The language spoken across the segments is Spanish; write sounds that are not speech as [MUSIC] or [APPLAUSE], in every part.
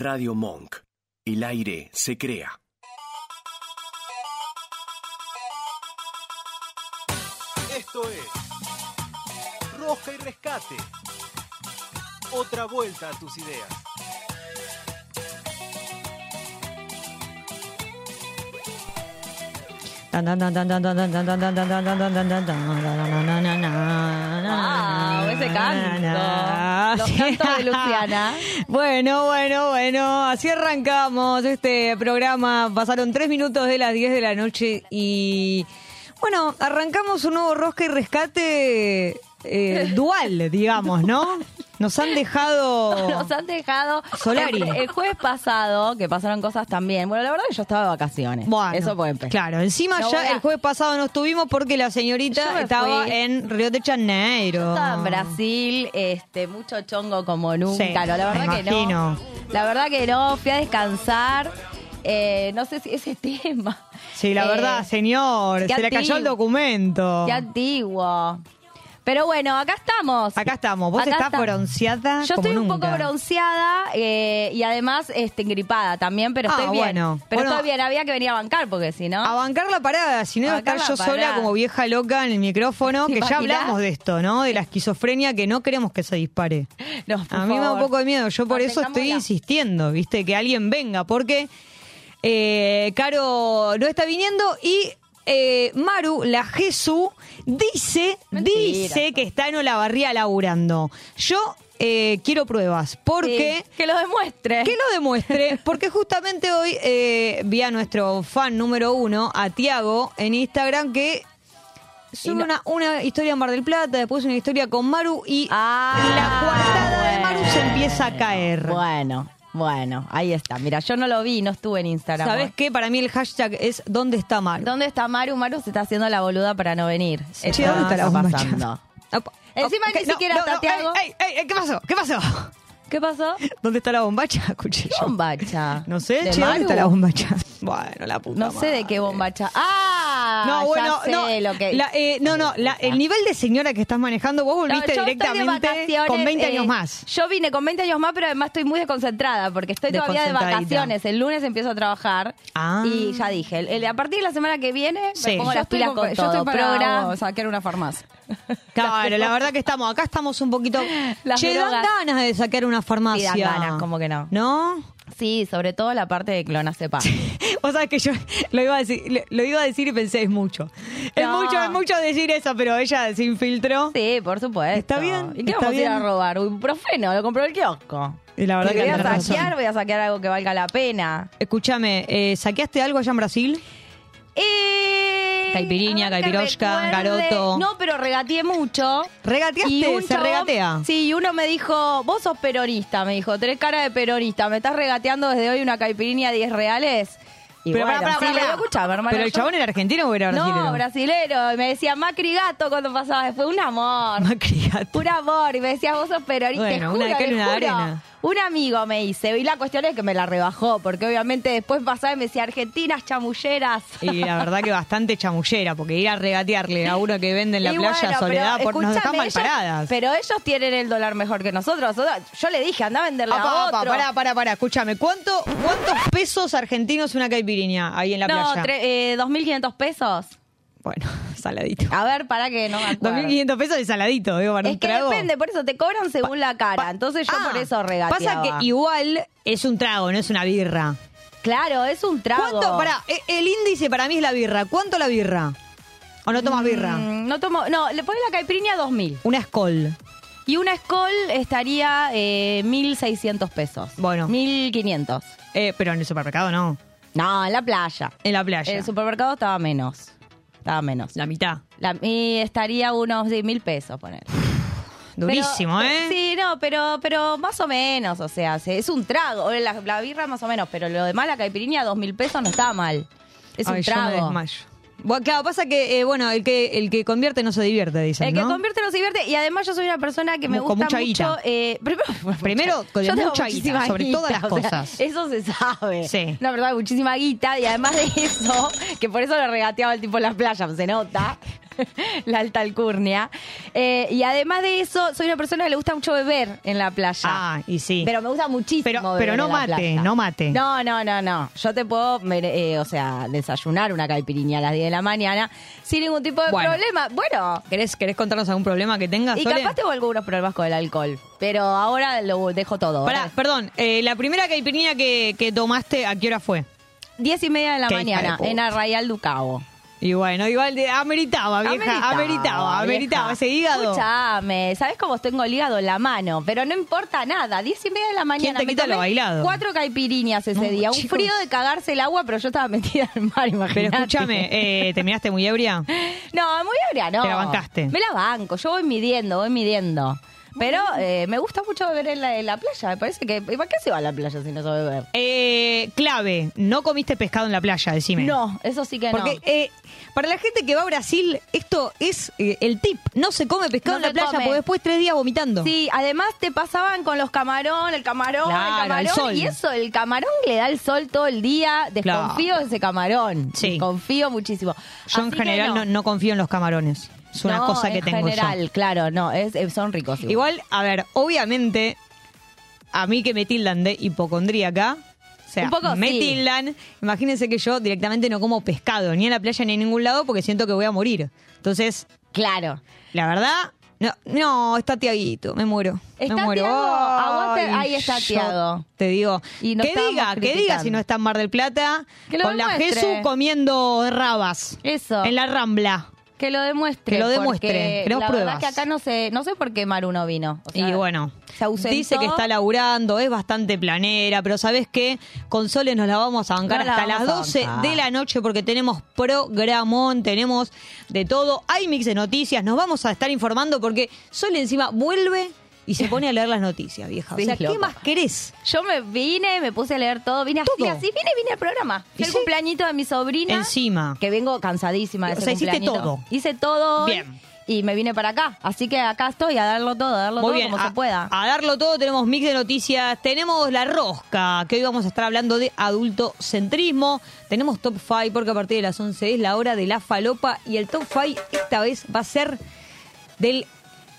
Radio Monk. El aire se crea. Esto es Roja y Rescate. Otra vuelta a tus ideas. Wow, ese canto. Los cantos de Luciana. [LAUGHS] Bueno, bueno, bueno, así arrancamos este programa. Pasaron tres minutos de las 10 de la noche y bueno, arrancamos un nuevo rosca y rescate eh, dual, digamos, ¿no? [LAUGHS] [LAUGHS] Nos han dejado... [LAUGHS] Nos han dejado. Solari. El, el jueves pasado, que pasaron cosas también. Bueno, la verdad que yo estaba de vacaciones. Bueno, Eso puede empezar. Claro, encima No ya a- el jueves pasado no estuvimos porque la Yo señorita estaba fui. en Río de Janeiro. Estaba en Brasil, este, mucho chongo como nunca. Sí, no, la verdad me que imagino. no. La verdad que no, fui a descansar. Eh, no sé si ese [LAUGHS] tema. Sí, la Eh, verdad, señor, qué se le cayó el documento. Qué antiguo. Pero bueno, acá estamos. Acá estamos. Vos Acá estás está- bronceada Yo como estoy un poco bronceada eh, y además este, engripada también, pero Ah, estoy bien. bueno. Pero Bueno. estoy bien, había que venir a bancar porque si no... A bancar la parada, si no A iba a estar yo la sola como vieja loca en el micrófono, ¿Te que ya hablamos de esto, ¿no? De la esquizofrenia que no queremos que se dispare. No, A mí me da un poco de miedo, yo por eso estoy insistiendo, ¿viste? Que alguien venga, porque eh, Caro no está viniendo y eh, Maru, la Jesús, dice, Mentira. dice que está en Olavarría laburando. Yo eh, quiero pruebas, porque... Sí, que lo demuestre. Que lo demuestre, [LAUGHS] porque justamente hoy eh, vi a nuestro fan número uno, a Tiago, en Instagram, que sube no- una, una historia en Mar del Plata, después una historia con Maru y Ah, la coartada de Maru se empieza a caer. Bueno, bueno, ahí está. Mira, yo no lo vi, no estuve en Instagram. ¿Sabes qué? Para mí el hashtag es ¿Dónde está Maru? ¿Dónde está Maru? Maru se está haciendo la boluda para no venir. Che, Eso ¿dónde está la pasando. [LAUGHS] Opa. Encima Ok, ni siquiera está Tiago. ey, ey, ey, ¿Qué pasó? ¿Qué pasó? ¿Qué pasó? [LAUGHS] ¿Dónde está la bombacha? [LAUGHS] Escuché ¿Qué yo. bombacha? No sé, ¿De che, ¿dónde está la bombacha? Bueno, la puta No sé de qué bombacha. ¡Ah! No, bueno, sé no, lo que... la, eh, no, no, la- el nivel de señora que estás manejando, vos volviste yo directamente con 20 eh, años más. Yo vine con 20 años más, pero además estoy muy desconcentrada porque estoy todavía de vacaciones. El lunes empiezo a trabajar Ah. y ya dije, el- el- a partir de la semana que viene Sí. me pongo Yo las pilas con yo todo. estoy para Programa- sacar una farmacia. [LAUGHS] Claro, la verdad que estamos, acá estamos un poquito. [LAUGHS] Las che, dan drogas. ganas de sacar una farmacia. Sí, dan ganas, ¿cómo que no? ¿No? Sí, sobre todo la parte de clonazepam. O sea, que yo lo iba a decir, lo- lo iba a decir y pensé, es mucho. Es No. mucho, es mucho decir eso, pero ella se infiltró. Sí, por supuesto. Está bien, ¿Y qué está vamos a ir a bien. robar? Un profeno, lo compró el kiosco. Y la verdad que voy a tenés saquear, voy a saquear algo que valga la pena. Escúchame, eh, ¿saqueaste algo allá en Brasil? Eh, Caipirinha, a ver que caipiroshka, recuerde. garoto. No, pero regateé mucho. ¿Regateaste? Y ¿Se chabón- regatea? Sí, y uno me dijo, vos sos peronista, me dijo, tenés cara de peronista, ¿me estás regateando desde hoy una caipirinha a 10 reales? Y Pero bueno, pará, pará, sí, pará, le digo, pará. escuchame, hermano. ¿Pero el yo- chabón era argentino o era brasilero? No, brasilero. Y me decía Macri Gato cuando pasaba. Fue un amor. [LAUGHS] Macri gato. Un amor. Y me decía, vos sos peronista. Bueno, Te una de cal y te una de juro. arena. Un amigo me hice. Y la cuestión es que me la rebajó. Porque obviamente después pasaba y me decía, argentinas chamulleras. Y la verdad que bastante chamullera, porque ir a regatearle a uno que vende en la Y playa bueno, Soledad pero por, nos escúchame, mal ellos- paradas. Pero ellos tienen el dólar mejor que nosotros. Yo le dije, anda a venderle Apa, a otro. pará, pará, pará, escúchame. ¿Cuánto, ¿Cuántos pesos argentinos una caipirinha ahí en la no, playa? tre- eh, 2.500 pesos. Bueno, [LAUGHS] saladito. A ver, para que no me acuerdo. 2.500 pesos de saladito, digo, para Es un que trago. depende, por eso te cobran según la cara. Entonces yo Ah, por eso regateaba. Pasa que igual es un trago, no es una birra. Claro, es un trago. ¿Cuánto? Pará, e- el índice para mí es la birra. ¿Cuánto la birra? ¿O no tomas birra? Mm, no tomo, no, le pones la caipirinha 2000. Una Skoll. Y una Skoll estaría eh, 1600 pesos. Bueno. 1500. Eh, pero en el supermercado no. No, en la playa. En la playa. En el supermercado estaba menos. Estaba menos. La mitad. La- y estaría unos de mil pesos, poner. [LAUGHS] Durísimo, Pero- ¿eh? Sí, no, pero, pero más o menos, o sea, se- es un trago. La, la birra más o menos, pero lo demás, la caipirinha, dos mil pesos no estaba mal. Es Ay, un yo me trago. desmayo. Bueno, claro, pasa que, eh, bueno, el que, el que convierte no se divierte, dicen, El que ¿no? convierte no se divierte y además yo soy una persona que me con gusta mucha mucho. guita. eh, primero, [LAUGHS] Primero, con yo tengo mucha guita, muchísima sobre todas las o sea, cosas. eso se sabe. Sí. Una verdad, muchísima guita y además de [LAUGHS] eso, que por eso le regateaba el tipo en la playa, se nota. [LAUGHS] la alta alcurnia. Eh, y además de eso, soy una persona que le gusta mucho beber en la playa. Ah, y sí. Pero me gusta muchísimo. Pero- beber pero no en la mate, playa. no mate. No, no, no, no. Yo te puedo, mere- eh, o sea, desayunar una caipirinha a las 10 de la mañana sin ningún tipo de Bueno. problema. Bueno, ¿Querés, ¿Querés contarnos algún problema que tengas, y Sole? capaz tengo algunos problemas con el alcohol. Pero ahora lo dejo todo. Pará, Ahora, perdón, eh, la primera caipirinha que, que tomaste, ¿a qué hora fue? 10 y media de la Qué hija de mañana puta. en Arraial Ducabo. Y bueno, igual de, ameritaba, vieja, ameritaba, ameritaba, vieja. ese hígado. Escuchame, ¿sabes cómo tengo el hígado en la mano? Pero no importa nada. Diez y media de la mañana. te me quita lo bailado? Cuatro caipiriñas ese No, día. Un frío de cagarse el agua, pero yo estaba [LAUGHS] metida en el mar, imagínate. Pero escúchame, eh, ¿terminaste muy ebria? [LAUGHS] No, muy ebria, no. Te la bancaste. Me la banco, yo voy midiendo, voy midiendo. Pero eh, me gusta mucho beber en la, en la playa. Me parece que. ¿Para qué se va a la playa si no sabe beber? Eh, clave, no comiste pescado en la playa, decime. No, eso sí que Porque no. eh, para la gente que va a Brasil, esto es eh, el tip. No se come pescado No en la se playa come. porque después tres días vomitando. Sí, además te pasaban con los camarón, el camarón, Claro, el camarón. sol. Y eso, el camarón le da el sol todo el día. Desconfío de ese camarón. Sí. Desconfío muchísimo. Yo en Así que general no. no confío en los camarones. Es una No, cosa que en tengo general, yo. claro, no, es, son ricos. igual. Igual, a ver, obviamente, a mí que me tildan de hipocondríaca, o sea, Un poco me sí. tildan, imagínense que yo directamente no como pescado, ni en la playa ni en ningún lado, porque siento que voy a morir. Entonces, Claro. la verdad, no, no, está Tiaguito, me muero. ¿Está me muero. Tiago? Aguante, ahí está Tiago. Te digo, Y no que diga, que diga si no está en Mar del Plata, Que lo con la. Jesús comiendo rabas. Eso. En la Rambla. Que lo demuestre. Que lo demuestre. Queremos la verdad pruebas. que acá no sé, no sé por qué Maru no vino. O sea, y bueno, se ausentó. dice que está laburando, es bastante planera, pero ¿sabes qué? Con Soles nos la vamos a bancar la hasta las vamos a 12 bancar. de la noche porque tenemos programón, tenemos de todo. Hay mix de noticias, nos vamos a estar informando porque Sole encima vuelve y se [LAUGHS] pone a leer las noticias, vieja. Sí, o sea, ¿qué loco. más querés? Yo me vine, me puse a leer todo, vine así, así, vine, vine al programa. ¿Y El cumpleañito de mi sobrina. Encima. Que vengo cansadísima de O ese sea, hiciste todo. Hice todo. Bien. Y me vine para acá. Así que acá estoy a darlo todo, a darlo Muy todo bien, como a, se pueda. a darlo todo tenemos mix de noticias, tenemos la rosca, que hoy vamos a estar hablando de adultocentrismo, tenemos top 5 porque a partir de las 11 es la hora de la falopa y el top 5 esta vez va a ser del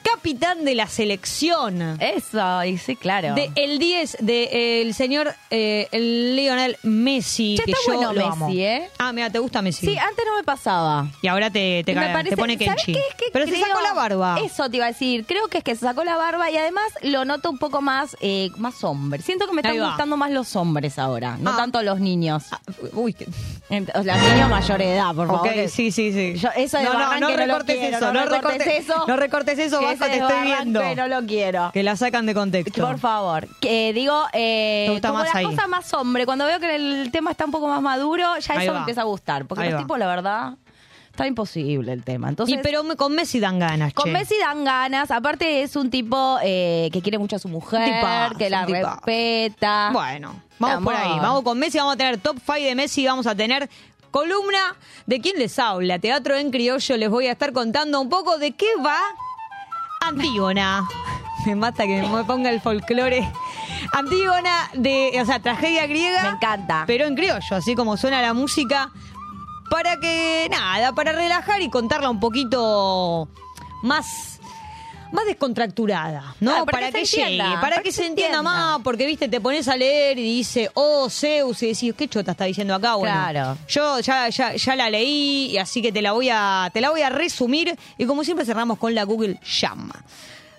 capitán de la selección. Eso, y sí, claro. De el 10 del señor eh, el Lionel Messi, Che, que está yo bueno lo Messi, amo. ¿eh? Ah, mira, ¿te gusta Messi? Sí, antes no me pasaba. y ahora te, te, me parece- te pone ¿sabes Kenchi. qué? Es que Pero se sacó la barba. Eso te iba a decir. Creo que es que se sacó la barba y además lo noto un poco más, eh, más hombre. Siento que me están gustando más los hombres ahora, no Ah. tanto los niños. Ah, uy, que- Ent- Los niños mayor de edad, por favor. Ok, sí, sí, sí. Yo- eso de no, no, no recortes eso, no no recortes eso. No recortes eso, ese te estoy viendo. No lo quiero. Que la sacan de contexto. Por favor. Que digo, eh, Te gusta como más la ahí. cosa más hombre, cuando veo que el tema está un poco más maduro, ya Ahí eso va. me empieza a gustar. Porque Ahí los va. tipos, la verdad, está imposible el tema. Entonces, Y pero con Messi dan ganas, con che. Messi dan ganas. Aparte es un tipo eh, que quiere mucho a su mujer, Tipazo, que la tipazo. respeta. Bueno, vamos por ahí. Vamos con Messi, vamos a tener top 5 de Messi, vamos a tener columna de quién les habla. Teatro en criollo, les voy a estar contando un poco de qué va Antígona. [LAUGHS] Me mata que me ponga el folclore. Antígona de, o sea, tragedia griega. Me encanta. Pero en criollo, así como suena la música. Para que, nada, para relajar y contarla un poquito más más descontracturada, ¿no? Ah, para para que llegue, entienda, para, que, se entienda, más, porque viste, te pones a leer y dice, oh, Zeus, y decís, ¿qué chota está diciendo acá? Bueno, Claro. yo ya, ya, ya la leí, y así que te la voy a, te la voy a resumir, y como siempre cerramos con la Google Llama.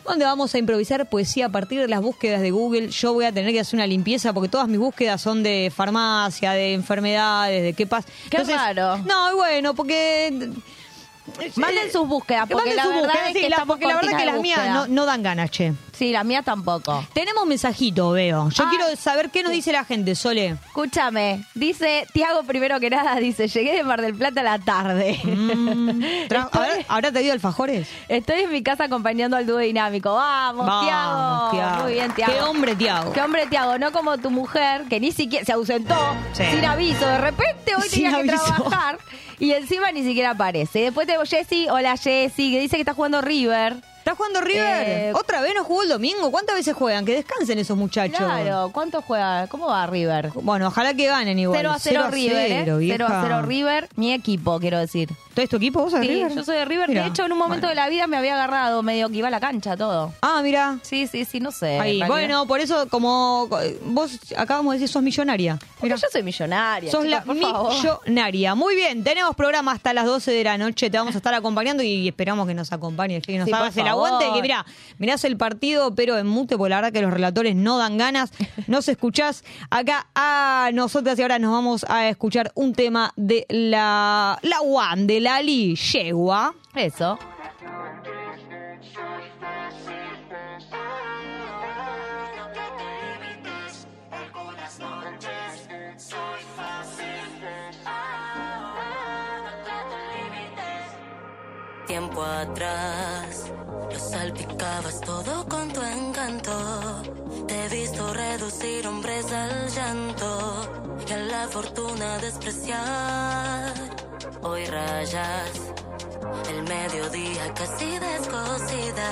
Donde vamos a improvisar poesía a partir de las búsquedas de Google. Yo voy a tener que hacer una limpieza porque todas mis búsquedas son de farmacia, de enfermedades, de qué pasa. Qué raro. No, y bueno, porque Manden sus búsquedas, que porque manden la sus verdad búsquedas, es sí, que la- estamos porque la verdad que las mías búsqueda. no, no dan ganas, che. Sí, la mía tampoco. Tenemos mensajito, veo. Yo Ah. quiero saber qué nos dice la gente, Sole. Escúchame, dice Tiago primero que nada, dice, llegué de Mar del Plata a la tarde. Mm, tra- ¿habrá- ¿Habrá traído alfajores? Estoy en mi casa acompañando al dúo dinámico. Vamos, Tiago. Tiago. Muy bien, Tiago. Qué hombre, Tiago. Qué hombre, Tiago, no como tu mujer, que ni siquiera se ausentó Sí. sin aviso. De repente hoy Sin tenía que aviso. trabajar [LAUGHS] y encima ni siquiera aparece. Después tengo Jessy, hola Jessy, que dice que está jugando River. ¿Está jugando River? Eh, ¿Otra vez no jugó el domingo? ¿Cuántas veces juegan? Que descansen esos muchachos. Claro, ¿cuánto juega? ¿Cómo va River? Bueno, ojalá que ganen igual. 0 a 0 River, ¿eh? 0 vieja. a 0 River, mi equipo, quiero decir. ¿Todo tu equipo? ¿Vos sos de Sí, River? yo soy de River. Mirá, de hecho, en un momento bueno. de la vida me había agarrado medio que iba a la cancha todo. Ah, mira. Sí, sí, sí, no sé. Ahí. en realidad. Bueno, por eso, como eh, vos acabamos de decir, sos millonaria. Porque yo soy millonaria. Sos chicos, la por favor. millonaria. Muy bien, tenemos programa hasta las 12 de la noche. Te vamos a estar acompañando y esperamos que nos acompañes, que nos Sí, por hagas el favor. aguante. Que mira, mirás el partido, pero en mute, porque la verdad que los relatores no dan ganas. Nos escuchás acá a nosotras y ahora nos vamos a escuchar un tema de la, la One, de Lali Yegua. Eso. Tiempo atrás, lo salpicabas todo con tu encanto. Te he visto reducir hombres al llanto la fortuna despreciar. Hoy rayas el mediodía casi descosida.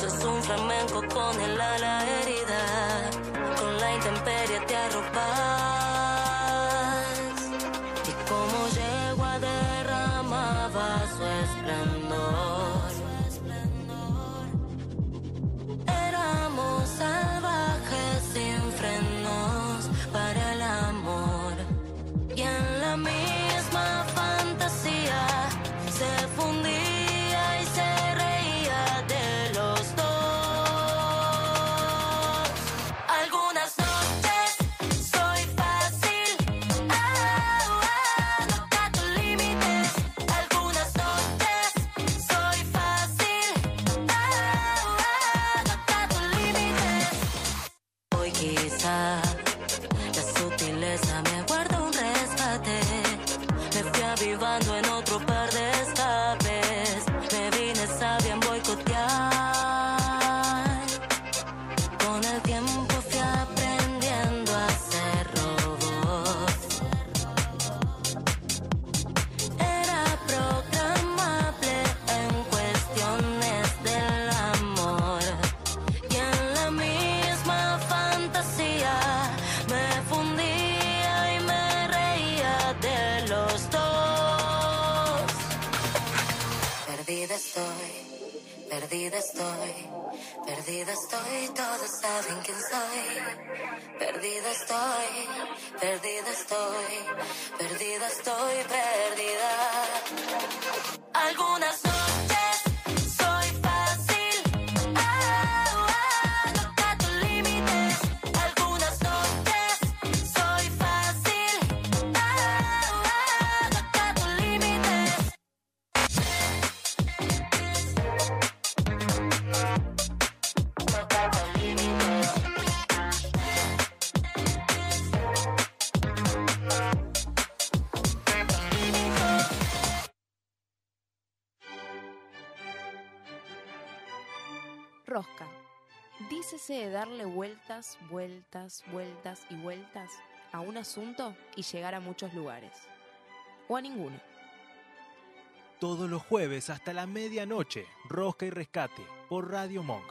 Sos un flamenco con el ala herida, con la intemperie te arropas. Estoy, perdida estoy, perdida estoy, perdida. Algunas noches De darle vueltas, vueltas, vueltas y vueltas a un asunto y llegar a muchos lugares. O a ninguno. Todos los jueves hasta la medianoche, Rosca y Rescate por Radio Monk.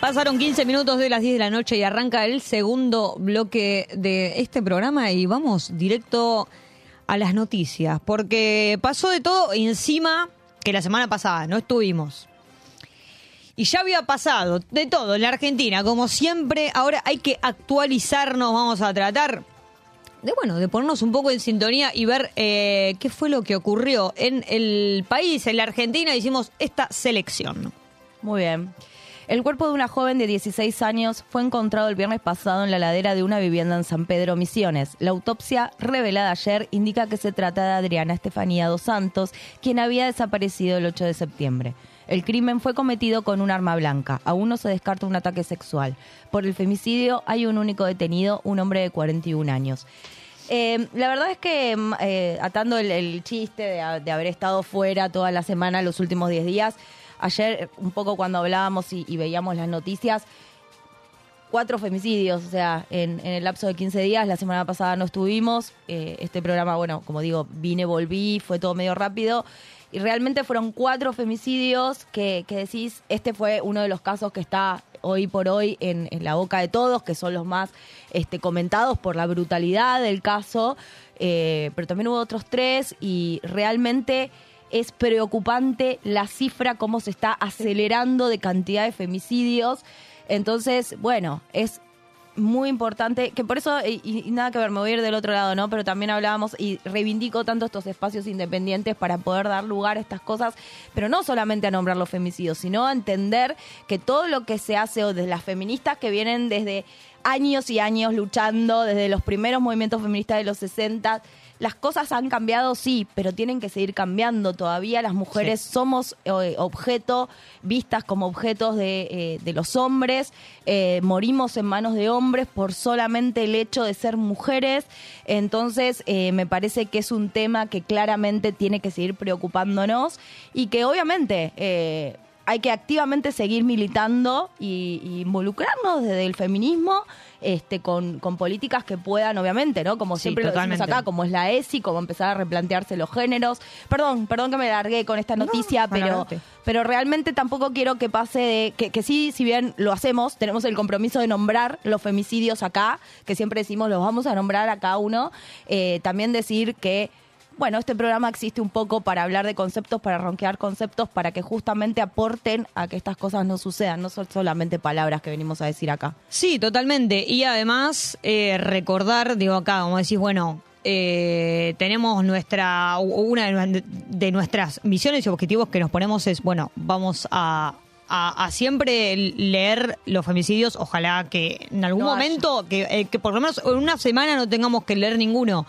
Pasaron 15 minutos de las 10 de la noche y arranca el segundo bloque de este programa y vamos directo a las noticias, porque pasó de todo encima que la semana pasada no estuvimos. Y ya había pasado de todo en la Argentina, como siempre, ahora hay que actualizarnos, vamos a tratar de bueno, de ponernos un poco en sintonía y ver eh, qué fue lo que ocurrió en el país, en la Argentina, hicimos esta selección. Muy bien. El cuerpo de una joven de 16 años fue encontrado el viernes pasado en la ladera de una vivienda en San Pedro Misiones. La autopsia revelada ayer indica que se trata de Adriana Estefanía dos Santos, quien había desaparecido el 8 de septiembre. El crimen fue cometido con un arma blanca. Aún no se descarta un ataque sexual. Por el femicidio hay un único detenido, un hombre de 41 años. Eh, la verdad es que, mm, eh, atando el, chiste de haber estado fuera toda la semana, los últimos 10 días, ayer, un poco cuando hablábamos y, veíamos las noticias, cuatro femicidios, o sea, en, el lapso de 15 días, la semana pasada no estuvimos, eh, este programa, bueno, como digo, vine, volví, fue todo medio rápido, y realmente fueron cuatro femicidios que, decís, este fue uno de los casos que está hoy por hoy en, en la boca de todos, que son los más este, comentados por la brutalidad del caso, eh, pero también hubo otros tres y realmente es preocupante la cifra, cómo se está acelerando de cantidad de femicidios. Entonces, bueno, es muy importante, que por eso, y, nada que ver, me voy a ir del otro lado, ¿no? Pero también hablábamos y reivindico tanto estos espacios independientes para poder dar lugar a estas cosas, pero no solamente a nombrar los femicidios, sino a entender que todo lo que se hace, o desde las feministas que vienen desde años y años luchando, desde los primeros movimientos feministas de los 60, las cosas han cambiado, sí, pero tienen que seguir cambiando. Todavía las mujeres somos eh, objeto, vistas como objetos de, eh, de los hombres, eh, morimos en manos de hombres por solamente el hecho de ser mujeres. Entonces, eh, me parece que es un tema que claramente tiene que seguir preocupándonos y que obviamente... hay que activamente seguir militando y, y involucrarnos desde el feminismo este, con, con políticas que puedan, obviamente, ¿no? Como Sí, siempre lo decimos acá, como es la ESI, como empezar a replantearse los géneros. Perdón, perdón que me largué con esta noticia, pero, pero realmente tampoco quiero que pase de. Que, que sí, si bien lo hacemos, tenemos el compromiso de nombrar los femicidios acá, que siempre decimos los vamos a nombrar a cada uno. eh, también decir que. Bueno, este programa existe un poco para hablar de conceptos, para ronquear conceptos, para que justamente aporten a que estas cosas no sucedan, no son solamente palabras que venimos a decir acá. Sí, totalmente. Y además, eh, recordar, digo acá, como decís, bueno, eh, tenemos nuestra, una de nu- de nuestras misiones y objetivos que nos ponemos es, bueno, vamos a, a- a siempre leer los femicidios, ojalá que en algún No momento, que, eh, que por lo menos en una semana no tengamos que leer ninguno,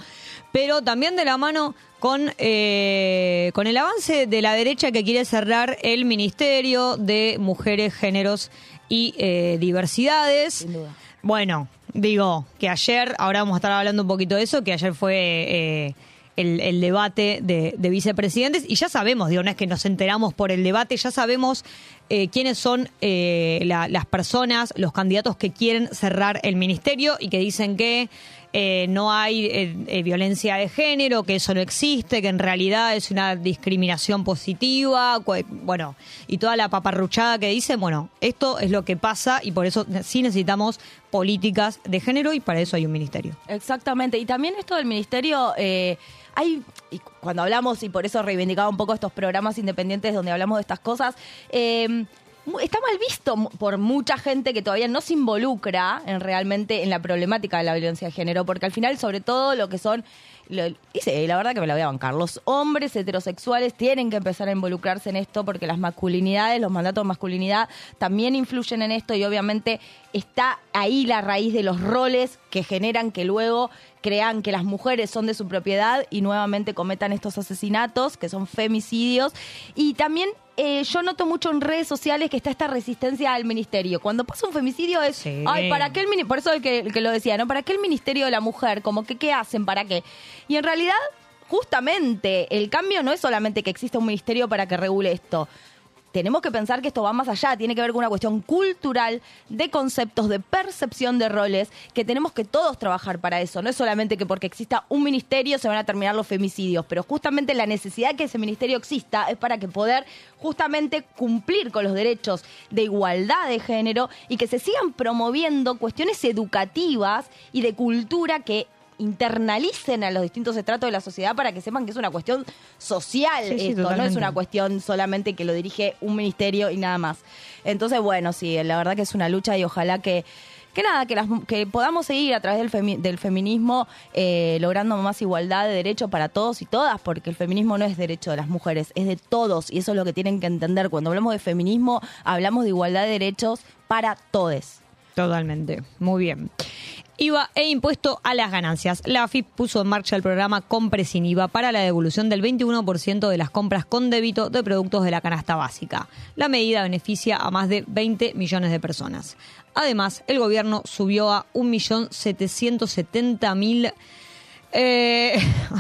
pero también de la mano con, eh, con el avance de la derecha que quiere cerrar el Ministerio de Mujeres, Géneros y eh, Diversidades. Sin duda. Bueno, digo que ayer, ahora vamos a estar hablando un poquito de eso, que ayer fue eh, el, el debate de, de vicepresidentes y ya sabemos, digo, no es que nos enteramos por el debate, ya sabemos eh, quiénes son eh, la- las personas, los candidatos que quieren cerrar el ministerio y que dicen que eh, no hay eh, eh, violencia de género, que eso no existe, que en realidad es una discriminación positiva, bueno, y toda la paparruchada que dicen, bueno, esto es lo que pasa y por eso sí necesitamos políticas de género y para eso hay un ministerio. Exactamente. Y también esto del ministerio, eh, hay, y cu- cuando hablamos, y por eso reivindicaba un poco estos programas independientes donde hablamos de estas cosas, está mal visto por mucha gente que todavía no se involucra en realmente en la problemática de la violencia de género, porque al final, sobre todo, lo que son lo- y la verdad que me la voy a bancar. Los hombres heterosexuales tienen que empezar a involucrarse en esto porque las masculinidades, los mandatos de masculinidad también influyen en esto y obviamente está ahí la raíz de los roles que generan que luego crean que las mujeres son de su propiedad y nuevamente cometan estos asesinatos que son femicidios. Y también eh, yo noto mucho en redes sociales que está esta resistencia al ministerio. Cuando pasa un femicidio es, Sí. ay, ¿para qué el ministerio? Por eso el que, el que lo decía, ¿no? ¿Para qué el ministerio de la mujer? Como que, ¿qué hacen? ¿Para qué? Y en realidad, justamente, el cambio no es solamente que exista un ministerio para que regule esto. Tenemos que pensar que esto va más allá, tiene que ver con una cuestión cultural, de conceptos, de percepción de roles, que tenemos que todos trabajar para eso. No es solamente que porque exista un ministerio se van a terminar los femicidios, pero justamente la necesidad que ese ministerio exista es para que poder justamente cumplir con los derechos de igualdad de género y que se sigan promoviendo cuestiones educativas y de cultura que internalicen a los distintos estratos de la sociedad para que sepan que es una cuestión social Sí, sí, esto, no es una cuestión solamente que lo dirige un ministerio y nada más. Entonces, bueno, sí, la verdad que es una lucha y ojalá que que nada, que, las, que podamos seguir a través del, femi- del feminismo eh, logrando más igualdad de derecho para todos y todas, porque el feminismo no es derecho de las mujeres, es de todos y eso es lo que tienen que entender. Cuando hablamos de feminismo, hablamos de igualdad de derechos para todos. Totalmente, muy bien. IVA e impuesto a las ganancias. La AFIP puso en marcha el programa Compre sin IVA para la devolución del 21% de las compras con débito de productos de la canasta básica. La medida beneficia a más de 20 millones de personas. Además, el gobierno subió a 1.770.000 eh,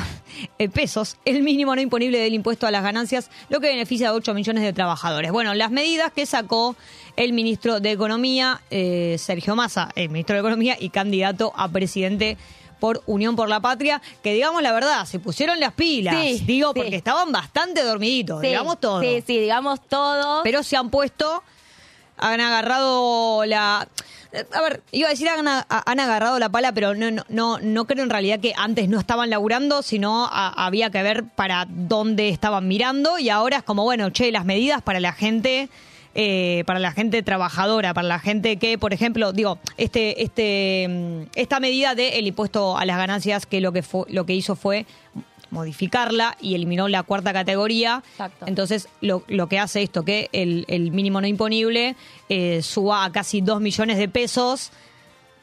[LAUGHS] eh, pesos el mínimo no imponible del impuesto a las ganancias, lo que beneficia a 8 millones de trabajadores. Bueno, las medidas que sacó el ministro de Economía, eh, Sergio Massa, el ministro de Economía y candidato a presidente por Unión por la Patria, que digamos la verdad, se pusieron las pilas, Sí, digo, sí. porque estaban bastante dormiditos, Sí, digamos todo. Sí, sí, digamos todo. Pero se han puesto han agarrado la... A ver, iba a decir han, han agarrado la pala, pero no, no, no, creo en realidad que antes no estaban laburando, sino había que ver para dónde estaban mirando y ahora es como, bueno, che, las medidas para la gente... eh, para la gente trabajadora, para la gente que, por ejemplo, digo, este, este, mm, esta medida del impuesto a las ganancias que lo que fue, lo que hizo fue modificarla y eliminó la cuarta categoría. Exacto. Entonces, lo, lo que hace esto, que el, el mínimo no imponible eh, suba a casi 2 millones de pesos,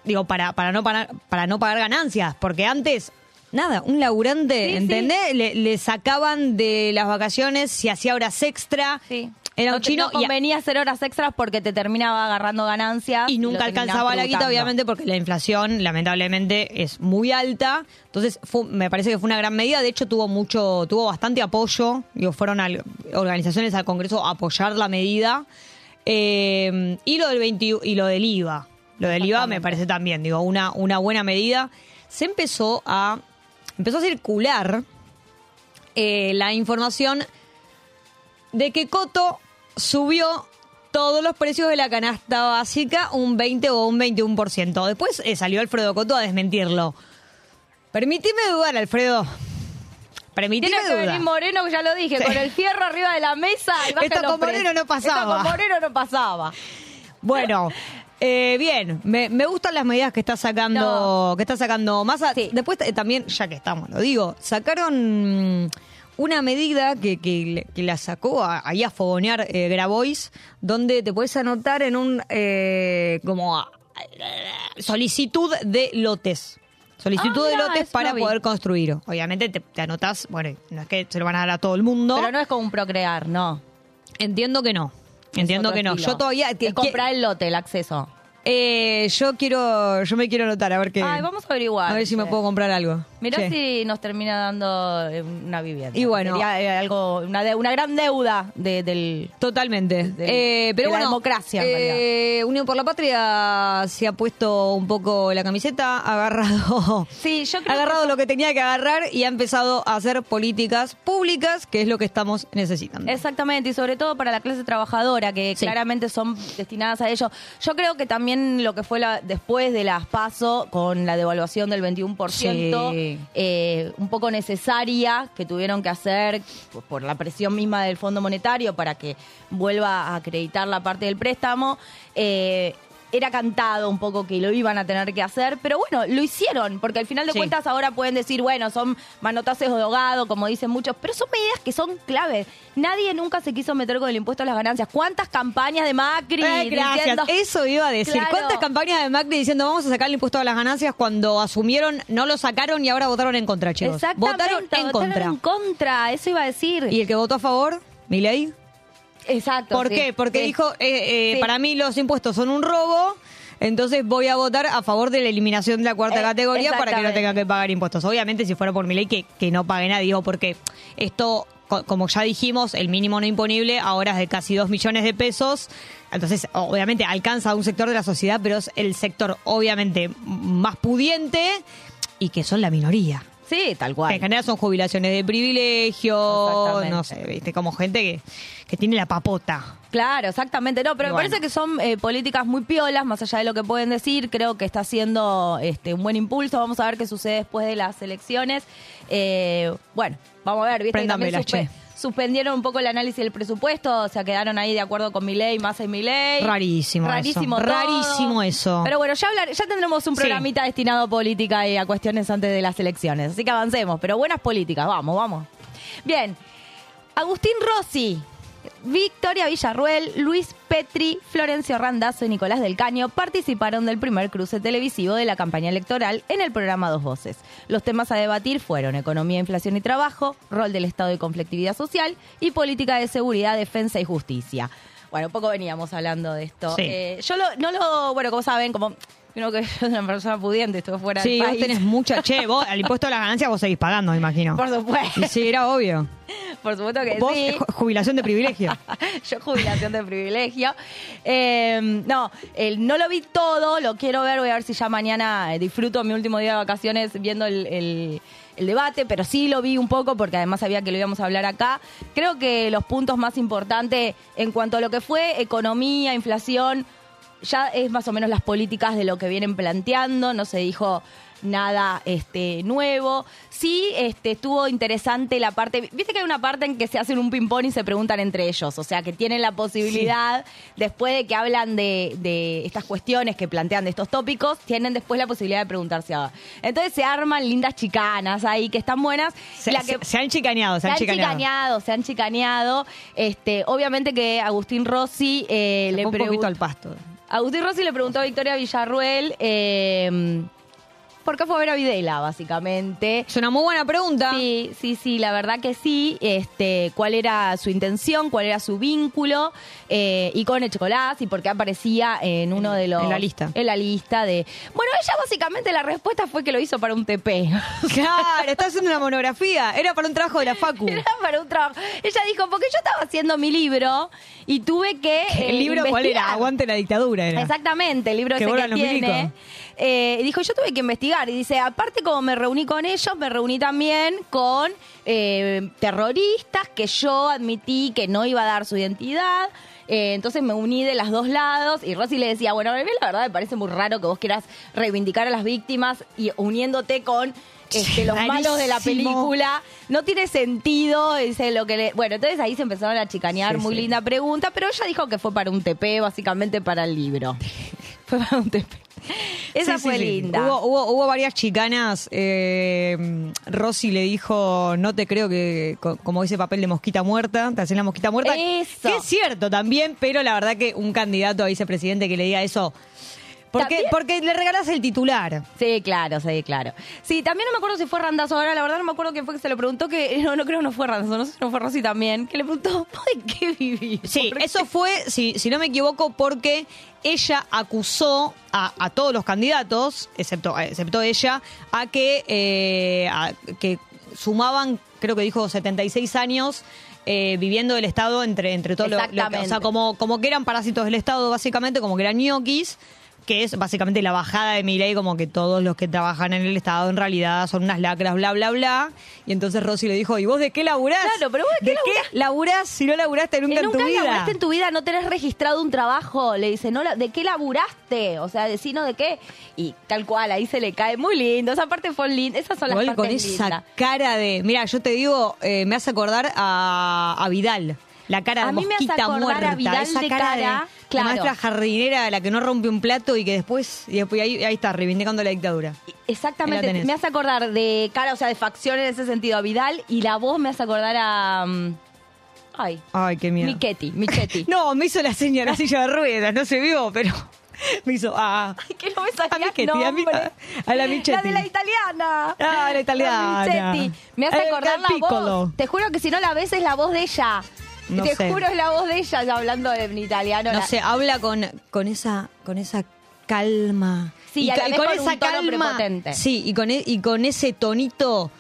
digo, para, para, no, pagar, para no pagar ganancias, porque antes... Nada, un laburante, Sí, sí. ¿entendés? Le, le sacaban de las vacaciones si hacía horas extra. Sí. Era no un te- chino no y a- convenía hacer horas extras porque te terminaba agarrando ganancias. y nunca alcanzaba la guita, obviamente, porque la inflación, lamentablemente, es muy alta. Entonces, fue- me parece que fue una gran medida. De hecho, tuvo mucho, tuvo bastante apoyo. Digo, fueron al- organizaciones al Congreso a apoyar la medida. Eh, y lo del 20 y lo del IVA. Lo del IVA me parece también, digo, una, una buena medida. Se empezó a empezó a circular eh, la información de que Coto subió todos los precios de la canasta básica un 20 o un 21%. Después eh, salió Alfredo Coto a desmentirlo. Permitime dudar, Alfredo. Permitime Tiene que venir Moreno, que ya lo dije, Sí. con el fierro arriba de la mesa. Y Esto con Moreno no pasaba. Esto con Moreno no pasaba. Bueno, eh, bien, me, me gustan las medidas que está sacando, No. que está sacando Massa. Sí. Después eh, también, ya que estamos, lo digo, sacaron una medida que, que, que la sacó a- ahí a fogonear eh, Grabois, donde te puedes anotar en un eh, como ah, solicitud de lotes. Solicitud Ah, de lotes para no poder construir. Obviamente te, te anotás, bueno, no es que se lo van a dar a todo el mundo. Pero no es como un procrear, no. Entiendo que no. Entiendo que no. estilo. Yo todavía... que- Es comprar el lote, el acceso. Eh, yo quiero, yo me quiero anotar a ver qué. Ay, vamos a averiguar. A ver si me puedo comprar algo. Mirá si nos termina dando eh, una vivienda. Y bueno. Sería eh, algo, una, de- una gran deuda de- del... Totalmente. de- Eh, pero de la bueno, democracia, en eh, Unión por la Patria se ha puesto un poco la camiseta, ha agarrado, [LAUGHS] Sí, yo creo agarrado lo que tenía que agarrar y ha empezado a hacer políticas públicas, que es lo que estamos necesitando. Exactamente, y sobre todo para la clase trabajadora, que Sí. claramente son destinadas a ello. Yo creo que también lo que fue la, después de las PASO, con la devaluación del 21%, Sí. eh, un poco necesaria, que tuvieron que hacer por, por la presión misma del Fondo Monetario para que vuelva a acreditar la parte del préstamo, eh, era cantado un poco que lo iban a tener que hacer, pero bueno, lo hicieron, porque al final de Sí. cuentas ahora pueden decir, bueno, son manotazos de ahogado, como dicen muchos, pero son medidas que son claves. Nadie nunca se quiso meter con el impuesto a las ganancias. ¿Cuántas campañas de Macri? Gracias. diciendo- Eso iba a decir. Claro. ¿Cuántas campañas de Macri diciendo vamos a sacar el impuesto a las ganancias cuando asumieron, no lo sacaron y ahora votaron en contra, chicos? Exactamente, Votaron en contra. en contra, eso iba a decir. ¿Y el que votó a favor? ¿Milei? Exacto. ¿Por sí, qué? Porque sí. dijo, eh, eh, Sí. para mí los impuestos son un robo, entonces voy a votar a favor de la eliminación de la cuarta Eh, categoría para que no tenga que pagar impuestos. Obviamente, si fuera por mi ley, que, que no pague nadie, digo, porque esto, co- como ya dijimos, el mínimo no imponible ahora es de casi 2 millones de pesos. Entonces, obviamente, alcanza a un sector de la sociedad, pero es el sector, obviamente, más pudiente y que son la minoría. Sí, tal Que en cual. general son jubilaciones de privilegio, no sé, viste, como gente que, que tiene la papota. Claro, exactamente. No, pero Y me bueno. parece que son eh, políticas muy piolas, más allá de lo que pueden decir. Creo que está haciendo este, un buen impulso. Vamos a ver qué sucede después de las elecciones. Eh, bueno, vamos a ver. ¿viste? también la che. Suspendieron un poco el análisis del presupuesto, o sea, quedaron ahí de acuerdo con mi ley, más en mi ley. Rarísimo Rarísimo eso. todo. Rarísimo eso. Pero bueno, ya, hablar, ya tendremos un Sí. programita destinado a política y a cuestiones antes de las elecciones. Así que avancemos, pero buenas políticas, vamos, vamos. Bien, Agustín Rossi, Victoria Villarruel, Luis Petri, Florencio Randazzo y Nicolás del Caño participaron del primer cruce televisivo de la campaña electoral en el programa Dos Voces. Los temas a debatir fueron economía, inflación y trabajo, rol del Estado y conflictividad social y política de seguridad, defensa y justicia. Bueno, poco veníamos hablando de esto. Sí. Eh, yo lo- no lo, bueno, como saben, como creo que soy [LAUGHS] una persona pudiente, estuve fuera Sí, del vos país. tenés mucha. Che, [LAUGHS] vos al impuesto a las ganancias vos seguís pagando, me imagino. Por supuesto, Y sí, era obvio. [LAUGHS] por supuesto que Vos, sí. eh, ju- jubilación de privilegio. Yo jubilación de privilegio. Eh, no, el- no lo vi todo, lo quiero ver, voy a ver si ya mañana eh, disfruto mi último día de vacaciones viendo el, el- el debate, pero sí lo vi un poco porque además sabía que lo íbamos a hablar acá. Creo que los puntos más importantes en cuanto a lo que fue economía, inflación, ya es más o menos las políticas de lo que vienen planteando, no se dijo nada este nuevo. Sí, este estuvo interesante la parte, viste que hay una parte en que se hacen un ping pong y se preguntan entre ellos, o sea, que tienen la posibilidad después de que hablan de, de estas cuestiones que plantean de estos tópicos, tienen después la posibilidad de preguntarse ahora. Entonces se arman lindas chicanas ahí que están buenas. Se, La que- se- se han chicaneado, se, se han han chicaneado. chicaneado, se han chicaneado. Este, obviamente que Agustín Rossi eh, le preguntó. poquito al pasto. Agustín Rossi le preguntó a Victoria Villarruel eh, por qué fue a ver a Videla, básicamente. Es una muy buena pregunta. Sí, sí, sí, la verdad que sí. Este, cuál era su intención, cuál era su vínculo eh, y con el chocolate y por qué aparecía en uno de los en la lista. En la lista de. Bueno, ella básicamente la respuesta fue que lo hizo para un TP. [LAUGHS] Claro, está haciendo una monografía. Era para un trabajo de la Facu. Era para un trabajo. Ella dijo, porque yo estaba haciendo mi libro y tuve que. eh, ¿El libro cuál era? investigar. Aguante la dictadura era. Exactamente, el libro Que ese que tiene. milicos. Eh, dijo, yo tuve que investigar. Y dice, aparte como me reuní con ellos, me reuní también con eh, terroristas que yo admití que no iba a dar su identidad. Eh, entonces me uní de los dos lados y Rosy le decía, bueno, la verdad me parece muy raro que vos quieras reivindicar a las víctimas y uniéndote con este, los malos de la película. No tiene sentido, dice lo que le... Bueno, entonces ahí se empezaron a chicanear, Sí, muy sí. linda pregunta, pero ella dijo que fue para un TP, básicamente para el libro. [LAUGHS] fue para un TP. Esa Sí, fue sí, sí. linda. Hubo, hubo, hubo varias chicanas. Eh, Rosy le dijo, no te creo que, co- como dice papel de mosquita muerta, te hacen la mosquita muerta. Eso. Que es cierto también, pero la verdad que un candidato a vicepresidente que le diga eso... Porque, También- porque le regalás el titular. Sí, claro, sí, claro. Sí, también no me acuerdo si fue Randazo ahora, la verdad no me acuerdo quién fue que se lo preguntó, que [LAUGHS] no, no creo que no fue Randazo, no sé si no fue Rosy también, que le preguntó, [LAUGHS] ¿vos de qué vivís? Sí, eso fue, si, si no me equivoco, porque ella acusó a, a todos los candidatos, excepto, excepto ella, a que, eh, a- que sumaban, creo que dijo 76 años. eh, viviendo del Estado entre, entre todos los... Exactamente. O sea, como, como que eran parásitos del Estado, básicamente, como que eran ñoquis, que es básicamente la bajada de mi ley, como que todos los que trabajan en el Estado en realidad son unas lacras, bla, bla, bla. Y entonces Rosy le dijo, ¿y vos de qué laburás? Claro, pero vos de qué laburás? laburás si no laburaste nunca Que en tu nunca vida? laburaste en tu vida, no tenés registrado un trabajo. Le dice, no, ¿de qué laburaste? O sea, decino de qué. Y tal cual, ahí se le cae. Muy lindo. Esa parte fue linda. Esas son las Igual con partes esa lindas. cara de. Mira, yo te digo, eh, me hace acordar a, a Vidal. La cara de A mí me hace mosquita acordar muerta. a Vidal esa de cara, cara, de la maestra jardinera, la que no rompe un plato y que después. Y después ahí, ahí está, reivindicando la dictadura. Exactamente. Me hace acordar de cara, o sea, de facción en ese sentido a Vidal. Y la voz me hace acordar a. mm, Ay. Ay, qué miedo. Michetti, Michetti. [LAUGHS] No, me hizo la seña la silla de ruedas, no se vio, pero. [LAUGHS] Me hizo. Ah, [LAUGHS] Ay, que no me salía A Michetti, a mi- a la Michetti. La de la italiana. Ah, la italiana. La Michetti. Me hace El acordar la voz. Te juro que si no la ves es la voz de ella. No Te sé. juro es la voz de ella ya hablando en italiano. no La- sé, habla con, con esa. con esa calma. Sí, a la ca- vez con un tono prepotente. Sí, y con, e- y con ese tonito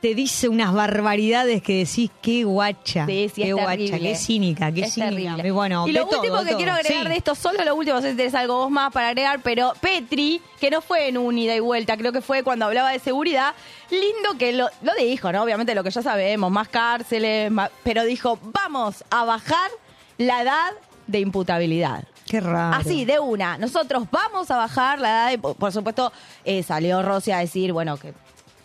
te dice unas barbaridades que decís, qué guacha. Sí, sí, qué guacha, terrible. qué cínica, qué Es cínica. Y bueno, y lo todo, último que todo. quiero agregar Sí. de esto, solo lo último, no sé si tenés algo vos más para agregar, pero Petri, que no fue en un ida y vuelta, creo que fue cuando hablaba de seguridad, lindo que lo, lo dijo, ¿no? Obviamente lo que ya sabemos, más cárceles, más- pero dijo, vamos a bajar la edad de imputabilidad. Qué raro. Así, de una. Nosotros vamos a bajar la edad de... Por supuesto, eh, salió Rossi a decir, bueno, que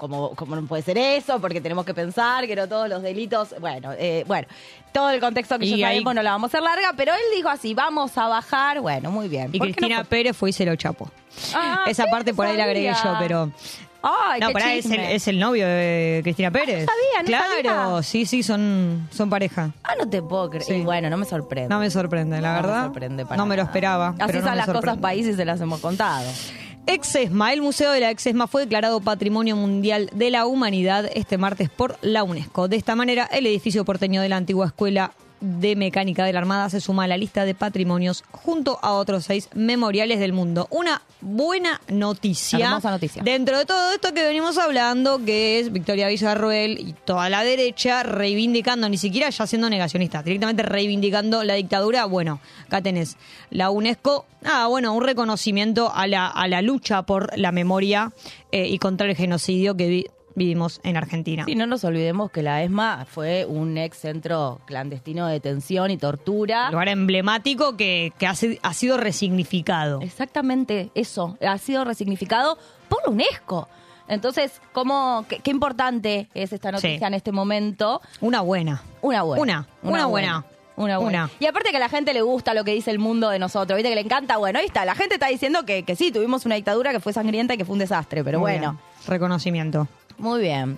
como, como no puede ser eso, porque tenemos que pensar que no todos los delitos... Bueno, eh, bueno, todo el contexto que Y ya ahí- sabemos no la vamos a hacer larga, pero él dijo así, vamos a bajar, bueno, muy bien. Y ¿Por qué Cristina no? Pérez fue y se lo chapó. Ah, Esa parte por ahí la agregué sabía. yo, pero... Ay, no, pará, es el, es el novio de Cristina Pérez. sabía, no Claro, sabía. sí, sí, son, son pareja. Ah, no te puedo creer. Sí. Y bueno, no me sorprende. No me sorprende, la No me verdad. sorprende para no me lo esperaba. Así no son me las cosas sorprende. países, se las hemos contado. Exesma, el Museo de la Exesma fue declarado Patrimonio Mundial de la Humanidad este martes por la UNESCO. De esta manera, el edificio porteño de la antigua Escuela de Mecánica de la Armada se suma a la lista de patrimonios junto a otros seis memoriales del mundo. Una buena noticia. Hermosa noticia. Dentro de todo esto que venimos hablando, que es Victoria Villarroel y toda la derecha reivindicando, ni siquiera ya siendo negacionistas, directamente reivindicando la dictadura. Bueno, acá tenés la UNESCO. Ah, bueno, un reconocimiento a la, a la lucha por la memoria eh, y contra el genocidio que vivimos en Argentina. Sí, no nos olvidemos que la ESMA fue un ex centro clandestino de detención y tortura. Lugar emblemático que, que ha, ha sido resignificado. Exactamente eso, ha sido resignificado por la UNESCO. Entonces, ¿cómo, qué, qué importante es esta noticia Sí. en este momento? Una buena. Una buena. Una, una buena. Una buena. Una. Y aparte que a la gente le gusta lo que dice el mundo de nosotros, ¿viste? Que le encanta, bueno, ahí está, la gente está diciendo que, que sí, tuvimos una dictadura que fue sangrienta y que fue un desastre, pero Muy bueno. bien. Reconocimiento. Muy bien.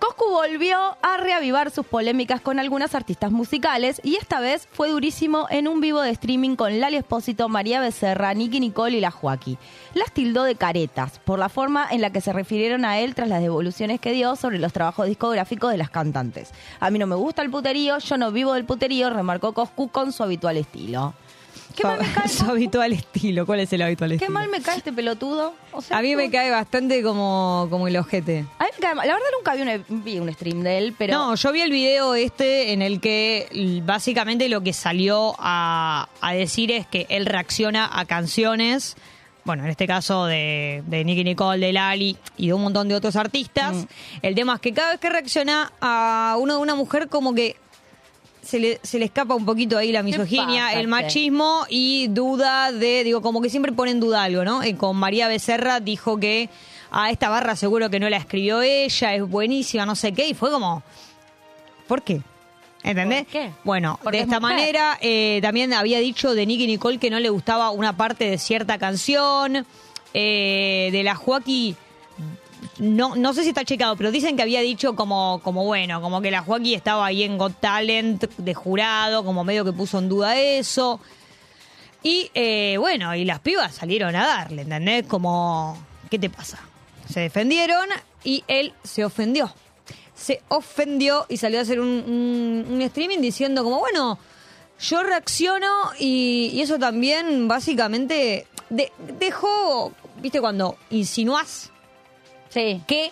Coscu volvió a reavivar sus polémicas con algunas artistas musicales y esta vez fue durísimo en un vivo de streaming con Lali Espósito, María Becerra, Nicky Nicole y la Joaquí. Las tildó de caretas por la forma en la que se refirieron a él tras las devoluciones que dio sobre los trabajos discográficos de las cantantes. A mí no me gusta el puterío, yo no vivo del puterío, remarcó Coscu con su habitual estilo. ¿Qué mal me cae? [LAUGHS] Su habitual estilo. ¿Cuál es el habitual ¿Qué estilo? mal me cae este pelotudo? O sea, A mí me cae bastante como, como el ojete. A mí me cae mal. La verdad nunca vi un, vi un stream de él, pero... No, yo vi el video este en el que l- básicamente lo que salió a, a decir es que él reacciona a canciones, bueno, en este caso de, de Nicky Nicole, de Lali y de un montón de otros artistas. Mm. El tema es que cada vez que reacciona a uno de una mujer como que se le, se le escapa un poquito ahí la misoginia, el machismo y duda de, digo, como que siempre pone en duda algo, ¿no? Eh, con María Becerra dijo que a esta barra seguro que no la escribió ella, es buenísima, no sé qué, y fue como, ¿por qué? ¿Entendés? ¿Por qué? Bueno, Porque de es esta manera eh, también había dicho de Nicky Nicole que no le gustaba una parte de cierta canción, eh, de la Joaquí no, no sé si está checado, pero dicen que había dicho como, como bueno, como que la Joaquín estaba ahí en Got Talent de jurado, como medio que puso en duda eso. Y eh, bueno, y las pibas salieron a darle, ¿entendés? Como, ¿qué te pasa? Se defendieron y él se ofendió. Se ofendió y salió a hacer un, streaming diciendo como, bueno, yo reacciono y, y eso también básicamente de- dejó, viste, cuando insinuás Sí. que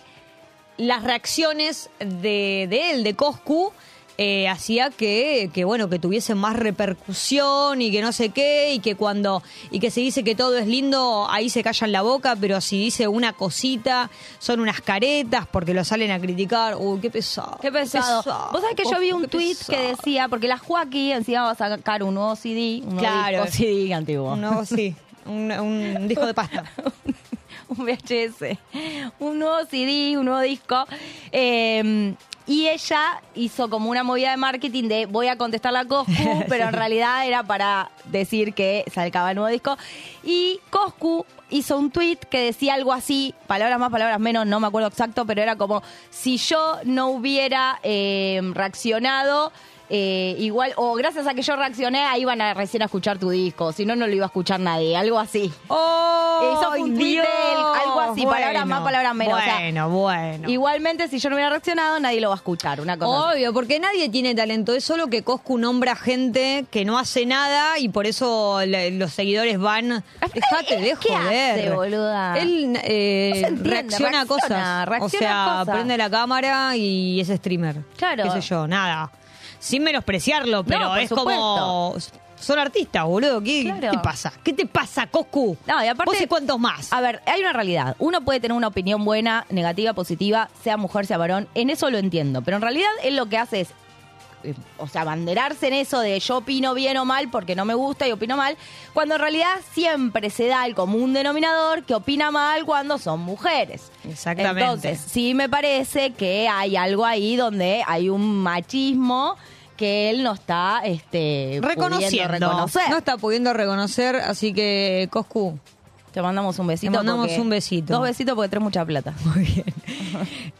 las reacciones de, de él, de Coscu, eh, hacía que, que, bueno, que tuviesen más repercusión y que no sé qué, y que cuando, y que se dice que todo es lindo, ahí se callan la boca, pero si dice una cosita, son unas caretas porque lo salen a criticar. Uy, qué pesado. Qué pesado. Vos sabés que yo vi un tweet pesado. que decía, porque la Joaquín encima va a sacar un nuevo CD, un nuevo Claro. disco CD antiguo. Un nuevo, sí, un, un disco de pasta. [LAUGHS] un VHS, un nuevo CD, un nuevo disco. Eh, y ella hizo como una movida de marketing de voy a contestar la Coscu, [LAUGHS] pero en realidad era para decir que sacaba el nuevo disco. Y Coscu hizo un tweet que decía algo así, palabras más, palabras menos, no me acuerdo exacto, pero era como si yo no hubiera eh, reaccionado. Eh, igual, o gracias a que yo reaccioné, ahí iban a recién a escuchar tu disco, si no, no lo iba a escuchar nadie, algo así. ¡Oh! Eso fue un algo así, palabras más, palabras menos, o sea, Bueno, bueno. Igualmente, si yo no hubiera reaccionado, nadie lo va a escuchar. Una cosa así. Obvio, porque nadie tiene talento. Es solo que Coscu nombra gente que no hace nada y por eso le- los seguidores van. Dejate de ¿Qué joder. hace, boluda? Él eh, No se entiende, reacciona a cosas. reacciona o sea, a cosas. prende la cámara y es streamer. Claro. Qué sé yo, nada. Sin menospreciarlo, pero es como. Son artistas, boludo. ¿Qué, Claro. qué te pasa? ¿Qué te pasa, Coscu? No, y aparte- ¿Vos y cuántos más? A ver, hay una realidad. Uno puede tener una opinión buena, negativa, positiva, sea mujer, sea varón. En eso lo entiendo. Pero en realidad él lo que hace es. Eh, O sea, abanderarse en eso de yo opino bien o mal porque no me gusta y opino mal, cuando en realidad siempre se da el común denominador que opina mal cuando son mujeres. Exactamente. Entonces, sí me parece que hay algo ahí donde hay un machismo que él no está este, pudiendo Reconociendo. reconocer. No está pudiendo reconocer, así que, Coscu, Te mandamos un besito. Te mandamos un besito. Dos besitos porque traes mucha plata. [LAUGHS] Muy bien.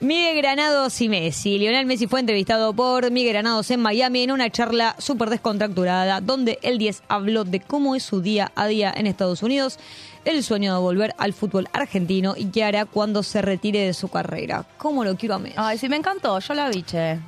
Miguel Granados y Messi. Lionel Messi fue entrevistado por Miguel Granados en Miami en una charla súper descontracturada donde el 10 habló de cómo es su día a día en Estados Unidos, el sueño de volver al fútbol argentino y qué hará cuando se retire de su carrera. ¿Cómo lo quiero a Messi? Ay, sí, me encantó. Yo la vi, che.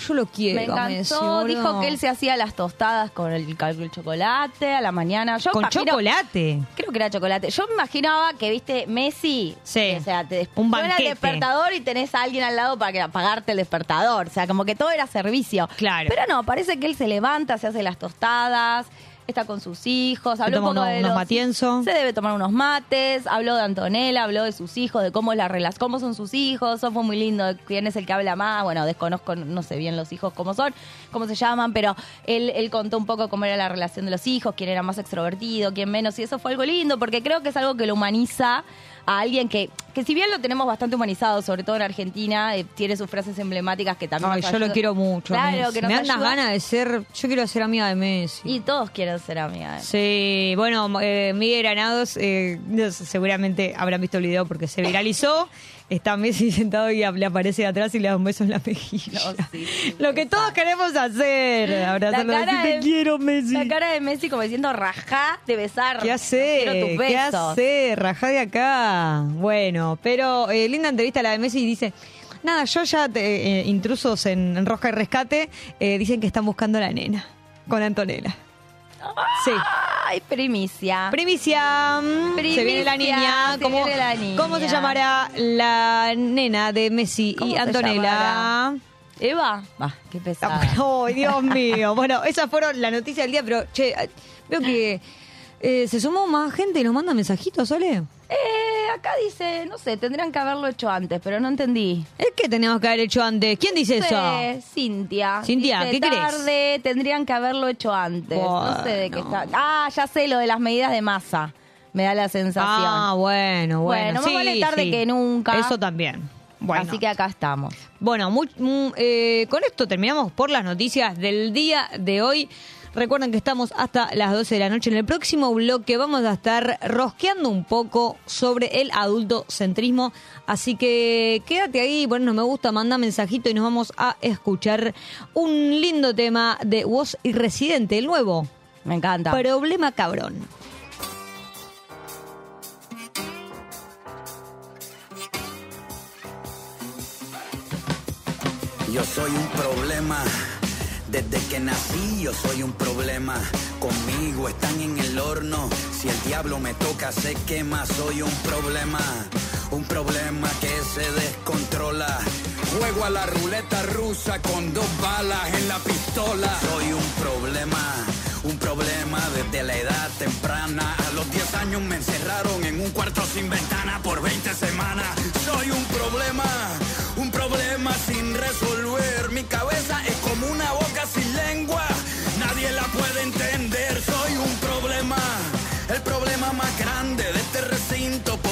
Yo lo quiero Me encantó. boludo. Dijo que él se hacía las tostadas con el, el chocolate a la mañana. Yo Con imagino- chocolate. Creo que era chocolate. Yo me imaginaba que, viste, Messi. Sí. O sea, te des- Un suena el despertador y tenés a alguien al lado para que apagarte el despertador. O sea, como que todo era servicio. Claro. Pero no, parece que él se levanta, se hace las tostadas. Está con sus hijos, habló un poco de unos los- matienzo. Se debe tomar unos mates, habló de Antonella, habló de sus hijos, de cómo es la relación, cómo son sus hijos, eso fue muy lindo, quién es el que habla más, bueno, desconozco, no sé bien los hijos cómo son, cómo se llaman, pero él, él contó un poco cómo era la relación de los hijos, quién era más extrovertido, quién menos, y eso fue algo lindo, porque creo que es algo que lo humaniza a alguien que, que si bien lo tenemos bastante humanizado, sobre todo en Argentina, eh, tiene sus frases emblemáticas que también Ay, nos yo lo quiero mucho. Claro, Messi. que nos Me dan ayuda. ganas de ser. Yo quiero ser amiga de Messi. Y todos quieren ser amigas. Sí, bueno, eh, Miguel Granados, eh, no sé, seguramente habrán visto el video porque se viralizó. [LAUGHS] Está Messi sentado y le aparece de atrás y le da un beso en la mejilla. No, sí, sí, Lo que todos queremos hacer, abrazarlo y decir, te quiero, Messi. La cara de Messi como diciendo rajá de besar. ¿Qué hace? Tus ¿Qué hace? Rajá de acá. Bueno, pero eh, linda entrevista la de Messi y dice... Nada, yo ya, te- eh, intrusos en, en Rosca y Rescate, eh, dicen que están buscando a la nena con Antonella. Sí. Ay, primicia. Primicia. mm, Se viene la Primicia, niña. se ¿Cómo, viene la niña. ¿Cómo se llamará la nena de Messi ¿Cómo y Antonella? Eva. Va, qué pesada. Ay, Dios [LAUGHS] mío. Bueno, esas fueron las noticias del día, pero che, veo que eh, se sumó más gente y nos manda mensajitos, ¿sole? Eh, acá dice, no sé, tendrían que haberlo hecho antes, pero no entendí. Es que teníamos que haber hecho antes. ¿Quién dice No eso? sé, Cintia. Cintia, Dice, ¿qué crees? tarde, tendrían que haberlo hecho antes. No sé de qué está. Ah, ya sé lo de las medidas de masa. Me da la sensación. Ah, bueno, bueno. Bueno, más sí, vale tarde sí. que nunca. Eso también. Bueno. Así que acá estamos. Bueno, muy- mm, eh, con esto terminamos por las noticias del día de hoy. Recuerden que estamos hasta las 12 de la noche. En el próximo bloque vamos a estar rosqueando un poco sobre el adultocentrismo. Así que quédate ahí, bueno, me gusta, manda mensajito y nos vamos a escuchar un lindo tema de Voz y Residente, el nuevo. Me encanta. Problema cabrón. Yo soy un problema. Desde que nací yo soy un problema. Conmigo están en el horno. Si el diablo me toca se quema. Soy un problema. Un problema que se descontrola. Juego a la ruleta rusa con dos balas en la pistola. Soy un problema. Un problema desde la edad temprana. A los 10 años me encerraron en un cuarto sin ventana por 20 semanas. Soy un problema. Un problema sin resolver. Mi cabeza es como una boca sin lengua. Nadie la puede entender. Soy un problema. El problema más grande de este recinto.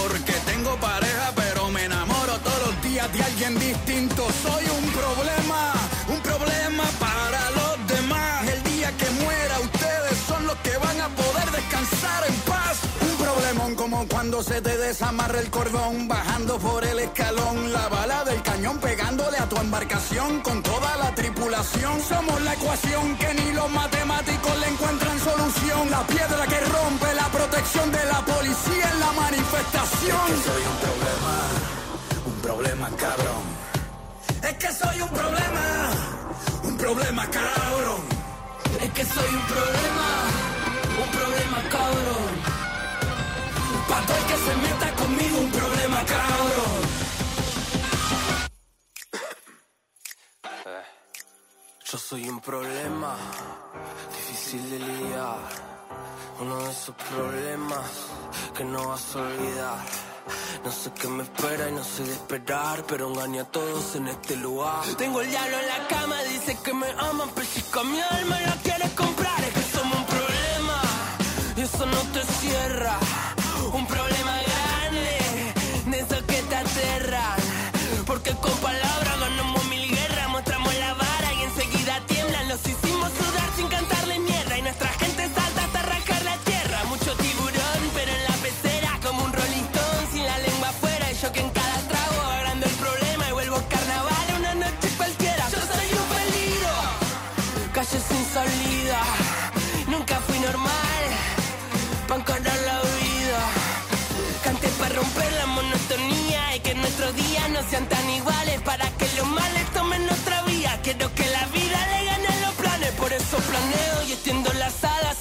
Cuando se te desamarra el cordón. Bajando por el escalón. La bala del cañón pegándole a tu embarcación con toda la tripulación. Somos la ecuación que ni los matemáticos le encuentran solución. La piedra que rompe la protección de la policía en la manifestación. Soy un problema, un problema cabrón. Es que soy un problema, un problema cabrón. Es que soy un problema, un problema el que se meta conmigo, un problema cabrón. Yo soy un problema, difícil de lidiar. Uno de esos problemas que no vas a olvidar. No sé qué me espera y no sé de esperar, pero engañé a todos en este lugar. Tengo el diablo en la cama, dice que me aman, pero si con mi alma la quieres comprar. Es que somos un problema y eso no te cierra. Un problema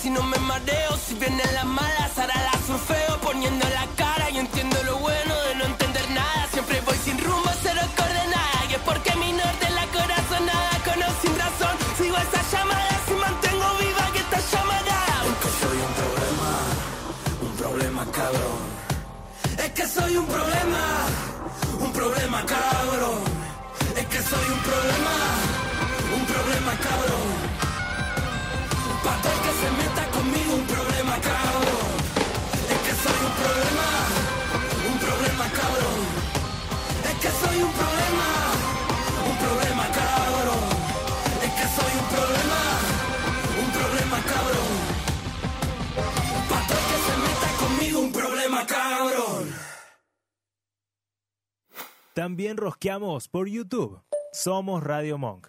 y no me mareo. Si vienen las malas, ahora las surfeo poniendo la cara y entiendo lo bueno de no entender nada. Siempre voy sin rumbo, cero coordenada y es porque mi norte es la corazonada, conozco sin razón. Sigo esa llamada si mantengo viva que está llamada. Un cabrón. Es que soy un problema, un problema cabrón. Es que soy un problema, un problema cabrón. Para todo el que También rosqueamos por YouTube. Somos Radio Monk.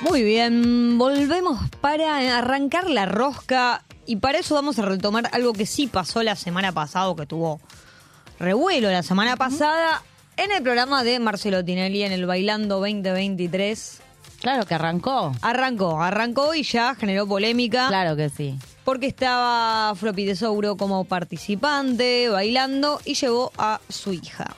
Muy bien, volvemos para arrancar la rosca y para eso vamos a retomar algo que sí pasó la semana pasada, que tuvo revuelo la semana pasada en el programa de Marcelo Tinelli en el Bailando 2023. Claro que arrancó. Arrancó, arrancó y ya generó polémica. Claro que sí. Porque estaba Floppy de Souro como participante, bailando, y llevó a su hija.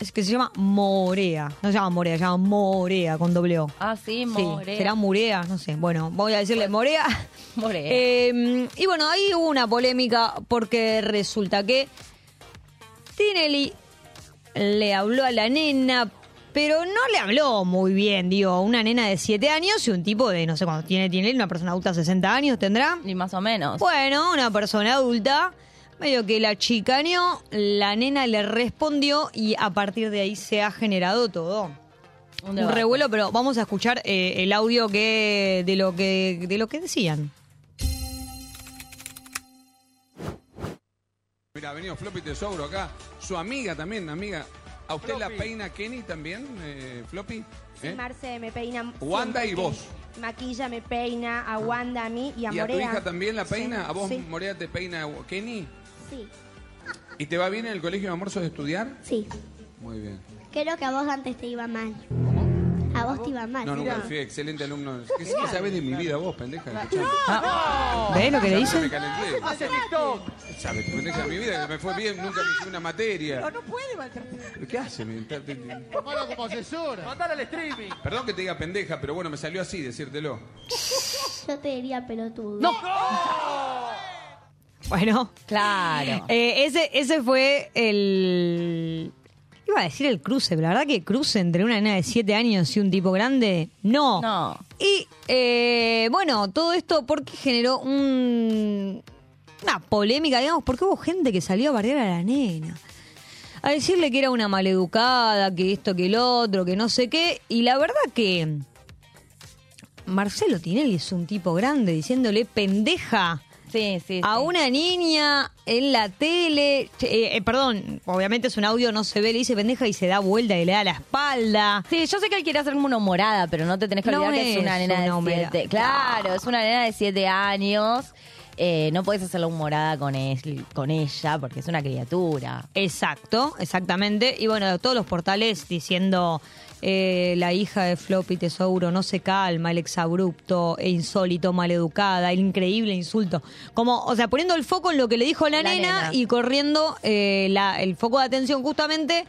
Es que se llama Morea. No se llama Morea, se llama Morea con doble O. Ah, sí, Sí, More. será Murea, no sé. Bueno, voy a decirle Morea. [LAUGHS] Morea. Eh, y bueno, ahí hubo una polémica porque resulta que Tinelli le habló a la nena, pero no le habló muy bien, digo, una nena de 7 años y un tipo de, no sé cuánto tiene Tinelli, una persona adulta de 60 años tendrá. Y más o menos. Bueno, una persona adulta, medio que la chicaneó, la nena le respondió y a partir de ahí se ha generado todo. Un, revuelo, pero vamos a escuchar eh, el audio que de lo que de lo que decían. Mira, ha venido Floppy Tesouro acá. Su amiga también, amiga. ¿A usted la peina Kenny también, eh, Floppy? Sí, ¿Eh? Marce me peina. Wanda y vos. Maquilla, me peina, a Wanda, a mí y a ¿Y a tu Morea. hija también la peina? Sí, ¿A vos, Sí, Morea, te peina Kenny? sí, ¿Y te va bien en el colegio de Amorzo de estudiar? sí. Muy bien. Creo que a vos antes te iba mal. A vos te iba mal. No, nunca fui excelente alumno. [LAUGHS] ¿Qué, qué sabes de mi vida vos, pendeja? Escuchame. ¿Ves lo que le Me dice? calenté. ¿Sabes, pendeja, mi vida? Me fue bien, nunca me hice una materia. No, no puede maltratar. ¿Qué hace? Me- te- te- como asesora. Mandar al streaming. Perdón que te diga pendeja, pero bueno, me salió así decírtelo. Yo te diría pelotudo. No. Bueno, Claro. eh, ese ese fue el iba a decir el cruce, pero la verdad que cruce entre una nena de 7 años y un tipo grande, no. No. Y eh, bueno, todo esto porque generó un, una polémica, digamos, porque hubo gente que salió a bardear a la nena. A decirle que era una maleducada, que esto, que el otro, que no sé qué. Y la verdad que Marcelo Tinelli es un tipo grande diciéndole pendeja Sí, sí. a sí. una niña en la tele. Eh, eh, perdón, obviamente es un audio, no se ve, le dice pendeja y se da vuelta y le da la espalda. Sí, yo sé que él quiere hacer como una morada, pero no te tenés que No olvidar que es es una nena una de humorada. siete. Claro, es una nena de siete años. Eh, no puedes hacerle una morada con, él, con ella porque es una criatura. Exacto, exactamente. Y bueno, todos los portales diciendo eh, la hija de Floppy Tesouro no se calma, el exabrupto e insólito, maleducada, el increíble insulto. Como, o sea, poniendo el foco en lo que le dijo la, La nena, nena. y corriendo eh, la- el foco de atención justamente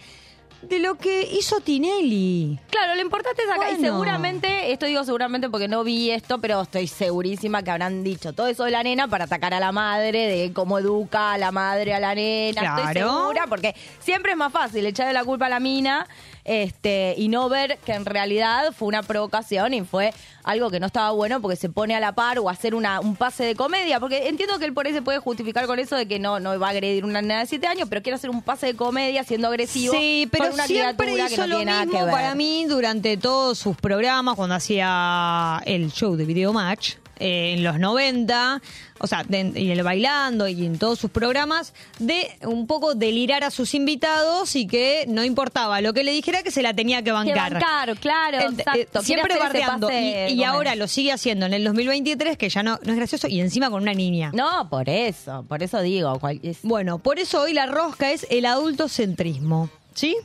de lo que hizo Tinelli. Claro, lo importante es acá, y seguramente, esto digo seguramente porque no vi esto, pero estoy segurísima que habrán dicho todo eso de la nena para atacar a la madre, de cómo educa a la madre a la nena. Estoy segura, porque siempre es más fácil echarle la culpa a la mina este y no ver que en realidad fue una provocación y fue algo que no estaba bueno porque se pone a la par o hacer una, un pase de comedia. Porque entiendo que él por ahí se puede justificar con eso de que no, no va a agredir una nena de 7 años, pero quiere hacer un pase de comedia siendo agresivo. Sí, pero con una siempre criatura que hizo no lo tiene nada mismo que ver. para mí durante todos sus programas, cuando hacía el show de Video Match eh, en los 90, o sea, de- y el bailando y en todos sus programas, de un poco delirar a sus invitados y que no importaba lo que le dijera, que se la tenía que Que bancar. claro, exacto. eh, Quiere siempre hacer ese bardeando. Y, ahora lo sigue haciendo en el 2023, que ya no, no es gracioso, y encima con una niña. No, por eso, por eso digo. cual- es- Bueno, por eso hoy la rosca es el adultocentrismo. ¿Sí?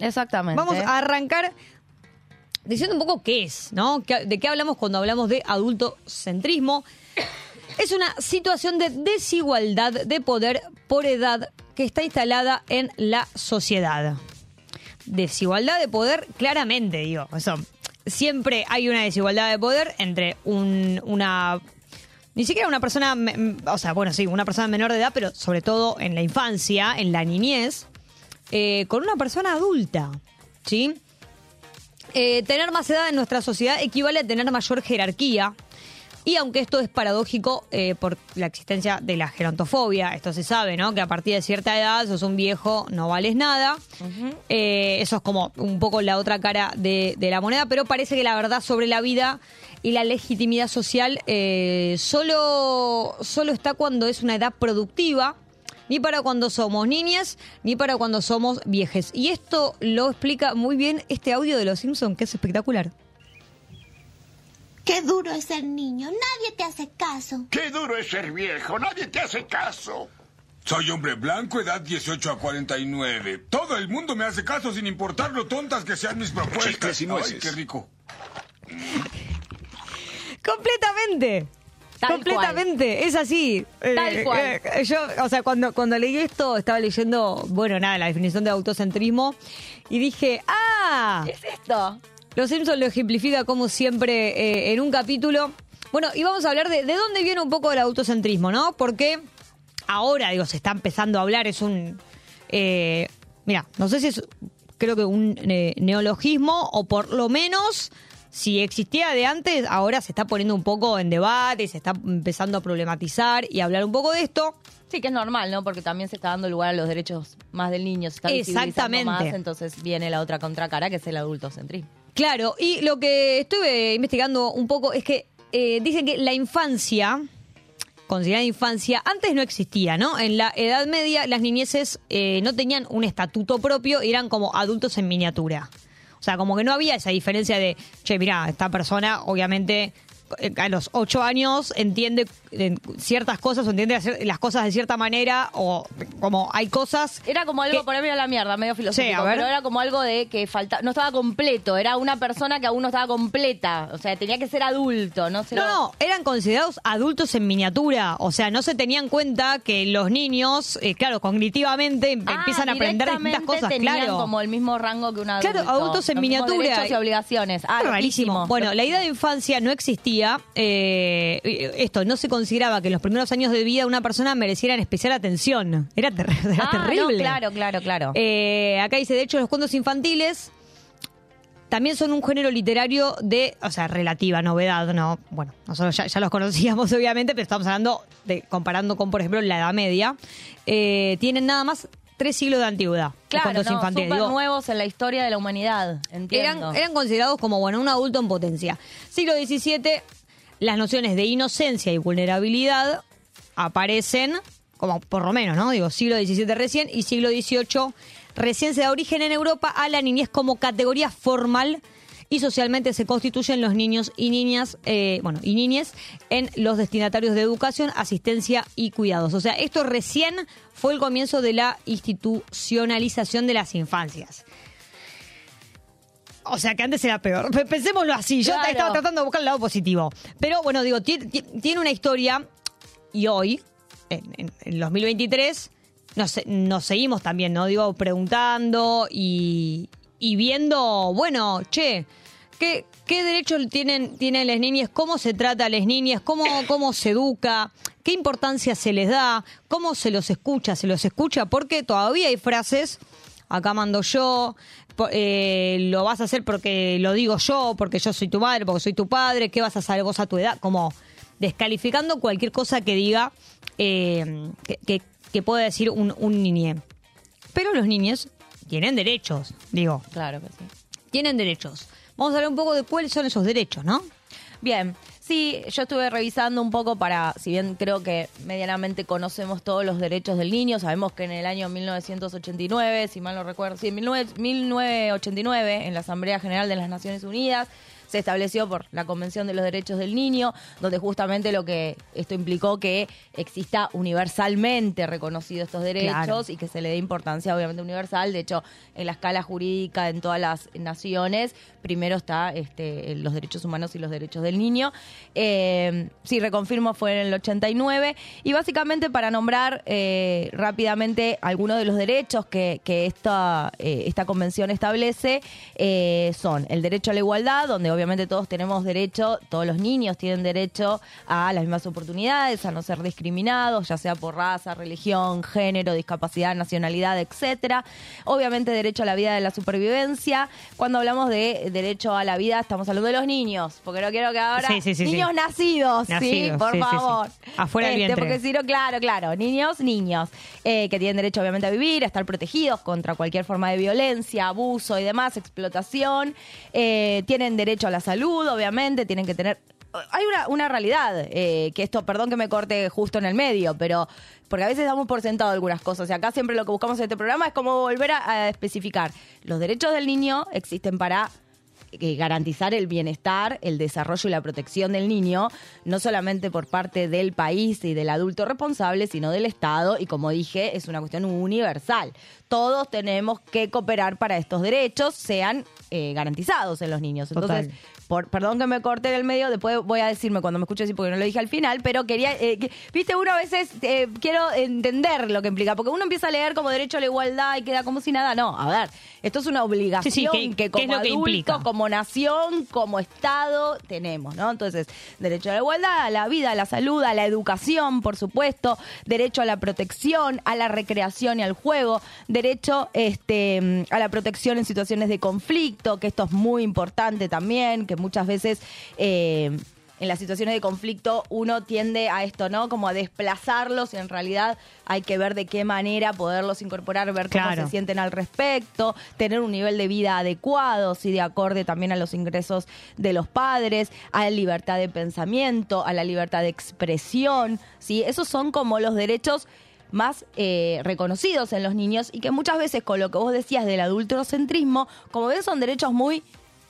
exactamente. Vamos a arrancar diciendo un poco qué es, ¿no? ¿Qué- ¿De qué hablamos cuando hablamos de adultocentrismo? [CLEARS THROAT] Es una situación de desigualdad de poder por edad que está instalada en la sociedad. desigualdad de poder, claramente, digo. Eso, siempre hay una desigualdad de poder entre un, una. Ni siquiera una persona, o sea, bueno, sí, una persona menor de edad, pero sobre todo en la infancia, en la niñez, eh, con una persona adulta, ¿sí? Eh, tener más edad en nuestra sociedad equivale a tener mayor jerarquía. Y aunque esto es paradójico eh, por la existencia de la gerontofobia, esto se sabe, ¿no? Que a partir de cierta edad sos un viejo, no vales nada. Eh, eso es como un poco la otra cara de, de la moneda, pero parece que la verdad sobre la vida y la legitimidad social eh, solo, solo está cuando es una edad productiva, ni para cuando somos niñas, ni para cuando somos viejes. Y esto lo explica muy bien este audio de Los Simpsons, que es espectacular. Qué duro es ser niño. Nadie te hace caso. Qué duro es ser viejo, nadie te hace caso. Soy hombre blanco, edad 18 a 49. Todo el mundo me hace caso sin importar lo tontas que sean mis propuestas. Chicles y nueces. Ay, qué rico. Completamente. Tal Completamente, es así. Tal Eh, cual. eh, yo, o sea, cuando, cuando leí esto, estaba leyendo, bueno, nada, la definición de autocentrismo y dije, ¡ah! ¿Qué es esto? Los Simpsons lo ejemplifica como siempre eh, en un capítulo. Bueno, y vamos a hablar de, de dónde viene un poco el autocentrismo, ¿no? Porque ahora, digo, se está empezando a hablar, es un... eh, mira, no sé si es, creo que un eh, neologismo o por lo menos... Si existía de antes, ahora se está poniendo un poco en debate, se está empezando a problematizar y a hablar un poco de esto. Sí, que es normal, ¿no? Porque también se está dando lugar a los derechos más del niño, se está Exactamente. más, entonces viene la otra contracara, que es el adultocentrismo. Claro, y lo que estuve investigando un poco es que eh, dicen que la infancia, considerada infancia, antes no existía, ¿no? En la Edad Media las niñeces eh, no tenían un estatuto propio, eran como adultos en miniatura. O sea, como que no había esa diferencia de, che, mira, esta persona obviamente a los ocho años entiende eh, ciertas cosas o entiende las cosas de cierta manera o como hay cosas... Era como algo, que- por ahí mira la mierda, medio filosófico, Sí, a ver. pero era como algo de que falta, no estaba completo, era una persona que aún no estaba completa, o sea, tenía que ser adulto, no No, eran considerados adultos en miniatura. O sea, no se tenían en cuenta que los niños, eh, claro, cognitivamente Ah, empiezan a aprender distintas cosas, tenían claro. como el mismo rango que un adulto. Claro, adultos en Los miniatura. derechos y obligaciones. Ah, rarísimo. Bueno, la idea de infancia no existía. Eh, esto, no se consideraba que en los primeros años de vida una persona merecieran especial atención. Era, ter- [LAUGHS] era Ah, no, terrible. claro, claro, claro. Eh, acá dice, de hecho, los cuentos infantiles también son un género literario de, o sea, relativa novedad, ¿no? Bueno, nosotros ya, ya los conocíamos, [LAUGHS] obviamente, pero estamos hablando de, comparando con, por ejemplo, la Edad Media. Eh, tienen nada más tres siglos de antigüedad. Claro, no, infantiles. súper Digo, nuevos en la historia de la humanidad, entiendo. eran, eran considerados como, bueno, un adulto en potencia. Siglo XVII, las nociones de inocencia y vulnerabilidad aparecen, como por lo menos, ¿no? Digo, siglo XVII recién y siglo XVIII recién se da origen en Europa a la niñez como categoría formal y socialmente se constituyen los niños y niñas, eh, bueno, y niñes en los destinatarios de educación, asistencia y cuidados. O sea, esto recién fue el comienzo de la institucionalización de las infancias. O sea, que antes era peor. Pensémoslo así. Yo Claro. estaba tratando de buscar el lado positivo. Pero bueno, digo, ti- ti- tiene una historia y hoy, en, en- en 2023, nos, se- nos seguimos también, ¿no? Digo, preguntando y, y viendo, bueno, che, ¿qué, qué derechos tienen, tienen las niñas? ¿Cómo se trata a las niñas? ¿Cómo, ¿Cómo se educa? ¿Qué importancia se les da? ¿Cómo se los escucha? ¿Se los escucha? Porque todavía hay frases acá mando yo, eh, lo vas a hacer porque lo digo yo, porque yo soy tu madre, porque soy tu padre, ¿qué vas a hacer vos a tu edad? Como descalificando cualquier cosa que diga, eh, que, que- que pueda decir un, un niñe. Pero los niños tienen derechos, digo, Claro que sí. tienen derechos. Vamos a hablar un poco de cuáles son esos derechos, ¿no? Bien, sí, yo estuve revisando un poco para, si bien creo que medianamente conocemos todos los derechos del niño, sabemos que en el año 1989, si mal no recuerdo, sí, en 19 1989, en la Asamblea General de las Naciones Unidas, se estableció por la Convención de los Derechos del Niño, donde justamente lo que esto implicó que exista universalmente reconocido estos derechos Claro. y que se le dé importancia obviamente universal. De hecho, en la escala jurídica en todas las naciones, primero está este, los derechos humanos y los derechos del niño. Eh, sí, reconfirmo, fue en el 89. Y básicamente para nombrar eh, rápidamente algunos de los derechos que, que esta, eh, esta convención establece, eh, son el derecho a la igualdad, donde obviamente todos tenemos derecho, todos los niños tienen derecho a las mismas oportunidades, a no ser discriminados, ya sea por raza, religión, género, discapacidad, nacionalidad, etcétera. Obviamente derecho a la vida de la supervivencia. Cuando hablamos de derecho a la vida, estamos hablando de los niños, porque no quiero que ahora Sí, sí, sí, sí. niños nacidos, sí, Nacidos, por sí, favor. Afuera del Este, vientre. Porque si no, claro, claro, niños, niños, eh, que tienen derecho obviamente a vivir, a estar protegidos contra cualquier forma de violencia, abuso y demás, explotación. Eh, tienen derecho a la salud, obviamente, tienen que tener... Hay una, una realidad, eh, que esto, perdón que me corte justo en el medio, pero porque a veces damos por sentado algunas cosas. Y acá siempre lo que buscamos en este programa es como volver a, a especificar. Los derechos del niño existen para eh, garantizar el bienestar, el desarrollo y la protección del niño, no solamente por parte del país y del adulto responsable, sino del Estado. Y como dije, es una cuestión universal. Todos tenemos que cooperar para estos derechos sean eh, garantizados en los niños. Entonces. Por, perdón que me corte en el medio, después voy a decirme cuando me escuche así porque no lo dije al final, pero quería, eh, que- viste, uno a veces eh, quiero entender lo que implica, porque uno empieza a leer como derecho a la igualdad y queda como si nada, no, a ver, esto es una obligación Sí, sí, ¿qué- que como implica? como nación, como Estado tenemos, ¿no? Entonces, derecho a la igualdad, a la vida, a la salud, a la educación, por supuesto, derecho a la protección, a la recreación y al juego, derecho este, a la protección en situaciones de conflicto, que esto es muy importante también, que muchas veces... eh, en las situaciones de conflicto uno tiende a esto, ¿no? Como a desplazarlos y en realidad hay que ver de qué manera poderlos incorporar, ver cómo Claro. se sienten al respecto, tener un nivel de vida adecuado, sí, de acorde también a los ingresos de los padres, a la libertad de pensamiento, a la libertad de expresión, ¿sí? Esos son como los derechos más eh, reconocidos en los niños y que muchas veces con lo que vos decías del adultocentrismo, como ven son derechos muy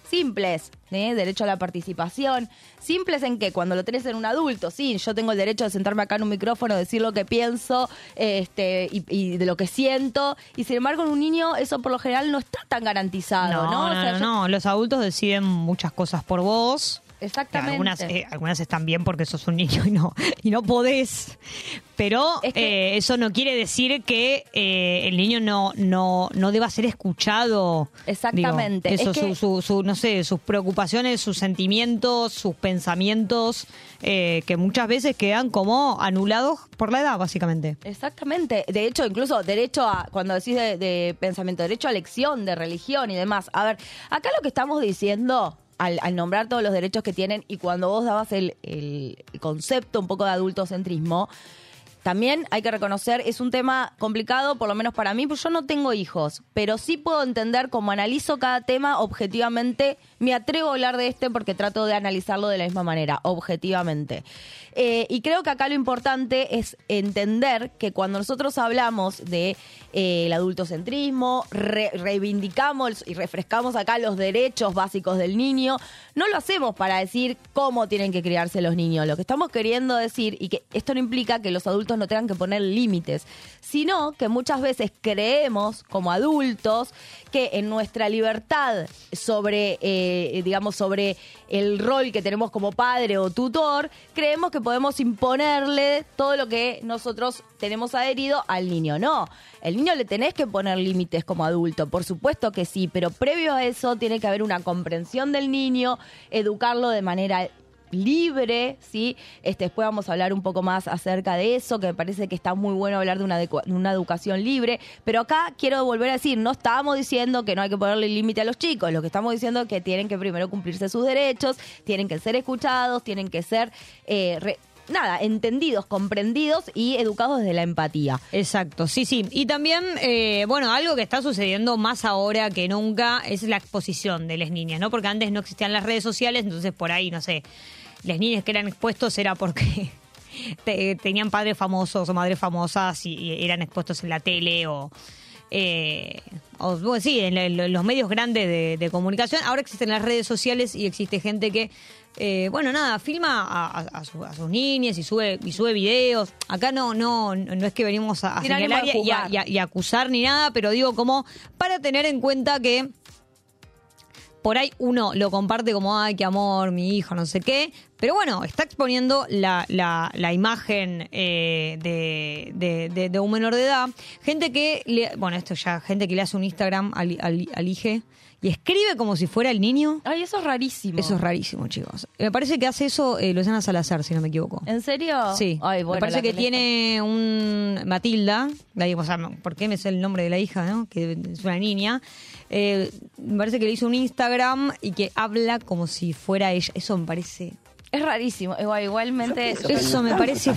simples, ¿eh? derecho a la participación, simples en que cuando lo tenés en un adulto, sí, yo tengo el derecho de sentarme acá en un micrófono, decir lo que pienso este, y, y de lo que siento, y sin embargo en un niño eso por lo general no está tan garantizado, ¿no? No, O no, sea, no, yo- no. Los adultos deciden muchas cosas por vos. Exactamente. Algunas, eh, algunas están bien porque sos un niño y no, y no podés. Pero eh, eso no quiere decir que eh, el niño no, no, no deba ser escuchado. Exactamente. Digo, eso, Es que- su, su- su, no sé, sus preocupaciones, sus sentimientos, sus pensamientos, eh, que muchas veces quedan como anulados por la edad, básicamente. Exactamente. De hecho, incluso derecho a, cuando decís de, de pensamiento, derecho a elección, de religión y demás. A ver, acá lo que estamos diciendo al, al nombrar todos los derechos que tienen y cuando vos dabas el, el concepto un poco de adultocentrismo, también hay que reconocer, es un tema complicado, por lo menos para mí, pues yo no tengo hijos, pero sí puedo entender cómo analizo cada tema objetivamente. Me atrevo a hablar de este porque trato de analizarlo de la misma manera, objetivamente. Eh, y creo que acá lo importante es entender que cuando nosotros hablamos de eh, el adultocentrismo, re- reivindicamos y refrescamos acá los derechos básicos del niño, no lo hacemos para decir cómo tienen que criarse los niños. Lo que estamos queriendo decir, y que esto no implica que los adultos no tengan que poner límites, sino que muchas veces creemos como adultos que en nuestra libertad sobre, eh, digamos, sobre el rol que tenemos como padre o tutor, creemos que podemos imponerle todo lo que nosotros tenemos adherido al niño. No, el niño le tenés que poner límites como adulto, por supuesto que sí, pero previo a eso tiene que haber una comprensión del niño, educarlo de manera libre, ¿sí? Este, después vamos a hablar un poco más acerca de eso, que me parece que está muy bueno hablar de una, educación libre, pero acá quiero volver a decir, no estamos diciendo que no hay que ponerle límite a los chicos, lo que estamos diciendo es que tienen que primero cumplirse sus derechos, tienen que ser escuchados, tienen que ser... eh, Nada, entendidos, comprendidos y educados desde la empatía. Exacto, sí, sí. Y también, eh, bueno, algo que está sucediendo más ahora que nunca es la exposición de las niñas, ¿no? Porque antes no existían las redes sociales, entonces por ahí, no sé, las niñas que eran expuestos era porque [LAUGHS] te- tenían padres famosos o madres famosas y, eran expuestos en la tele o... eh, o, bueno, sí, en, en los medios grandes de, de comunicación. Ahora existen las redes sociales y existe gente que, eh, bueno, nada, filma a, a- a su- a sus niñas y sube y sube videos. Acá no no no es que venimos a, señalar y y y acusar ni nada, pero digo como para tener en cuenta que por ahí uno lo comparte como, ay, qué amor, mi hijo, no sé qué. Pero bueno, está exponiendo la, la, la imagen eh, de, de, de- de un menor de edad. Gente que, le, bueno, esto ya, gente que le hace un Instagram al, al, al IGE y escribe como si fuera el niño. Ay, eso es rarísimo. Eso es rarísimo, chicos. Me parece que hace eso eh, Luciana Salazar, si no me equivoco. ¿En serio? Sí, Ay, bueno, me parece que tiene un Matilda, la digo, o sea, ¿por qué me sé el nombre de la hija, no? Que es una niña. Eh, me parece que le hizo un Instagram y que habla como si fuera ella. Eso me parece. Es rarísimo. Igual, igualmente. Eso me parece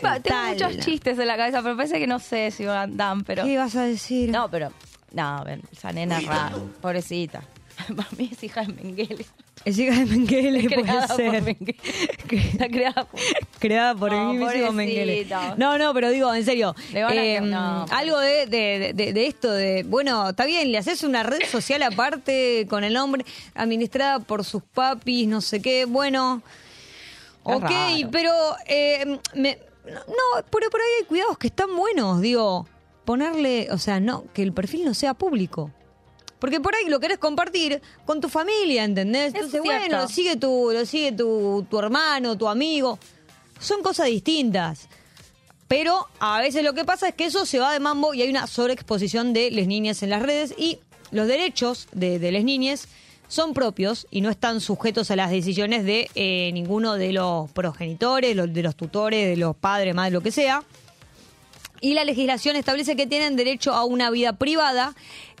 pa- tengo muchos chistes en la cabeza, pero parece que no sé si dan, pero. ¿Qué vas a decir? No, pero. No, ven, esa nena es rara. Pobrecita. [LAUGHS] Para mí es hija de Mengele. Es hija de Mengele, Es puede creada por ser. Mengele. [LAUGHS] Está creada por. [LAUGHS] Creada por el No, mismísimo Mengele. pobrecito. No, no, pero digo, en serio. A- eh, no. algo de, de, de- de esto, de. Bueno, está bien, le haces una red social aparte con el nombre, administrada por sus papis, no sé qué. Bueno. Es ok, raro. pero. eh, me- no, pero por ahí hay cuidados que están buenos. Digo, ponerle. O sea, no, que el perfil no sea público. Porque por ahí lo querés compartir con tu familia, ¿entendés? Entonces, cierto. bueno, lo sigue tu, lo sigue tu, tu hermano, tu amigo. Son cosas distintas. Pero a veces lo que pasa es que eso se va de mambo y hay una sobreexposición de las niñas en las redes y los derechos de, de las niñas son propios y no están sujetos a las decisiones de eh, ninguno de los progenitores, los- de los tutores, de los padres, madres, lo que sea. Y la legislación establece que tienen derecho a una vida privada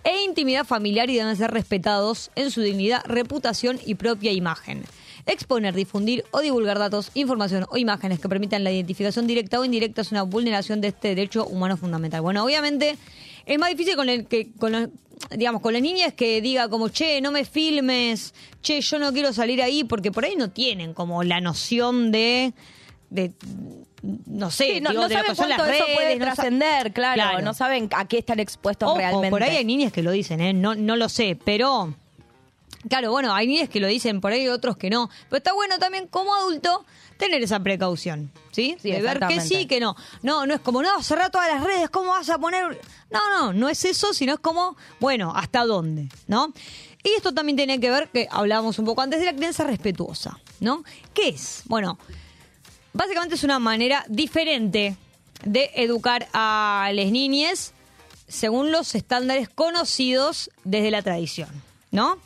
e intimidad familiar y deben ser respetados en su dignidad, reputación y propia imagen. Exponer, difundir o divulgar datos, información o imágenes que permitan la identificación directa o indirecta es una vulneración de este derecho humano fundamental. Bueno, obviamente es más difícil con el que con los- digamos con las niñas que diga como che no me filmes, che yo no quiero salir ahí porque por ahí no tienen como la noción de de no sé, Sí, no, digo, no de lo saben que son las cuánto eso puede no trascender, claro, Claro. No saben a qué están expuestos Ojo, realmente. por ahí hay niñas que lo dicen, ¿eh? no, no lo sé, pero claro, bueno, hay niñas que lo dicen, por ahí hay otros que no. Pero está bueno también como adulto tener esa precaución, ¿sí? Sí, de ver que sí, que no. No, no es como, no, cerrar todas las redes, ¿cómo vas a poner? No, no, no es eso, sino es como, bueno, ¿hasta dónde? ¿No? Y esto también tiene que ver, que hablábamos un poco antes, de la crianza respetuosa, ¿no? ¿Qué es? Bueno, básicamente es una manera diferente de educar a las niñas según los estándares conocidos desde la tradición, ¿no?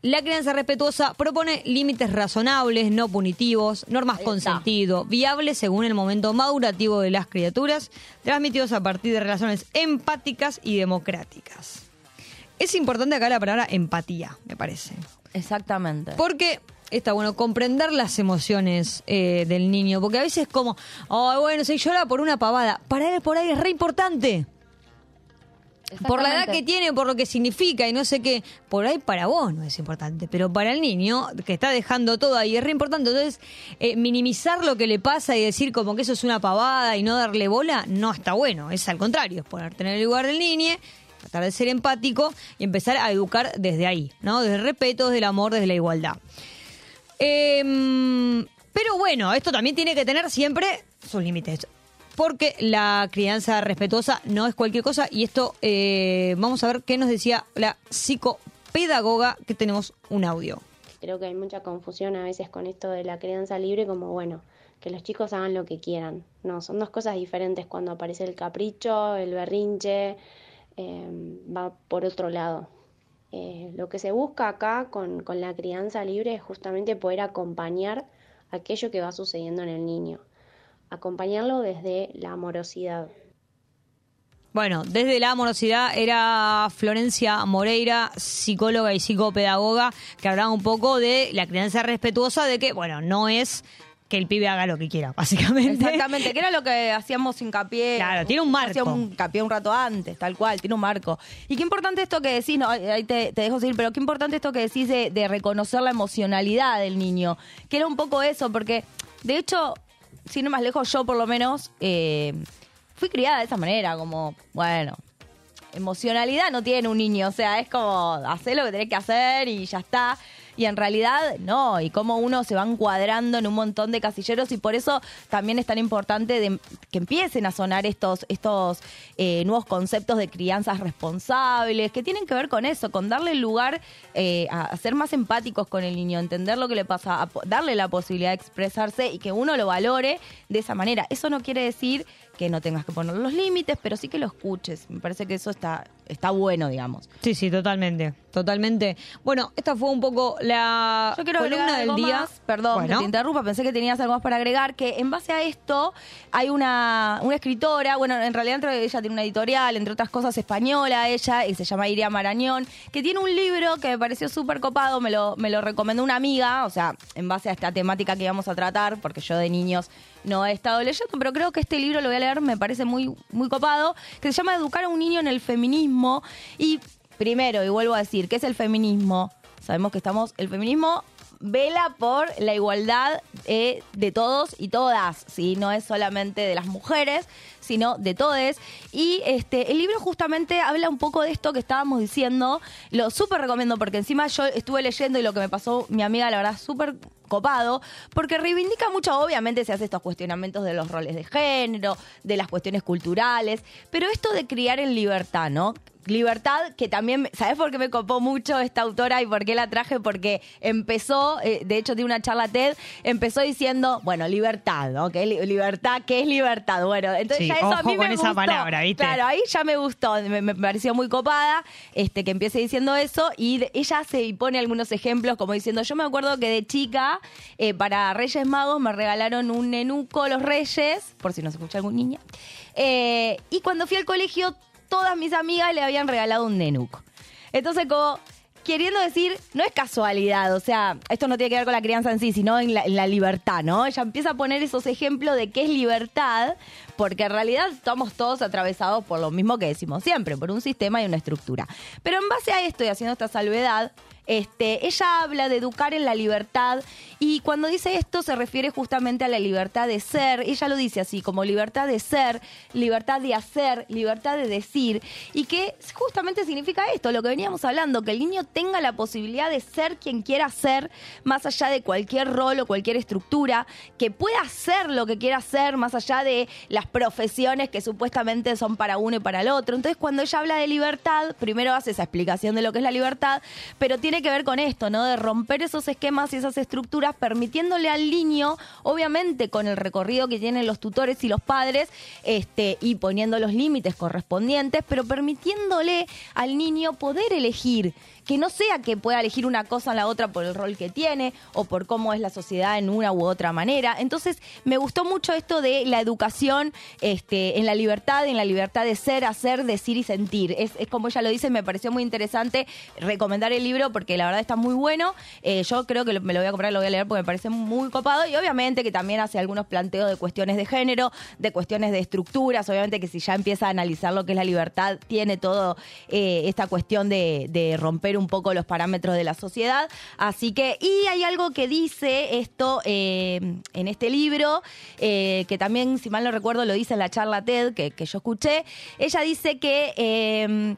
La crianza respetuosa propone límites razonables, no punitivos, normas con sentido, viables según el momento madurativo de las criaturas, transmitidos a partir de relaciones empáticas y democráticas. Es importante acá la palabra empatía, me parece. Exactamente. Porque está bueno comprender las emociones eh, del niño, porque a veces como, oh, bueno, se llora por una pavada. Para él por ahí es re importante. Por la edad que tiene, por lo que significa y no sé qué, por ahí para vos no es importante, pero para el niño que está dejando todo ahí es re importante. Entonces, eh, minimizar lo que le pasa y decir como que eso es una pavada y no darle bola, no está bueno. Es al contrario, es ponerte en el lugar del niño, tratar de ser empático y empezar a educar desde ahí, ¿no? Desde el respeto, desde el amor, desde la igualdad. Em, pero bueno, esto también tiene que tener siempre sus límites. Porque la crianza respetuosa no es cualquier cosa. Y esto, eh, vamos a ver qué nos decía la psicopedagoga, que tenemos un audio. Creo que hay mucha confusión a veces con esto de la crianza libre, como bueno, que los chicos hagan lo que quieran. No, son dos cosas diferentes. Cuando aparece el capricho, el berrinche, eh, va por otro lado. Eh, lo que se busca acá con, con la crianza libre es justamente poder acompañar aquello que va sucediendo en el niño. Acompañarlo desde la amorosidad. Bueno, desde la amorosidad era Florencia Moreira, psicóloga y psicopedagoga, que hablaba un poco de la crianza respetuosa, de que, bueno, no es que el pibe haga lo que quiera, básicamente. Exactamente, que era lo que hacíamos hincapié. Claro, tiene un marco. Hacíamos un hincapié un rato antes, tal cual, tiene un marco. Y qué importante esto que decís, no, ahí te, te dejo seguir, pero qué importante esto que decís de, de reconocer la emocionalidad del niño. Que era un poco eso, porque de hecho, sin ir más lejos, yo por lo menos eh, fui criada de esa manera, como, bueno, emocionalidad no tiene un niño, o sea, es como hacer lo que tenés que hacer y ya está. Y en realidad no, y cómo uno se va encuadrando en un montón de casilleros y por eso también es tan importante de- que empiecen a sonar estos, estos eh, nuevos conceptos de crianzas responsables, que tienen que ver con eso, con darle lugar eh, a, ser más empáticos con el niño, entender lo que le pasa, a darle la posibilidad de expresarse y que uno lo valore de esa manera. Eso no quiere decir que no tengas que poner los límites, pero sí que lo escuches. Me parece que eso está, está bueno, digamos. Sí, sí, totalmente, totalmente. Bueno, esta fue un poco la Yo quiero columna del día. más. Perdón Bueno. que te interrumpa, pensé que tenías algo más para agregar, que en base a esto hay una, una escritora, bueno, en realidad entre- ella tiene una editorial, entre otras cosas española ella, y se llama Iria Marañón, que tiene un libro que me pareció súper copado, me lo, me lo recomendó una amiga, o sea, en base a esta temática que íbamos a tratar, porque yo de niños no he estado leyendo, pero creo que este libro lo voy a leer, me parece muy, muy copado, que se llama Educar a un niño en el feminismo. Y primero, y vuelvo a decir, ¿qué es el feminismo? Sabemos que estamos, el feminismo vela por la igualdad eh, de todos y todas, ¿sí? No es solamente de las mujeres, sino de todes. Y este, el libro justamente habla un poco de esto que estábamos diciendo. Lo súper recomiendo porque encima yo estuve leyendo y lo que me pasó mi amiga, la verdad, súper copado, porque reivindica mucho, obviamente se hace estos cuestionamientos de los roles de género, de las cuestiones culturales, pero esto de criar en libertad, ¿no? Libertad, que también, ¿sabes por qué me copó mucho esta autora y por qué la traje? Porque empezó, eh, de hecho, tiene una charla TED, empezó diciendo, bueno, libertad, ¿no? ¿Qué es li- libertad? ¿Qué es libertad? Bueno, entonces Sí, ya eso a ojo mí con me esa gustó. palabra, ¿viste? Claro, ahí ya me gustó, me, me pareció muy copada este, que empiece diciendo eso y ella y pone algunos ejemplos como diciendo, yo me acuerdo que de chica eh, para Reyes Magos me regalaron un nenuco los Reyes, por si no se escucha algún niño, eh, y cuando fui al colegio todas mis amigas le habían regalado un nenuco. Entonces como... Queriendo decir, no es casualidad, o sea, esto no tiene que ver con la crianza en sí, sino en la, libertad, ¿no? Ella empieza a poner esos ejemplos de qué es libertad, porque en realidad estamos todos atravesados por lo mismo que decimos siempre, por un sistema y una estructura. Pero en base a esto y haciendo esta salvedad, este, ella habla de educar en la libertad y cuando dice esto se refiere justamente a la libertad de ser. Ella lo dice así, como libertad de ser, libertad de hacer, libertad de decir y que justamente significa esto, lo que veníamos hablando, que el niño tenga la posibilidad de ser quien quiera ser más allá de cualquier rol o cualquier estructura, que pueda hacer lo que quiera hacer más allá de las profesiones que supuestamente son para uno y para el otro. Entonces cuando ella habla de libertad, primero hace esa explicación de lo que es la libertad, pero tiene que ver con esto, ¿no? De romper esos esquemas y esas estructuras, permitiéndole al niño, obviamente con el recorrido que tienen los tutores y los padres, este, y poniendo los límites correspondientes, pero permitiéndole al niño poder elegir que no sea que pueda elegir una cosa o la otra por el rol que tiene o por cómo es la sociedad en una u otra manera. Entonces, me gustó mucho esto de la educación este, en la libertad, en la libertad de ser, hacer, decir y sentir. Es, es como ella lo dice, me pareció muy interesante recomendar el libro porque la verdad está muy bueno. Eh, yo creo que me lo voy a comprar, lo voy a leer porque me parece muy copado y obviamente que también hace algunos planteos de cuestiones de género, de cuestiones de estructuras, obviamente que si ya empieza a analizar lo que es la libertad, tiene todo eh, esta cuestión de, de romper un poco los parámetros de la sociedad. Así que, y hay algo que dice esto eh, en este libro, eh, que también, si mal no recuerdo, lo dice en la charla TED que, que yo escuché. Ella dice que... eh,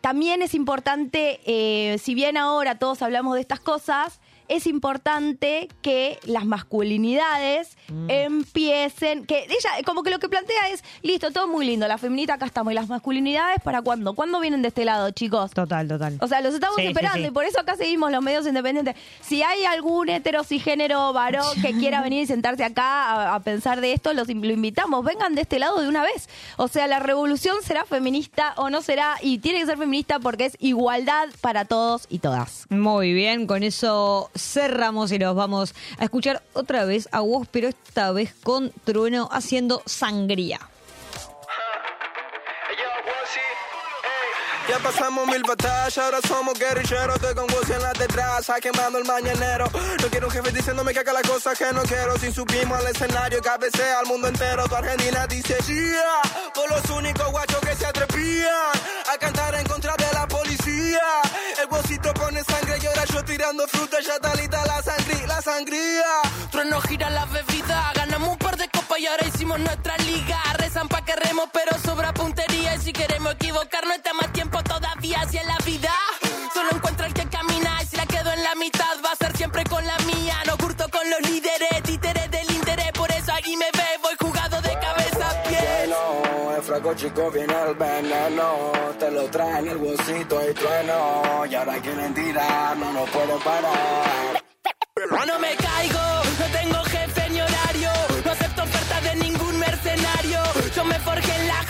también es importante, eh, si bien ahora todos hablamos de estas cosas, es importante que las masculinidades empiecen, que ella como que lo que plantea es, listo, todo muy lindo, la feminita acá estamos, y las masculinidades para cuándo, ¿cuándo vienen de este lado, chicos? Total, total. O sea, los estamos Sí, esperando sí. y por eso acá seguimos los medios independientes. Si hay algún heterosigénero varón que [LAUGHS] quiera venir y sentarse acá a, a pensar de esto, los lo invitamos, vengan de este lado de una vez. O sea, la revolución será feminista o no será, y tiene que ser feminista porque es igualdad para todos y todas. Muy bien, con eso cerramos y nos vamos a escuchar otra vez a vos, pero esta vez con Trueno haciendo sangría. [LAUGHS] Ya pasamos mil batallas, ahora somos guerrilleros. Estoy con Wozy en la detrás, quemando el mañanero. No quiero un jefe diciéndome que haga las cosas que no quiero. Si subimos al escenario, cabecea al mundo entero. Tu Argentina dice yeah. Por los únicos guachos que se atrevían a cantar en contra de El bolsito pone sangre y ahora yo tirando fruta. Ya está lista la sangría, la sangría. Trueno gira la bebida, ganamos un par de copas y ahora hicimos nuestra liga. Rezan pa' que remos, pero sobra puntería. Y si queremos equivocar, no está más tiempo todavía hacia la vida. Solo encuentro el que camina y si la quedo en la mitad va a ser siempre con la mía. No curto con los líderes, Fraco chico viene el veneno, te lo trae en el bolsito y trueno. Y ahora quieren tirar, no nos pueden parar. No me caigo, no tengo jefe ni horario, no acepto ofertas de ningún mercenario. Yo me forjé en la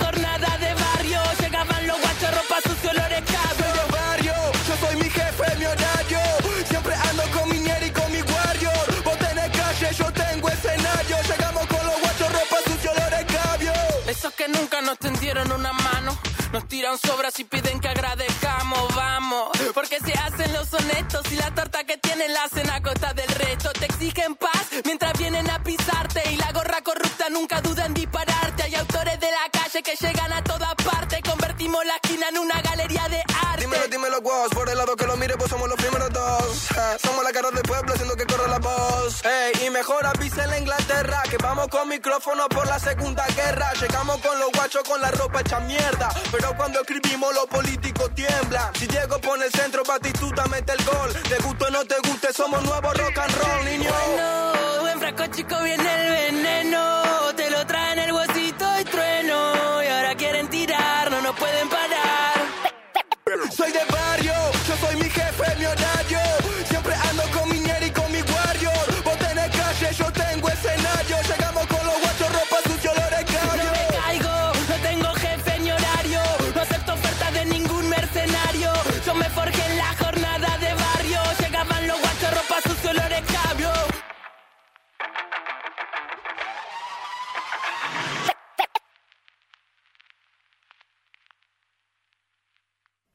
tendieron una mano, nos tiran sobras y piden que agradezcamos, vamos. Porque se hacen los honestos y la torta que tienen la hacen a costa del resto. Te exigen paz mientras vienen a pisarte y la gorra corrupta nunca duda en dispararte. Hay autores de la calle que llegan a toda parte. Convertimos la esquina en una galería de arte. Dímelo, dímelo, vos. Por el lado que lo mire, pues somos los primeros dos. Somos la cara del pueblo haciendo que Ey, y mejor avisa en la Inglaterra que vamos con micrófono por la segunda guerra. Llegamos con los guachos con la ropa hecha mierda. Pero cuando escribimos, los políticos tiemblan. Si Diego pone el centro, Batistuta mete el gol. Te guste o no te guste, somos nuevo rock and roll, niño. Bueno, buen frasco chico viene el veneno. Te lo traen el bolsito y trueno. Y ahora quieren tirar, no nos pueden parar. Soy de barrio,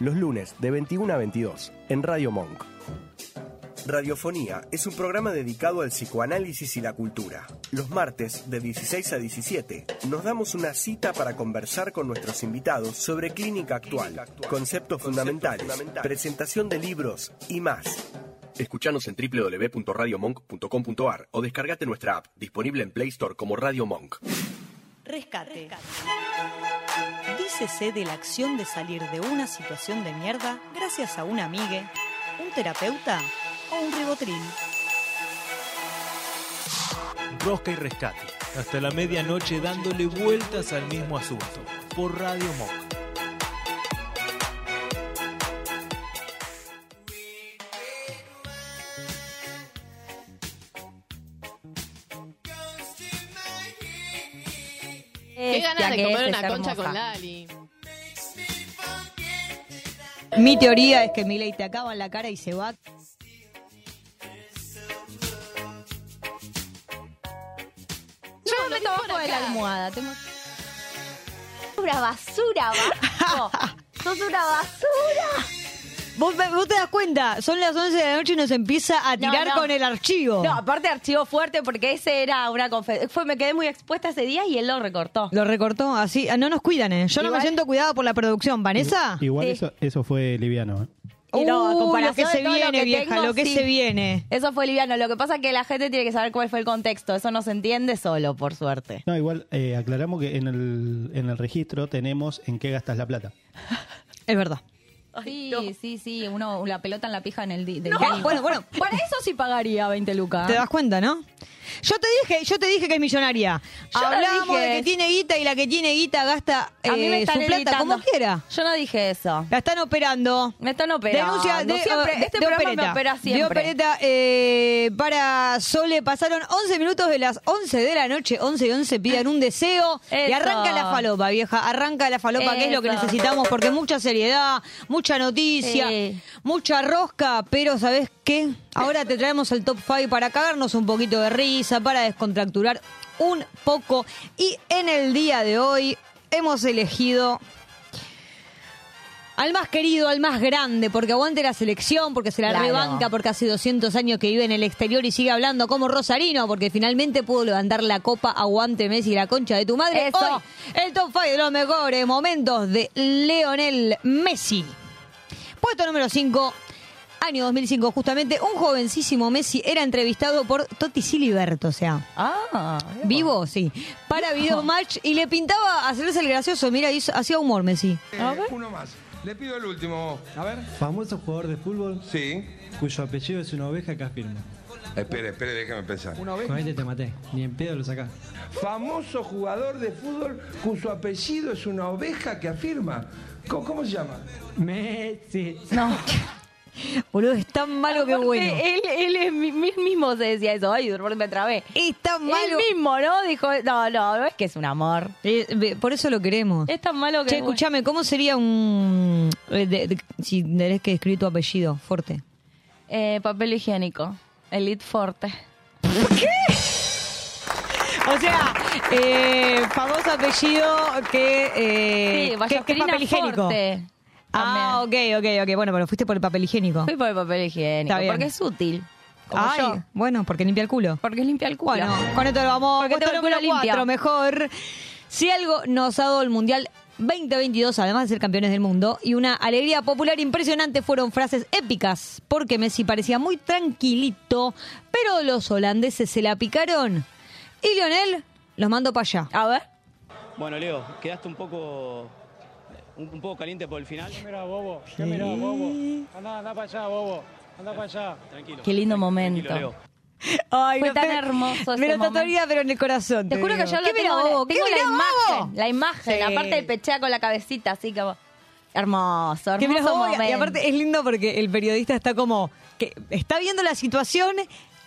Los lunes de 21 a 22 en Radio Monk. Radiofonía es un programa dedicado al psicoanálisis y la cultura. Los martes, de 16 a 17, nos damos una cita para conversar con nuestros invitados sobre clínica actual, conceptos fundamentales, presentación de libros y más. Escuchanos en www.radiomonk.com.ar o descargate nuestra app, disponible en Play Store como Radio Monk. Rescate. Dícese de la acción de salir de una situación de mierda gracias a un amigue, un terapeuta o un ribotril. Rosca y rescate. Hasta la medianoche dándole vueltas al mismo asunto. Por Radio Monk. Qué ganas de comer una concha con Lali. Mi teoría es que Milei te acaba en la cara y se va. Yo me meto abajo de la almohada. Tengo... Una basura, [LAUGHS] abajo. Sos una basura. ¿Vos, vos te das cuenta, son las 11 de la noche y nos empieza a tirar no. con el archivo. No, aparte archivo fuerte porque ese era una. Fue, me quedé muy expuesta ese día y él lo recortó. Lo recortó así. ah, No nos cuidan, ¿eh? Yo no me siento cuidado por la producción. ¿Vanessa? Igual Sí. eso, eso fue liviano. ¿eh? Y no, a Uy, comparación lo que se de todo viene, lo que vieja, tengo, lo que sí. se viene. Eso fue liviano. Lo que pasa es que la gente tiene que saber cuál fue el contexto. Eso no se entiende solo, por suerte. No, igual eh, aclaramos que en el, en el registro tenemos en qué gastas la plata. Es verdad. Sí, sí, sí, uno la pelota en la pija en el del No, día. bueno, bueno. Para eso sí pagaría 20 lucas. ¿Te das cuenta, no? Yo te dije, yo te dije que es millonaria. Yo no Hablamos dije de que eso. tiene guita y la que tiene guita gasta A mí me eh, están su plata editando. como quiera. Yo no dije eso. La están operando. Me están operando. Denuncia de, Siempre, de- este de programa opereta. me opera De siempre. opereta eh, para Sole pasaron 11 minutos de las 11 de la noche, 11 y 11 pidan un deseo y Eso. arranca la falopa, vieja, arranca la falopa, que es lo que Eso. necesitamos porque mucha seriedad, mucha noticia, Sí. mucha rosca, pero ¿sabes qué? Ahora te traemos el top 5 para cagarnos un poquito de risa, para descontracturar un poco y en el día de hoy hemos elegido al más querido, al más grande, porque aguante la selección, porque se la Claro. rebanca, porque hace 200 años que vive en el exterior y sigue hablando como Rosarino, porque finalmente pudo levantar la copa Aguante Messi, la concha de tu madre. Eso. Hoy, el top 5 de los mejores momentos de Leonel Messi. Puesto número 5, año 2005, justamente, un jovencísimo Messi era entrevistado por Totti Siliberto, o sea, Ah, vivo, sí, para Videomatch y le pintaba hacerse el gracioso, mira, hizo- hacía humor Messi. Eh, Uno más. Le pido el último. A ver. Famoso jugador de fútbol Sí. cuyo apellido es una oveja que afirma. Espere, espere, déjame pensar. Una Con este te maté, ni en pedo lo sacás. Famoso jugador de fútbol cuyo apellido es una oveja que afirma. ¿Cómo, cómo se llama? Messi. No. [LAUGHS] [LAUGHS] Boludo, es tan malo que bueno. Él, él, él mismo se decía eso. Ay, me trabé. Es tan Él malo. mismo, ¿no? Dijo, no, no, no es que es un amor. Eh, por eso lo queremos. Es tan malo que... Che, escúchame, ¿cómo sería un. eh, de- de- si tenés que escribir tu apellido fuerte? Eh, papel higiénico. Elite Forte. O sea, eh, famoso apellido que. Eh, Sí, que- que papel higiénico. Forte. Ah, ok, ok, ok. Bueno, pero fuiste por el papel higiénico. Fui por el papel higiénico. Está bien. Porque es útil. Como Ay, yo. bueno, porque limpia el culo. Porque limpia el culo. Bueno, con esto lo vamos tengo el culo limpio. cuatro, mejor. Si algo nos ha dado el Mundial 2022, además de ser campeones del mundo, y una alegría popular impresionante, fueron frases épicas, porque Messi parecía muy tranquilito, pero los holandeses se la picaron. Y Lionel los mandó para allá. A ver. Bueno, Leo, quedaste un poco un, un poco caliente por el final. Mira, bobo. ¿Qué mira, bobo? Anda, anda para allá, bobo. Anda para allá. Tranquilo. Qué lindo momento. Tranquilo, Leo. Ay, Fue no, tan hermoso ese Me lo tatuaría, pero en el corazón. Te juro que yo lo ¿Qué tengo, bobo? ¿Qué tengo la imagen, bobo? la imagen, Sí. aparte del pechea con la cabecita, así como hermoso, Que hermoso bobo, y- momento. y aparte es lindo porque el periodista está como que está viendo la situación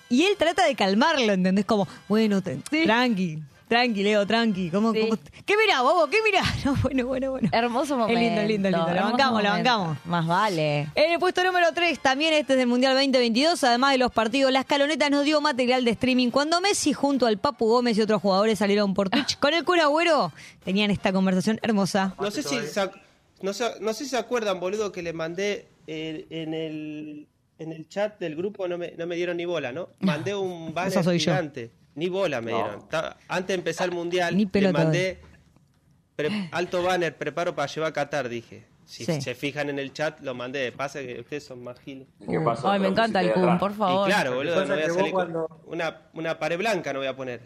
y él trata de calmarlo, ¿entendés? Como, bueno, te- tranqui, tranqui, Leo, tranqui. ¿Cómo, cómo- ¿Qué mirá, bobo? ¿Qué mirá? [LAUGHS] No, bueno, bueno, bueno. Hermoso momento. Es lindo, lindo, lindo. Lo hermoso bancamos, lo momento. bancamos. Más vale. En el puesto número 3, también este es del Mundial 2022, además de los partidos, la escaloneta nos dio material de streaming. Cuando Messi junto al Papu Gómez y otros jugadores salieron por Twitch con el cura Agüero, tenían esta conversación hermosa. No sé si se, ac- no, sé- no sé si se acuerdan, boludo, que le mandé eh, en el en el chat del grupo no me, no me dieron ni bola, ¿no? Mandé un banner yo. Ni bola me dieron. Antes de empezar el mundial, Ni le mandé pre- alto banner, preparo para llevar a Qatar, dije. Si Sí. se fijan en el chat, lo mandé. Pasa que ustedes son más giles. Ay, me encanta el Kun, por favor. Y claro, boludo, no voy a salir vos con- cuando- una, una pared blanca no voy a poner.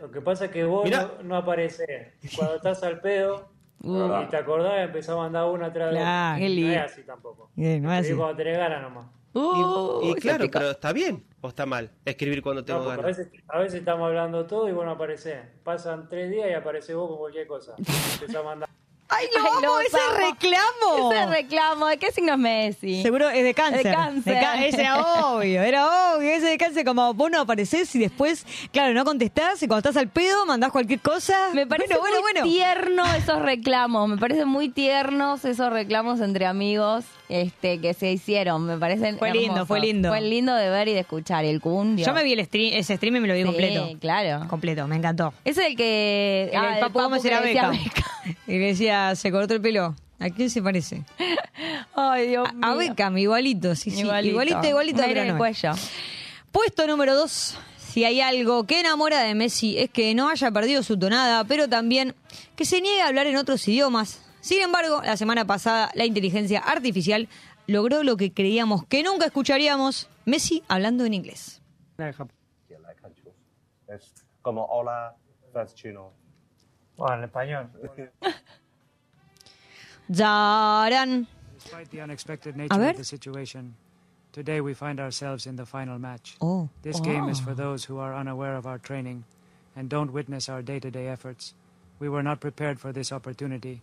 Lo que pasa es que vos Mirá. no, no apareces. Cuando estás al pedo [LAUGHS] Uh. y te acordás, empezás a mandar una atrás de otra. Qué No es así tampoco. No es Escribís así. cuando tenés ganas nomás. Y, y claro, pero está bien o está mal escribir cuando tengo No, a veces, a veces estamos hablando todo y vos no aparecés. Pasan tres días y aparece vos con cualquier cosa. [LAUGHS] Empezás a mandar. ¡Ay, lo Ay, amo! lo ¡Ese amo. reclamo! Ese reclamo, ¿de qué signo es Messi? Seguro es de cáncer. De cáncer. ese era obvio, era obvio. Ese de cáncer, como vos no aparecés y después, claro, no contestás y cuando estás al pedo mandás cualquier cosa. Me parece bueno, bueno, muy bueno. tierno esos reclamos, me parecen muy tiernos esos reclamos entre amigos este, que se hicieron, me parecen Fue lindo, fue lindo. Fue lindo de ver y de escuchar, y el Kun, Dios. Yo me vi el stream, ese stream y me lo vi Sí, completo. claro. Completo, me encantó. Es el que... El, ah, el Papu Gómez que era decía Beca. [LAUGHS] Y le decía, se cortó el pelo. ¿A quién se parece? [LAUGHS] Ay, Dios A, a mío. Beckham, igualito, sí, sí. Igualito. Igualito, igualito. Pero en el no. cuello. Puesto número dos. Si hay algo que enamora de Messi es que no haya perdido su tonada, pero también que se niegue a hablar en otros idiomas. Sin embargo, la semana pasada la inteligencia artificial logró lo que creíamos que nunca escucharíamos, Messi hablando en inglés. Es como hola, that's chino. Bueno, en español. [LAUGHS] Yaran. Despite the unexpected A nature ver. of the situation, today we find ourselves in the final match. Oh. This game is Oh. for those who are unaware of our training and don't witness our day-to-day efforts. We were not prepared for this opportunity,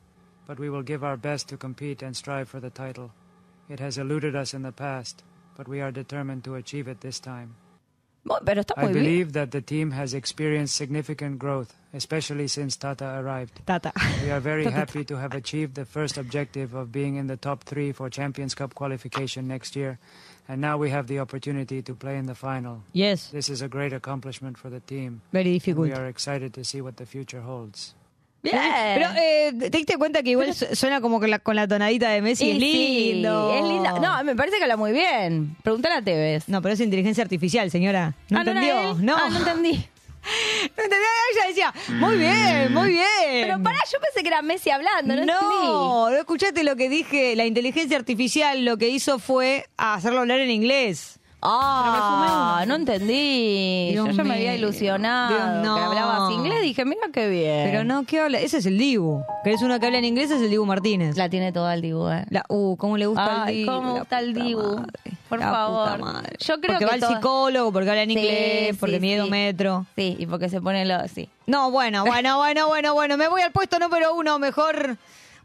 but we will give our best to compete and strive for the title. It has eluded us in the past, but we are determined to achieve it this time. Bueno, Pero está I believe that the team has experienced significant growth, especially since Tata arrived. Tata. We are very [LAUGHS] happy to have achieved the first objective of being in the top three for Champions Cup qualification next year, and now we have the opportunity to play in the final. Yes. This is a great accomplishment for the team. Very and difficult. We are excited to see what the future holds. Bien. Pero, eh, ¿te diste cuenta que igual su- suena como que la- con la tonadita de Messi? Es sí, lindo. es linda. No, me parece que habla muy bien. Pregúntale a Tevez. No, pero es inteligencia artificial, señora. ¿No Ah, ¿no era entendió? él? No. Ah, no entendí. [LAUGHS] No entendí. Ella decía, muy bien, muy bien. Pero pará, yo pensé que era Messi hablando, no, No, no escuchaste lo que dije. La inteligencia artificial lo que hizo fue hacerlo hablar en inglés. Ah, no entendí. Dios yo ya me mío. había ilusionado. Dios, no. Que hablabas inglés, dije, mira qué bien. Pero no, ¿qué habla? Ese es el Dibu. ¿Querés uno que habla en inglés? Es el Dibu Martínez. La tiene toda el Dibu, eh. La, uh, ¿cómo le gusta Ay, el Dibu? cómo gusta el Dibu. madre. Por La favor. madre. Yo creo porque que va al todo- psicólogo, porque habla en Sí, inglés, porque sí, mide sí. metros. Sí, y porque se pone lo. Sí. No, bueno, bueno, bueno, bueno, bueno. Me voy al puesto número uno, mejor.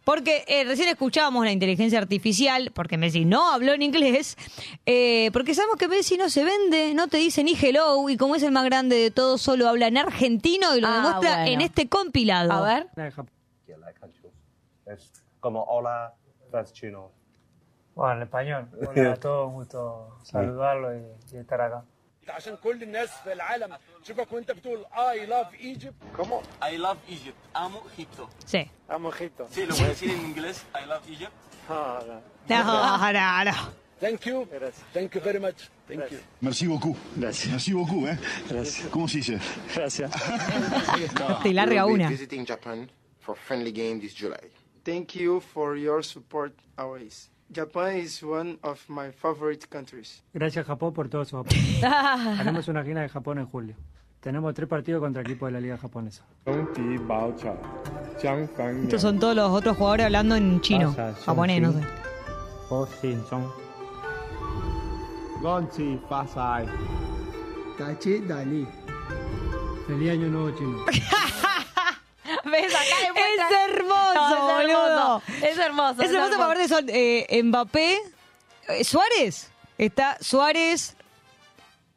Porque eh, recién escuchábamos la inteligencia artificial, porque Messi no habló en inglés, eh, porque sabemos que Messi no se vende, no te dice ni hello, y como es el más grande de todos, solo habla en argentino y lo Ah, demuestra bueno. en este compilado. A ver. Es como hola, es chino. Bueno, en español. Hola a todos, un gusto saludarlo y, y estar acá. عشان كل الناس في العالم شوفك وانت بتقول I love Egypt ¿Cómo? I love Egypt. Amo Egipto. Sí. Amo Egipto. Sí, lo voy a decir en inglés. I love Egypt. Ah, no. No, no, no. Thank you. Thank you very much. Thank you. Merci beaucoup. [LAUGHS] Gracias. Merci beaucoup, ¿eh? Gracias. ¿Cómo se dice? Gracias. Te larga una. visiting Japan for friendly game this July. Thank you for your support always. Japan is one of my favorite countries. Gracias Japón por todo su apoyo. [LAUGHS] Haremos una gira de Japón en julio. Tenemos tres partidos contra equipos de la liga japonesa. Estos son todos los otros jugadores hablando en chino, japonés, no sé. Gonchi, Fasai. Tachi, Dani. Feliz año nuevo chino. [LAUGHS] ¿Ves? Acá Es hermoso, No, es boludo. hermoso. Es hermoso. Es hermoso, aparte son eh, Mbappé, eh, Suárez. Está Suárez,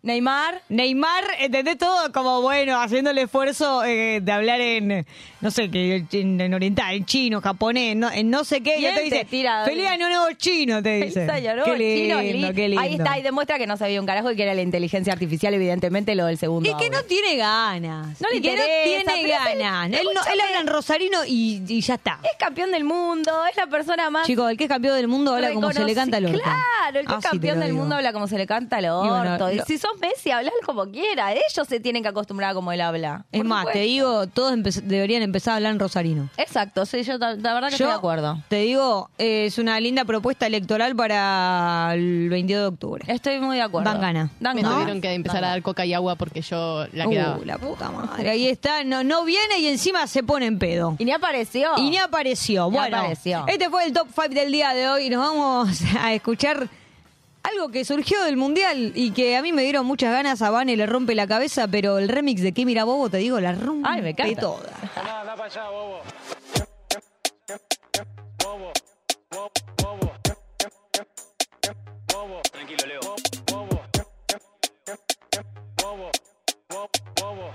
Neymar. Neymar, ¿entendés todo? Como bueno, haciendo el esfuerzo eh, de hablar en, no sé, que en, en oriental, en chino, japonés, no, en no sé qué. Y te dice, tira. feliz año nuevo chino, te dice. Qué chino, lindo, li- qué lindo. Ahí está, y demuestra que no sabía un carajo y que era la inteligencia artificial, evidentemente, lo del segundo. Y que no tiene ganas. No le que interesa, no tiene es ganas. Él, no, él habla en rosarino y, y ya está. Es campeón del mundo, es la persona más. Chicos, el que es campeón del mundo habla como se le canta al orto. Claro, el que es Así te campeón del mundo habla como se le canta al Y bueno, orto. Y si sos Messi, hablar como quiera. Ellos se tienen que acostumbrar a como él habla. Es Por más, te digo, todos empe- deberían empezar a hablar en rosarino. Exacto, sí, yo la la verdad que Yo estoy de acuerdo. Te digo, es una linda propuesta electoral para el 22 de octubre. Estoy muy de acuerdo. Dan gana. Dan Me tuvieron que empezar a dar coca y agua porque yo la Uh, quedaba. la puta madre. Ahí está, no, no viene y encima se pone en pedo. Y ni apareció. Y ni apareció. Ni Bueno, apareció. este fue el top 5 del día de hoy. Nos vamos [LAUGHS] a escuchar algo que surgió del mundial y que a mí me dieron muchas ganas. A Vane le rompe la cabeza, pero el remix de Que Mira Bobo, te digo, la rompe Ay, me encanta. toda. Nada, anda para allá, bobo. Bobo, bobo, bobo. Bobo. Tranquilo, Leo. Bobo. Bobo. Bobo.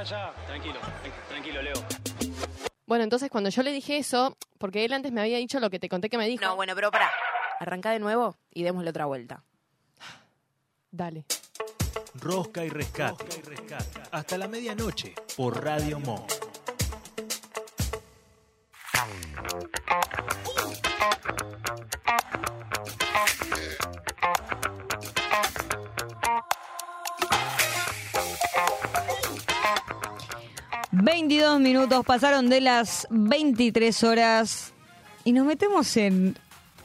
Allá. Tranquilo, tranquilo, Leo. Bueno, entonces cuando yo le dije eso, porque él antes me había dicho lo que te conté que me dijo. No, bueno, pero pará. Arranca de nuevo y démosle otra vuelta. Dale. Rosca y rescate. Hasta la medianoche por Radio Monk. 22 minutos pasaron de las 23 horas y nos metemos en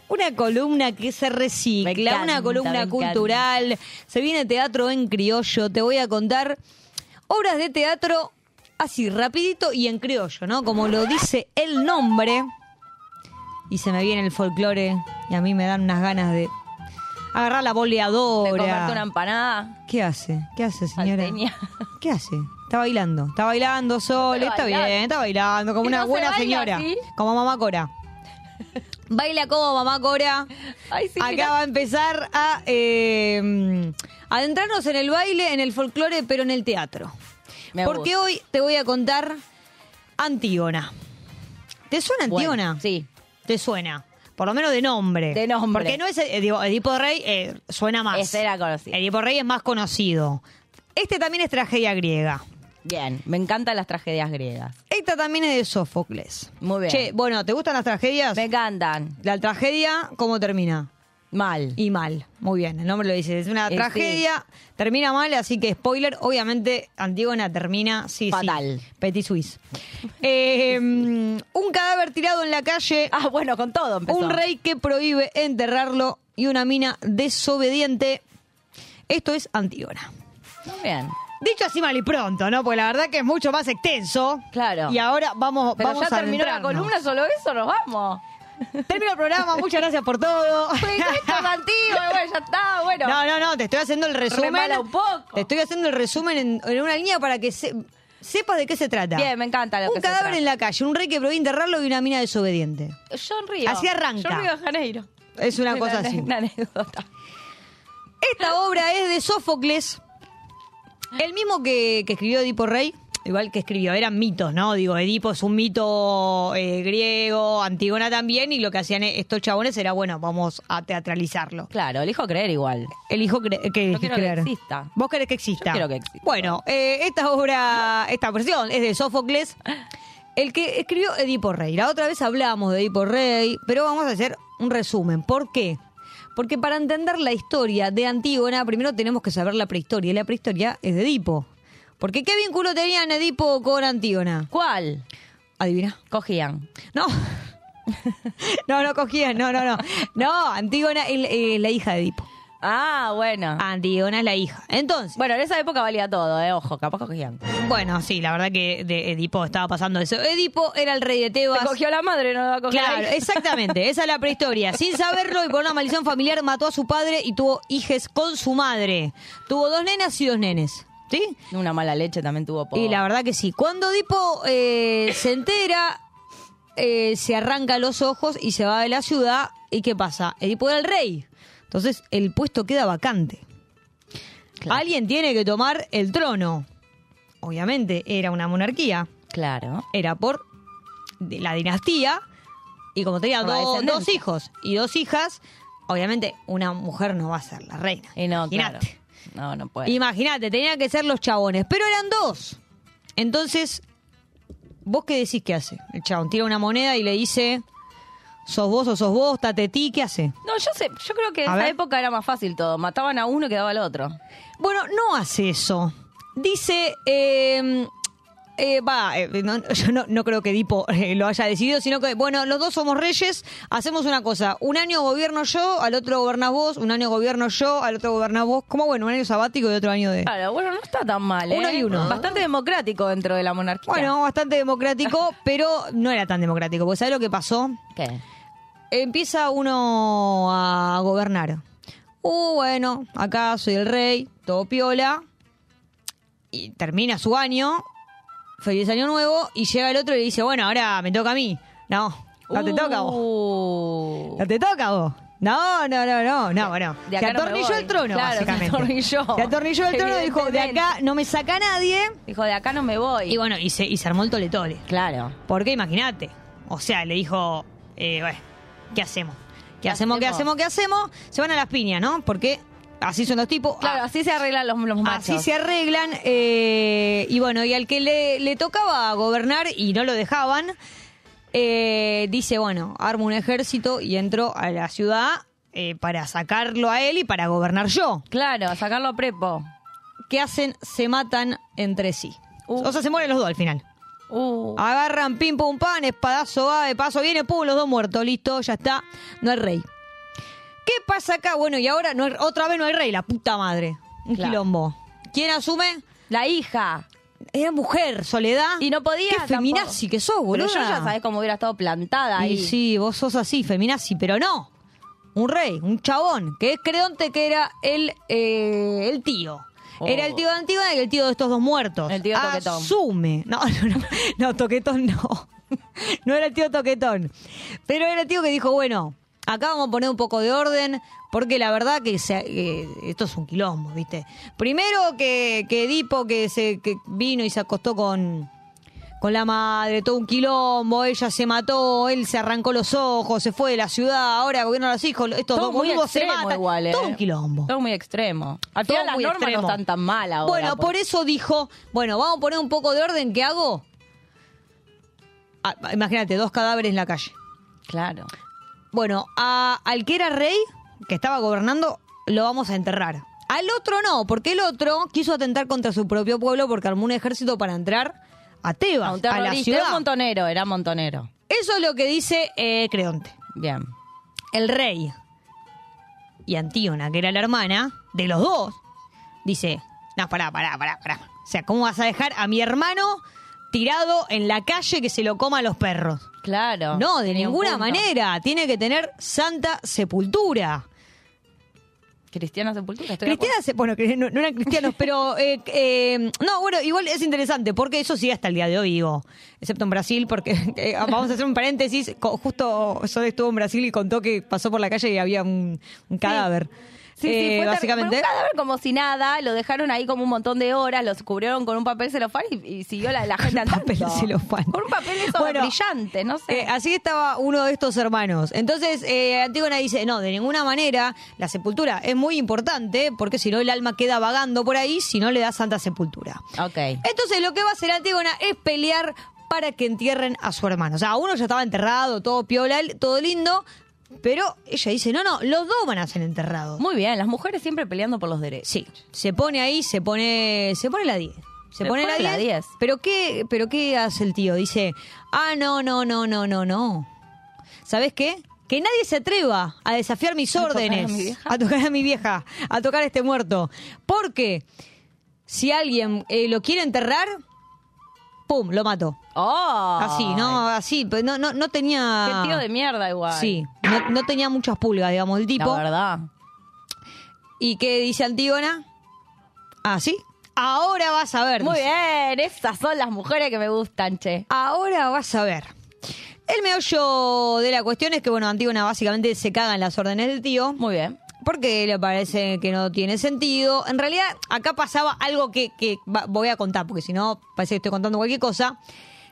una columna que se recicla, encanta, una columna encanta. cultural. Se viene teatro en criollo. Te voy a contar obras de teatro así, rapidito y en criollo, ¿no? Como lo dice el nombre. Y se me viene el folclore y a mí me dan unas ganas de agarrar la De comerte boleadora. una empanada. ¿Qué hace? ¿Qué hace, señora? salteña. ¿Qué hace? Está bailando. Está bailando Sol. Está bien, está bailando. Como ¿Y una no buena señora. así? Como mamá Cora. Baila como mamá Cora. Ay, sí, Acá va a empezar a eh, adentrarnos en el baile, en el folclore, pero en el teatro. Me Porque gusta. hoy te voy a contar Antígona. ¿Te suena Bueno, Antígona? sí. ¿Te suena? Por lo menos de nombre. De nombre. Porque no es eh, digo, Edipo Rey, eh, suena más. Ese era conocido. Edipo Rey es más conocido. Este también es tragedia griega. Bien, me encantan las tragedias griegas. Esta también es de Sófocles. Muy bien. Che, bueno, ¿te gustan las tragedias? Me encantan. La tragedia, ¿cómo termina? Mal. Y mal. Muy bien, el nombre lo dice. Es una Eh, tragedia, termina mal, así que spoiler, obviamente Antígona termina, sí, Fatal. sí. Petit Suisse. [LAUGHS] Eh, mm, un cadáver tirado en la calle, [LAUGHS] Ah, bueno, con todo empezó. un rey que prohíbe enterrarlo y una mina desobediente. Esto es Antígona. Muy bien. Dicho así mal y pronto, ¿no? Porque la verdad que es mucho más extenso. Claro. Y ahora vamos, Pero vamos ya a terminó la adentrarnos. columna, solo eso, nos vamos. Termino el programa, muchas gracias por todo. Pues esto es antiguo, bueno, ya está, bueno. No, no, no, te estoy haciendo el resumen. Remala un poco. Te estoy haciendo el resumen en, en una línea para que se- sepas de qué se trata. Bien, me encanta lo Un que se cadáver trata. en la calle, un rey que prohíbe enterrarlo y una mina desobediente. John Río. Así arranca. John Río de Janeiro. Es una [LAUGHS] cosa así. Una anécdota. Esta obra es de Sófocles, el mismo que, que escribió Edipo Rey. Igual que escribió, eran mitos, ¿no? Digo, Edipo es un mito eh, griego, Antígona también, y lo que hacían estos chabones era, bueno, vamos a teatralizarlo. Claro, elijo creer igual. Elijo cre que Yo quiero creer. que exista. ¿Vos querés que exista? Yo quiero que exista. Bueno, eh, esta obra, esta versión es de Sófocles, el que escribió Edipo Rey. La otra vez hablamos de Edipo Rey, pero vamos a hacer un resumen. ¿Por qué? Porque para entender la historia de Antígona, primero tenemos que saber la prehistoria. Y la prehistoria es de Edipo. Porque ¿qué vínculo tenían Edipo con Antígona? ¿Cuál? Adivina. Cogían. No. [LAUGHS] no, no cogían, no, no, no. No, Antígona es la- es la hija de Edipo. Ah, bueno. Antígona es la hija. Entonces, Bueno, en esa época valía todo, eh. Ojo, capaz cogían. Bueno, sí, la verdad que de Edipo estaba pasando eso. Edipo era el rey de Tebas. Se cogió la madre, no la cogió la Claro, [LAUGHS] exactamente, esa es la prehistoria. Sin saberlo y por una maldición familiar mató a su padre y tuvo hijes con su madre. Tuvo dos nenas y dos nenes. ¿Sí? Una mala leche también tuvo por... Y la verdad que sí. Cuando Edipo eh, se entera, eh, se arranca los ojos y se va de la ciudad. ¿Y qué pasa? Edipo era el rey. Entonces el puesto queda vacante. Alguien tiene que tomar el trono. Obviamente era una monarquía. Claro. Era por la dinastía. Y como tenía do- dos hijos y dos hijas, obviamente una mujer no va a ser la reina. Y no, Imagínate. claro. No, no puede. Imagínate, tenían que ser los chabones, pero eran dos. Entonces, ¿vos qué decís que hace? El chabón tira una moneda y le dice, sos vos o sos vos, tatetí, ¿qué hace? No, yo sé, yo creo que en A esa ver. época era más fácil todo. Mataban a uno y quedaba el otro. Bueno, no hace eso. Dice, eh, eh, va, eh, no, yo no, no creo que Edipo eh, lo haya decidido, sino que, bueno, los dos somos reyes, hacemos una cosa, un año gobierno yo, al otro gobernás vos, un año gobierno yo, al otro gobernás vos, como bueno, un año sabático y otro año de... Claro, bueno, no está tan mal, ¿eh? Uno y uno. Bastante democrático dentro de la monarquía. Bueno, bastante democrático, pero no era tan democrático, porque ¿sabes lo que pasó? ¿Qué? Empieza uno a gobernar. Uh, bueno, acá soy el rey, todo piola. Y termina su año, feliz año nuevo, y llega el otro y le dice, bueno, ahora me toca a mí. No, no te toca a vos. Uh. No te toca a vos. No, no, no, no, no, bueno. Se no atornilló el trono, Claro, se básicamente. atornilló. Se atornilló el trono, dijo, de acá no me saca nadie. Dijo, de acá no me voy. Y bueno, y se, y se armó el tole tole. Claro. Porque imagínate. O sea, le dijo, eh, bueno, ¿qué hacemos? ¿Qué, ¿Qué hacemos? ¿Qué hacemos? ¿Qué hacemos? Se van a las piñas, ¿no? Porque así son los tipos. Claro, Ah, así se arreglan los, los machos. Así se arreglan. eh, y bueno, y al que le, le tocaba gobernar y no lo dejaban, eh, dice, bueno, armo un ejército y entro a la ciudad eh, para sacarlo a él y para gobernar yo. Claro, sacarlo a prepo. ¿Qué hacen? Se matan entre sí. O sea, se mueren los dos al final. Uh. Agarran pim pum pan, espadazo va, de paso viene, pum, los dos muertos, listo, ya está, no hay rey. ¿Qué pasa acá? Bueno, y ahora no hay- otra vez no hay rey, la puta madre. Un Claro. quilombo. ¿Quién asume? La hija. Era mujer, Soledad. Y no podía. Qué tampoco. feminazi que sos, boludo. Yo ya sabés cómo hubiera estado plantada ahí. Y sí, vos sos así, feminazi, pero no. Un rey, un chabón, que es Creonte, que era el, eh, el tío. Oh. Era el tío de Antígona y el tío de estos dos muertos. El tío Toquetón. Asume. No, [LAUGHS] no, no, no, Toquetón no. [LAUGHS] No era el tío Toquetón. Pero era el tío que dijo, bueno, acá vamos a poner un poco de orden, porque la verdad que, se- esto es un quilombo, ¿viste? Primero que, que Edipo que se que vino y se acostó con, con la madre, todo un quilombo, ella se mató, él se arrancó los ojos, se fue de la ciudad, ahora gobierna a los hijos, estos Todo dos muy se matan. igual, ¿eh? Todo un quilombo. Todo muy extremo. Al Todo final las normas extremo. no están tan mal ahora. Bueno, por eso dijo, bueno, vamos a poner un poco de orden, ¿qué hago? Ah, imagínate, dos cadáveres en la calle. Claro. Bueno, a- al que era rey, que estaba gobernando, lo vamos a enterrar. Al otro no, porque el otro quiso atentar contra su propio pueblo porque armó un ejército para entrar a Tebas, A un a la ciudad. Era montonero, era montonero. Eso es lo que dice eh, Creonte. Bien. El rey y Antígona, que era la hermana de los dos, dice, no, pará, pará, pará, pará. O sea, ¿cómo vas a dejar a mi hermano tirado en la calle que se lo coma a los perros? Claro. No, de ninguna manera. Tiene que tener santa sepultura. Cristiana Sepultura. Cristiana, se- bueno, no, no eran cristianos, [LAUGHS] pero eh, eh, no, bueno, igual es interesante porque eso sigue hasta el día de hoy, digo, excepto en Brasil, porque [LAUGHS] eh, vamos a hacer un paréntesis, justo Sode estuvo en Brasil y contó que pasó por la calle y había un, un cadáver. Sí, sí, Eh, fue básicamente. Un cadáver como si nada, lo dejaron ahí como un montón de horas, lo cubrieron con un papel celofán y, y siguió la, la [LAUGHS] gente andando. papel celofán. Con un papel eso Bueno, brillante, no sé. Eh, así estaba uno de estos hermanos. Entonces, eh, Antígona dice, no, de ninguna manera, la sepultura es muy importante, porque si no el alma queda vagando por ahí, si no le da santa sepultura. ok. Entonces, lo que va a hacer Antígona es pelear para que entierren a su hermano. O sea, uno ya estaba enterrado, todo piola, todo lindo, pero ella dice, no, no, los dos van a ser enterrados. Muy bien, las mujeres siempre peleando por los derechos. Sí, se pone ahí, se pone, se pone la 10. Se, Se pone, pone la la 10. 10. Pero qué, pero qué hace el tío? Dice, "Ah, no, no, no, no, no, no. ¿Sabes qué? Que nadie se atreva a desafiar mis ¿A tocar a órdenes, a tocar a mi vieja, a tocar a este muerto. Porque si alguien eh, lo quiere enterrar, pum, lo mato. ¡Oh! Así, no, así, pues no, no, no tenía. Qué tío de mierda igual. Sí, no, no tenía muchas pulgas, digamos, el tipo. La verdad. ¿Y qué dice Antígona? Ah, ¿sí? Ahora vas a ver. Muy dice. bien, esas son las mujeres que me gustan, che. Ahora vas a ver. El meollo de la cuestión es que, bueno, Antígona básicamente se caga en las órdenes del tío. Muy bien. Porque le parece que no tiene sentido. En realidad, acá pasaba algo que, que va- voy a contar, porque si no, parece que estoy contando cualquier cosa.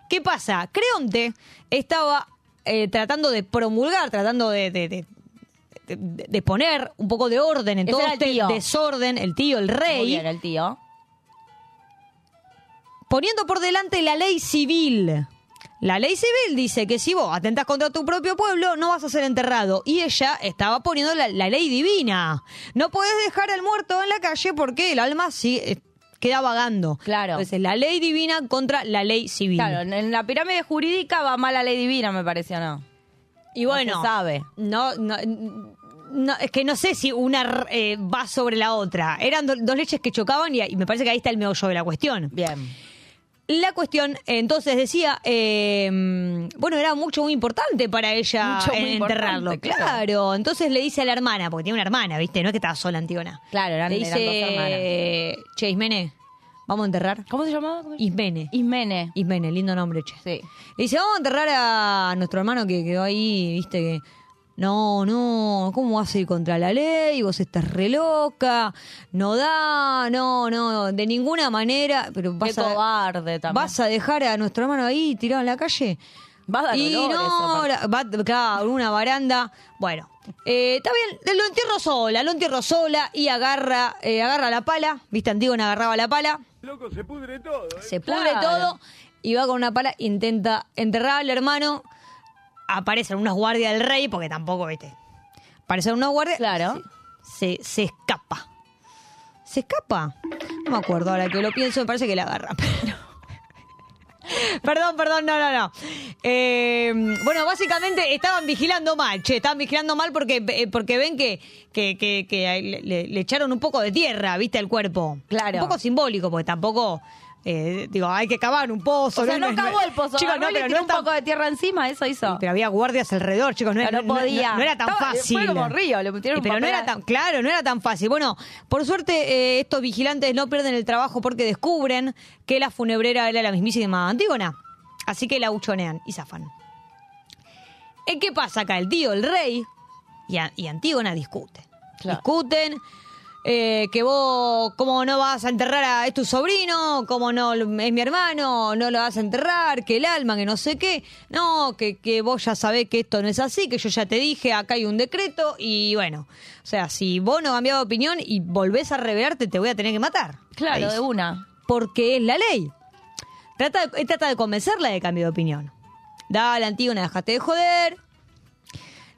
¿Qué pasa? Creonte estaba eh, tratando de promulgar, tratando de, de- de- de- de poner un poco de orden en Ese todo este tío. desorden, el tío, el rey. Muy bien, el tío. poniendo por delante la ley civil. La ley civil dice que si vos atentas contra tu propio pueblo, no vas a ser enterrado. Y ella estaba poniendo la, la ley divina. No podés dejar al muerto en la calle porque el alma sí, eh, queda vagando. Claro. Entonces, la ley divina contra la ley civil. Claro, en- la pirámide jurídica va mal la ley divina, me pareció, ¿no? y bueno, No se sabe. No, no, no, es que no sé si una eh, va sobre la otra. Eran do- dos leyes que chocaban y, y me parece que ahí está el meollo de la cuestión. Bien. La cuestión, entonces decía, eh, bueno, era mucho muy importante para ella Mucho, muy enterrarlo. Claro. claro. entonces le dice a la hermana, porque tiene una hermana, ¿viste? No es que estaba sola Antígona. Claro, eran, le eran dos hermanas. dice, che, Ismene, vamos a enterrar. ¿Cómo se llamaba? Ismene. Ismene. Ismene, lindo nombre, che. Sí. Le dice, vamos a enterrar a nuestro hermano que quedó ahí, ¿viste? Que No, no, ¿cómo vas a ir contra la ley? Vos estás re loca, no da, no, no, de ninguna manera, pero vas Qué a, cobarde también. vas a dejar a nuestro hermano ahí tirado en la calle. Va a dar y dolor no, la- va, claro, una baranda. Bueno, eh, está bien, lo entierro sola, lo entierro sola y agarra, eh, agarra la pala. ¿Viste? Antígona agarraba la pala. Loco, se pudre todo. ¿eh? Se pudre Claro. todo y va con una pala, intenta enterrar al hermano. Aparecen unos guardias del rey, porque tampoco, viste. Aparecen unos guardias. Claro. Se, se, se escapa. ¿Se escapa? No me acuerdo ahora que lo pienso, me parece que la agarra. [LAUGHS] pero- perdón, perdón, no, no, no. Eh, bueno, básicamente estaban vigilando mal, che, estaban vigilando mal porque, eh, porque ven que, que, que- que le, le- le echaron un poco de tierra, viste, al cuerpo. Claro. Un poco simbólico, porque tampoco, eh, digo, hay que cavar un pozo. O sea, no cavó el pozo. Chicos, no, pero tiró no un tan- poco de tierra encima, eso hizo. pero había guardias alrededor, chicos, no, no podía. no era tan Estaba- fácil. fue como río, le metieron pero no era tan, claro, no era tan fácil. Bueno, por suerte eh, estos vigilantes no pierden el trabajo porque descubren que la funebrera era la mismísima Antígona. Así que la buchonean y zafan. ¿En qué pasa acá? El tío, el rey y, a- y Antígona discuten. Discuten eh, que vos, ¿cómo no vas a enterrar a es tu sobrino? ¿Cómo no es mi hermano? ¿No lo vas a enterrar? Que el alma, que no sé qué. No, que, que vos ya sabés que esto no es así, que yo ya te dije, acá hay un decreto y bueno. O sea, si vos no cambiás de opinión y volvés a revelarte, te voy a tener que matar. Claro, Ahí. de una. Porque es la ley. Trata de, él trata de convencerla de cambio de opinión. Dale, Antígona, dejate de joder.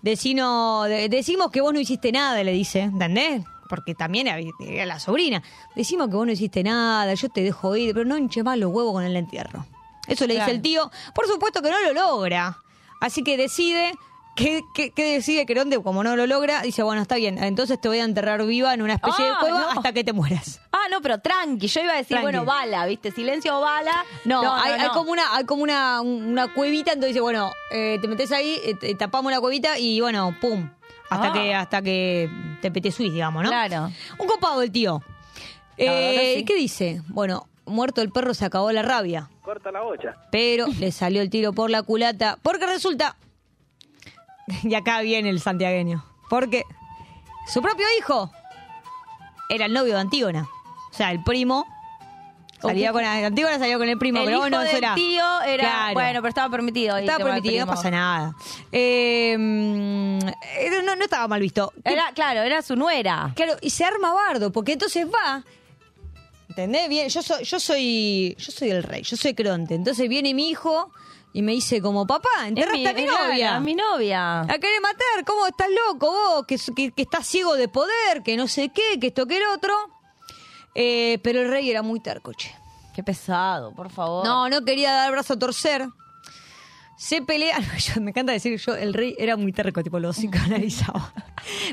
Decino, de- decimos que vos no hiciste nada, le dice, ¿entendés? Porque también era, la sobrina. Decimos que vos no hiciste nada, yo te dejo ir, pero no hinches más los huevos con el entierro. Eso le dice el tío. Por supuesto que no lo logra. Así que decide, ¿qué, qué, qué decide? Como no lo logra, dice, bueno, está bien, entonces te voy a enterrar viva en una especie de Ah, cueva no. hasta que te mueras. Ah, no, pero tranqui. Yo iba a decir, Tranqui. bueno, bala, ¿viste? Silencio o bala. No, hay, hay no. como una, hay como una, una cuevita, entonces dice, bueno, eh, te metes ahí, eh, tapamos la cuevita y bueno, pum. Hasta Ah. que, hasta que te petesuís, digamos, ¿no? Claro. Un copado el tío. Eh, sí. ¿Qué dice? Bueno, muerto el perro se acabó la rabia. Corta la bocha. Pero le salió el tiro por la culata. Porque resulta. [LAUGHS] Y acá viene el santiagueño. Porque su propio hijo era el novio de Antígona. O sea, el primo. Salía con Antígona salió con el primo, el pero hijo eso del era. tío era... Claro. Bueno, pero estaba permitido. Estaba permitido, no pasa nada. Eh, mm, no, no estaba mal visto. Era, claro, era su nuera. Claro, y se arma bardo, porque entonces va. ¿Entendés? Bien, yo soy, yo soy, yo soy el rey, yo soy Cronte. Entonces viene mi hijo y me dice como, papá, enterraste a mi novia. a mi novia. La querés matar, ¿cómo estás loco vos? Que, que, que estás ciego de poder, que no sé qué, que esto que el otro. Eh, pero el rey era muy terco, che. Qué pesado, por favor. No, no quería dar brazo a torcer. Se pelea. [LAUGHS] Yo- me encanta decir yo, el rey era muy terco, tipo lo [LAUGHS] psicoanalizaba.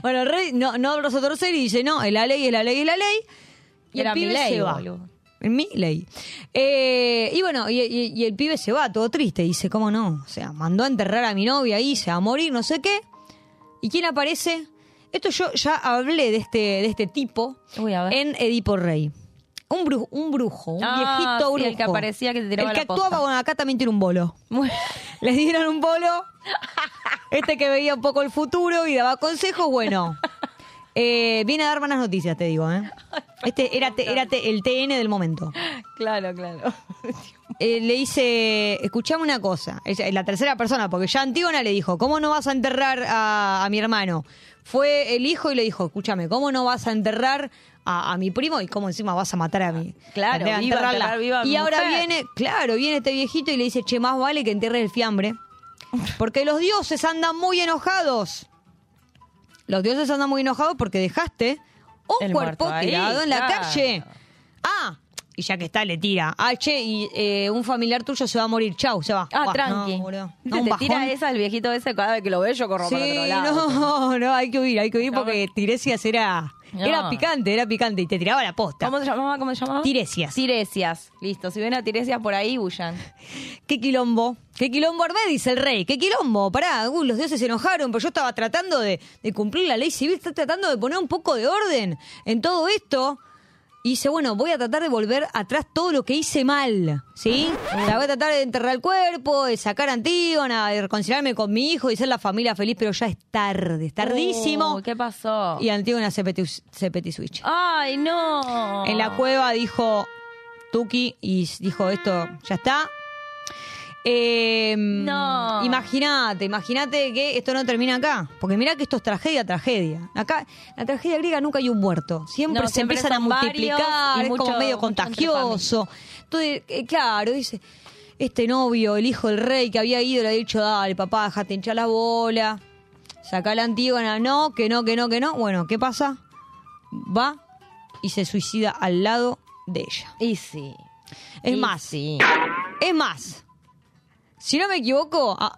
bueno, el rey no, no brazo a torcer y dice, no, es la ley, es la ley, es la ley. Y Era el mi pibe ley, se va. boludo. En mi ley. Eh, y bueno, y, y- y el pibe se va todo triste. Dice, ¿cómo no? O sea, mandó a enterrar a mi novia ahí, se va a morir, no sé qué. ¿Y quién aparece? Esto yo ya hablé de este, de este tipo Uy, a ver. en Edipo Rey. Un brujo, un brujo, un Ah, viejito sí, brujo. el que aparecía que te tiraba El que la posta. actuaba, bueno, acá también tiene un bolo. [LAUGHS] Le dieron un bolo. [LAUGHS] Este que veía un poco el futuro y daba consejos, bueno. eh, viene a dar buenas noticias, te digo, ¿eh? [LAUGHS] Este era, te- era te- el TN del momento. Claro, claro. Eh, le dice, escuchame una cosa, Ella- la tercera persona, porque ya Antígona le dijo, ¿cómo no vas a enterrar a, a mi hermano? Fue el hijo y le dijo, escúchame, ¿cómo no vas a enterrar a, a mi primo y cómo encima vas a matar a mi? Claro, a viva, enterrarla? enterrar viva a y ahora mujer. viene, claro, viene este viejito y le dice, che, más vale que entierres el fiambre, porque los dioses andan muy enojados. Los dioses andan muy enojados porque dejaste un El cuerpo muerto ahí, tirado en la claro. calle. Ah, y ya que está, le tira. Ah, che, y eh, un familiar tuyo se va a morir. Chau, se va. Ah, Buah, tranqui. No, boludo. No, un te tira esa el viejito ese cada vez que lo ve yo corro Sí, para otro lado. no, [LAUGHS] no, hay que huir, hay que huir porque Tiresias era, No. era picante, era picante y te tiraba la posta. ¿Cómo se llamaba? ¿Cómo se llamaba? Tiresias. Tiresias. Listo, si ven a Tiresias por ahí, huyan. [LAUGHS] ¿Qué quilombo? ¿Qué quilombo armé? Dice el rey. ¿Qué quilombo? Pará, uh, los dioses se enojaron, pero yo estaba tratando de, de cumplir la ley civil, estaba tratando de poner un poco de orden en todo esto. Y dice, bueno, voy a tratar de volver atrás todo lo que hice mal, ¿sí? Sea, voy a tratar de enterrar el cuerpo, de sacar a Antígona, de reconciliarme con mi hijo y ser la familia feliz, pero ya es tarde, es tardísimo. Uy, ¿Qué pasó? Y Antígona se peti, se peti switch. Ay, no. En la cueva dijo Tuki y dijo esto, ya está. Eh, No. Imagínate, imagínate que esto no termina acá. Porque mira que esto es tragedia, tragedia. Acá, la tragedia griega nunca hay un muerto. Siempre No, se siempre empiezan a multiplicar, es mucho- como medio contagioso. Entonces, eh, claro, dice, este novio, el hijo del rey que había ido, le ha dicho, dale, papá, déjate hinchar la bola. Saca la Antígona, no, que no, que no, que no. Bueno, ¿qué pasa? Va y se suicida al lado de ella. Y sí. Es Y más, sí. es más, si no me equivoco, ah,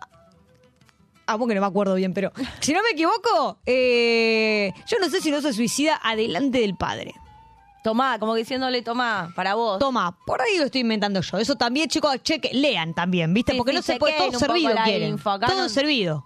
ah, porque no me acuerdo bien, pero si no me equivoco, eh, yo no sé si no se suicida adelante del padre. Tomá, como diciéndole, tomá, para vos. Toma, por ahí lo estoy inventando yo. Eso también, chicos, cheque, lean también, ¿viste? Sí, Porque sí, no se puede, todo servido quieren. info, Todo no- servido.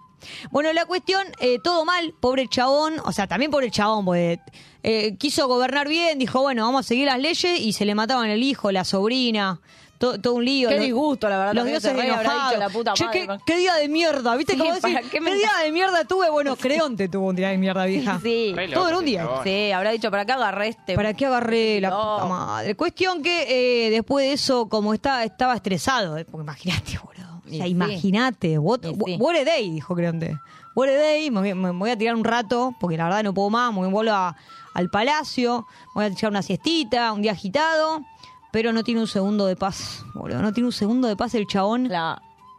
Bueno, la cuestión, eh, todo mal, pobre chabón, o sea, también pobre chabón, porque eh, quiso gobernar bien, dijo, bueno, vamos a seguir las leyes y se le mataban el hijo, la sobrina, todo, todo un lío. Qué Los- disgusto, la verdad, Los dioses enojados. dicho, la puta Che, madre, qué, día de mierda, ¿viste? Sí, cómo decir, ¿para qué qué, me- día de mierda tuve? Bueno, [LAUGHS] Creonte tuvo un día de mierda, vieja. Sí. Todo en un día. Sí, habrá dicho, ¿para qué agarré este? ¿Para qué agarré la No. puta madre? Cuestión que eh, después de eso, como está, estaba estresado, eh, porque imagínate, boludo. O sea, sí. imagínate. What, Y sí. what a day, dijo Creonte. What a day, me, voy- me voy a tirar un rato, porque la verdad no puedo más, me vuelvo a- al palacio, voy a echar una siestita, un día agitado, pero no tiene un segundo de paz, boludo. No tiene un segundo de paz el chabón.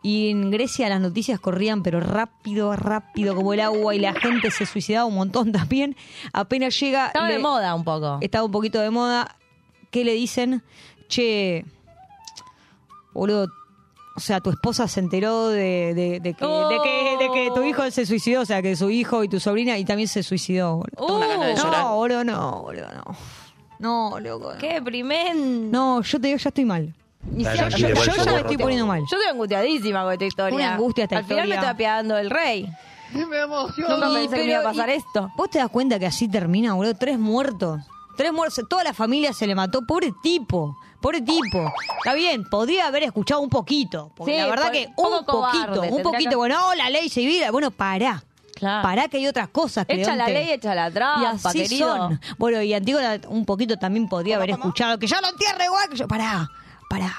Y en Grecia las noticias corrían, pero rápido, rápido como el agua, y la gente se suicidaba un montón también. Apenas llega. Estaba de moda un poco. Estaba un poquito de moda. ¿Qué le dicen? Che, boludo, o sea, tu esposa se enteró de, de- de que, de, que, de que tu hijo se suicidó, o sea, que su hijo y tu sobrina y también se suicidó. boludo. Llorar. no, boludo, no, boludo, no. No, loco. Qué deprimente. No, yo te digo, ya estoy mal. Y yo, ya me borro estoy todo. poniendo mal. Yo estoy angustiadísima con esta historia. Una angustia esta Al final me historia. estoy apiadando del rey. Me emociona. Nunca Y, pensé que me iba a pasar y- esto. ¿Vos te das cuenta que así termina, boludo? Tres muertos. Tres muertos. Toda la familia se le mató. Pobre tipo. Pobre tipo. Está bien, podría haber escuchado un poquito. Porque Sí, la verdad por- que un poco poquito, cobarde, un tendría poquito. que- Bueno, oh, la ley civil. Bueno, pará. Claro. Pará que hay otras cosas. Echa la Creonte. ley, echa la Y trampa, así querido. son. Bueno, y Antígona un poquito también podría haber escuchado que yo lo entierre igual que yo. Pará, pará.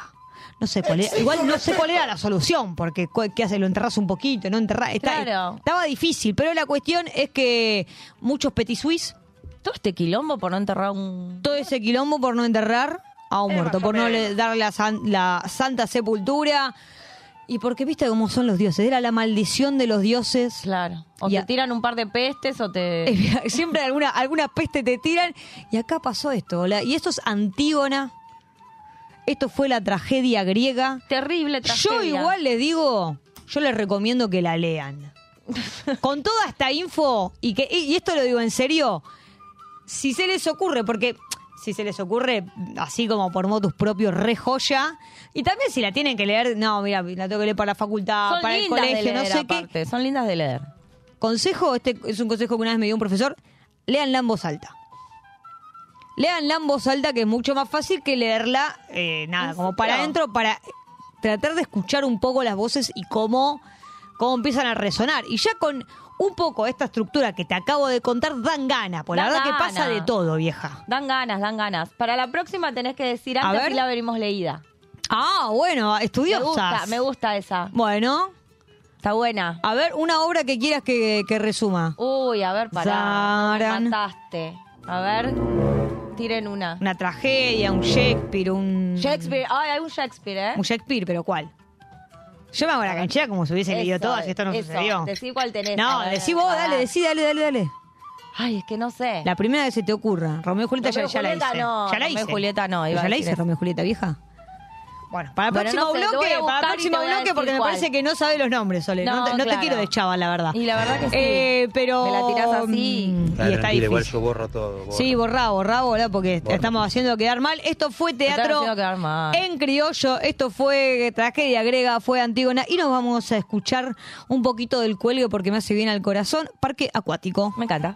No sé cuál era, igual no sé cuál era la solución, porque ¿qué hace? Lo enterras un poquito, no enterras. Está- Claro. Estaba difícil, pero la cuestión es que muchos petit suisse, Todo este quilombo por no enterrar un... todo ese quilombo por no enterrar a un muerto, por no menos. le dar la, san- la santa sepultura. Y porque viste cómo son los dioses, era la maldición de los dioses. Claro. O Y te a- tiran un par de pestes o te... [LAUGHS] Siempre alguna, alguna peste te tiran. Y acá pasó esto. la- y esto es Antígona. Esto fue la tragedia griega. Terrible tragedia. Yo igual les digo, yo les recomiendo que la lean. [LAUGHS] Con toda esta info, y que y esto lo digo en serio, si se les ocurre, porque si se les ocurre, así como por motus propios, re joya, y también si la tienen que leer, no, mira, la tengo que leer para la facultad, Son para el colegio, de leer, no sé qué. Son lindas de leer. Consejo, este es un consejo que una vez me dio un profesor, leanla en voz alta. Leanla en voz alta, que es mucho más fácil que leerla, eh, nada, como para adentro, para tratar de escuchar un poco las voces y cómo, cómo empiezan a resonar. Y ya con un poco esta estructura que te acabo de contar, dan gana, por la Dan verdad que pasa de todo, vieja. Dan ganas, dan ganas. Para la próxima tenés que decir A antes ver. si la venimos leída. Ah, bueno, Me estudiosas. gusta, me gusta esa. Bueno, Está buena. a ver, una obra que quieras que, que resuma. Uy, a ver, pará. Zaran. Me mataste. A ver, tiren una. Una tragedia, un Shakespeare, un... Shakespeare. Ay, hay un Shakespeare, ¿eh? Un Shakespeare, pero ¿cuál? Yo me hago la canchera como si hubiese leído todas y esto no eso. sucedió. Decí cuál tenés. No, decí vos, dale, decí, dale, dale, dale. Ay, es que no sé. La primera que se te ocurra. Romeo y Julieta ya, Romeo y ya la hice. no, ya la Romeo y hice. Julieta no, iba Ya a la hice, eso. Romeo y Julieta vieja. Bueno, para el Bueno, próximo no sé, bloque, para el próximo bloque, porque me parece que no sabe los nombres, Sole. No, No, te, no te claro. quiero de chaval, la verdad. Y la verdad que sí. Eh, pero. Me la tirás así. mm, Y está tranquila, igual difícil. yo borro todo. borro. Sí, borrá, borrá, borrá, porque estamos haciendo quedar mal. Esto fue teatro haciendo quedar mal. en criollo, esto fue tragedia griega, fue Antígona y nos vamos a escuchar un poquito del cuelgue porque me hace bien al corazón. Parque acuático. Me encanta.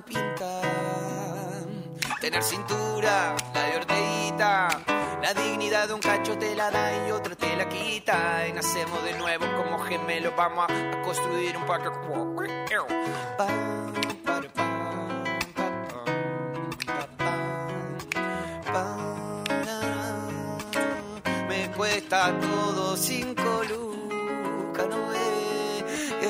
Pinta. Tener cintura, la de orteguita. La dignidad de un cacho te la da y otro te la quita. Y nacemos de nuevo como gemelos. Vamos a, a construir un parque. Me cuesta todo ve.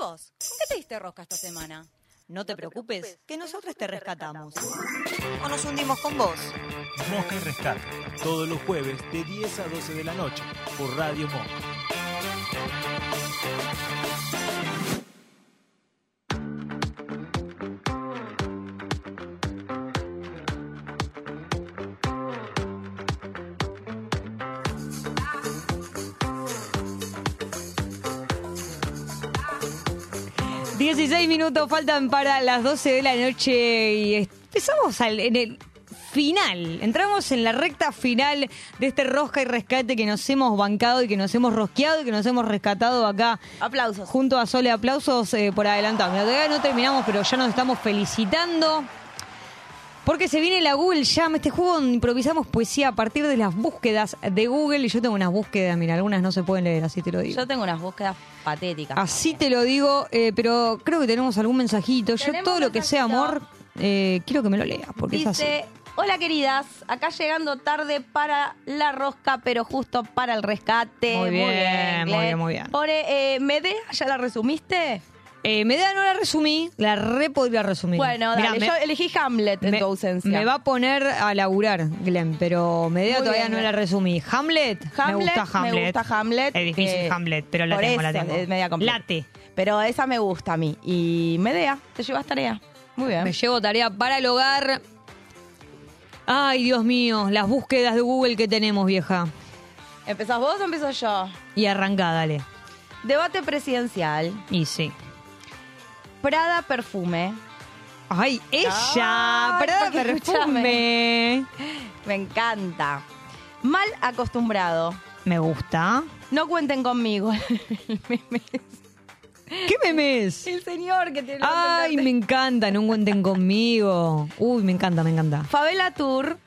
vos? ¿Con qué te diste rosca esta semana? No te preocupes, que nosotros te rescatamos. O nos hundimos con vos. Mosca y Rescate, todos los jueves de 10 a 12 de la noche por Radio Monk. 16 minutos faltan para las 12 de la noche y empezamos al- en el final. Entramos en la recta final de este rosca y rescate que nos hemos bancado y que nos hemos rosqueado y que nos hemos rescatado acá. Aplausos. Junto a Sole, aplausos eh, por adelantado. Mira, Todavía no terminamos, pero ya nos estamos felicitando. Porque se viene la Google Jam, este juego donde improvisamos poesía a partir de las búsquedas de Google. Y yo tengo unas búsquedas, mira, algunas no se pueden leer, así te lo digo. Yo tengo unas búsquedas patéticas. Así te lo digo, eh, pero creo que tenemos algún mensajito. Yo todo lo que sea amor, eh, quiero que me lo leas, porque es así. Dice, hola queridas, acá llegando tarde para la rosca, pero justo para el rescate. Muy bien, muy bien, muy bien. Pone, eh, Medea, ¿ya la resumiste? Eh, Medea no la resumí, la re podría resumir. Bueno, Mirá, dale, me- yo elegí Hamlet en me, tu ausencia. me va a poner a laburar, Glenn, pero Medea Muy todavía bien, no Glenn. la resumí. Hamlet, me Hamlet, gusta Hamlet. Me gusta Hamlet. Es difícil Hamlet, pero la por tengo, la eso, tengo. es media compleja. Late. Pero esa me gusta a mí. Y Medea, te llevas tarea. Muy bien. Me llevo tarea para el hogar. Ay, Dios mío, las búsquedas de Google que tenemos, vieja. ¿Empezás vos o empiezo yo? Y arranca, dale. Debate presidencial. Y sí. Prada perfume. Ay, ella, Ay, Prada perfume. Me encanta. Mal acostumbrado. Me gusta. No cuenten conmigo. [LAUGHS] ¿Qué memes? El señor que tiene. Ay, me encanta, no cuenten conmigo. Uy, me encanta, me encanta. Favela Tour.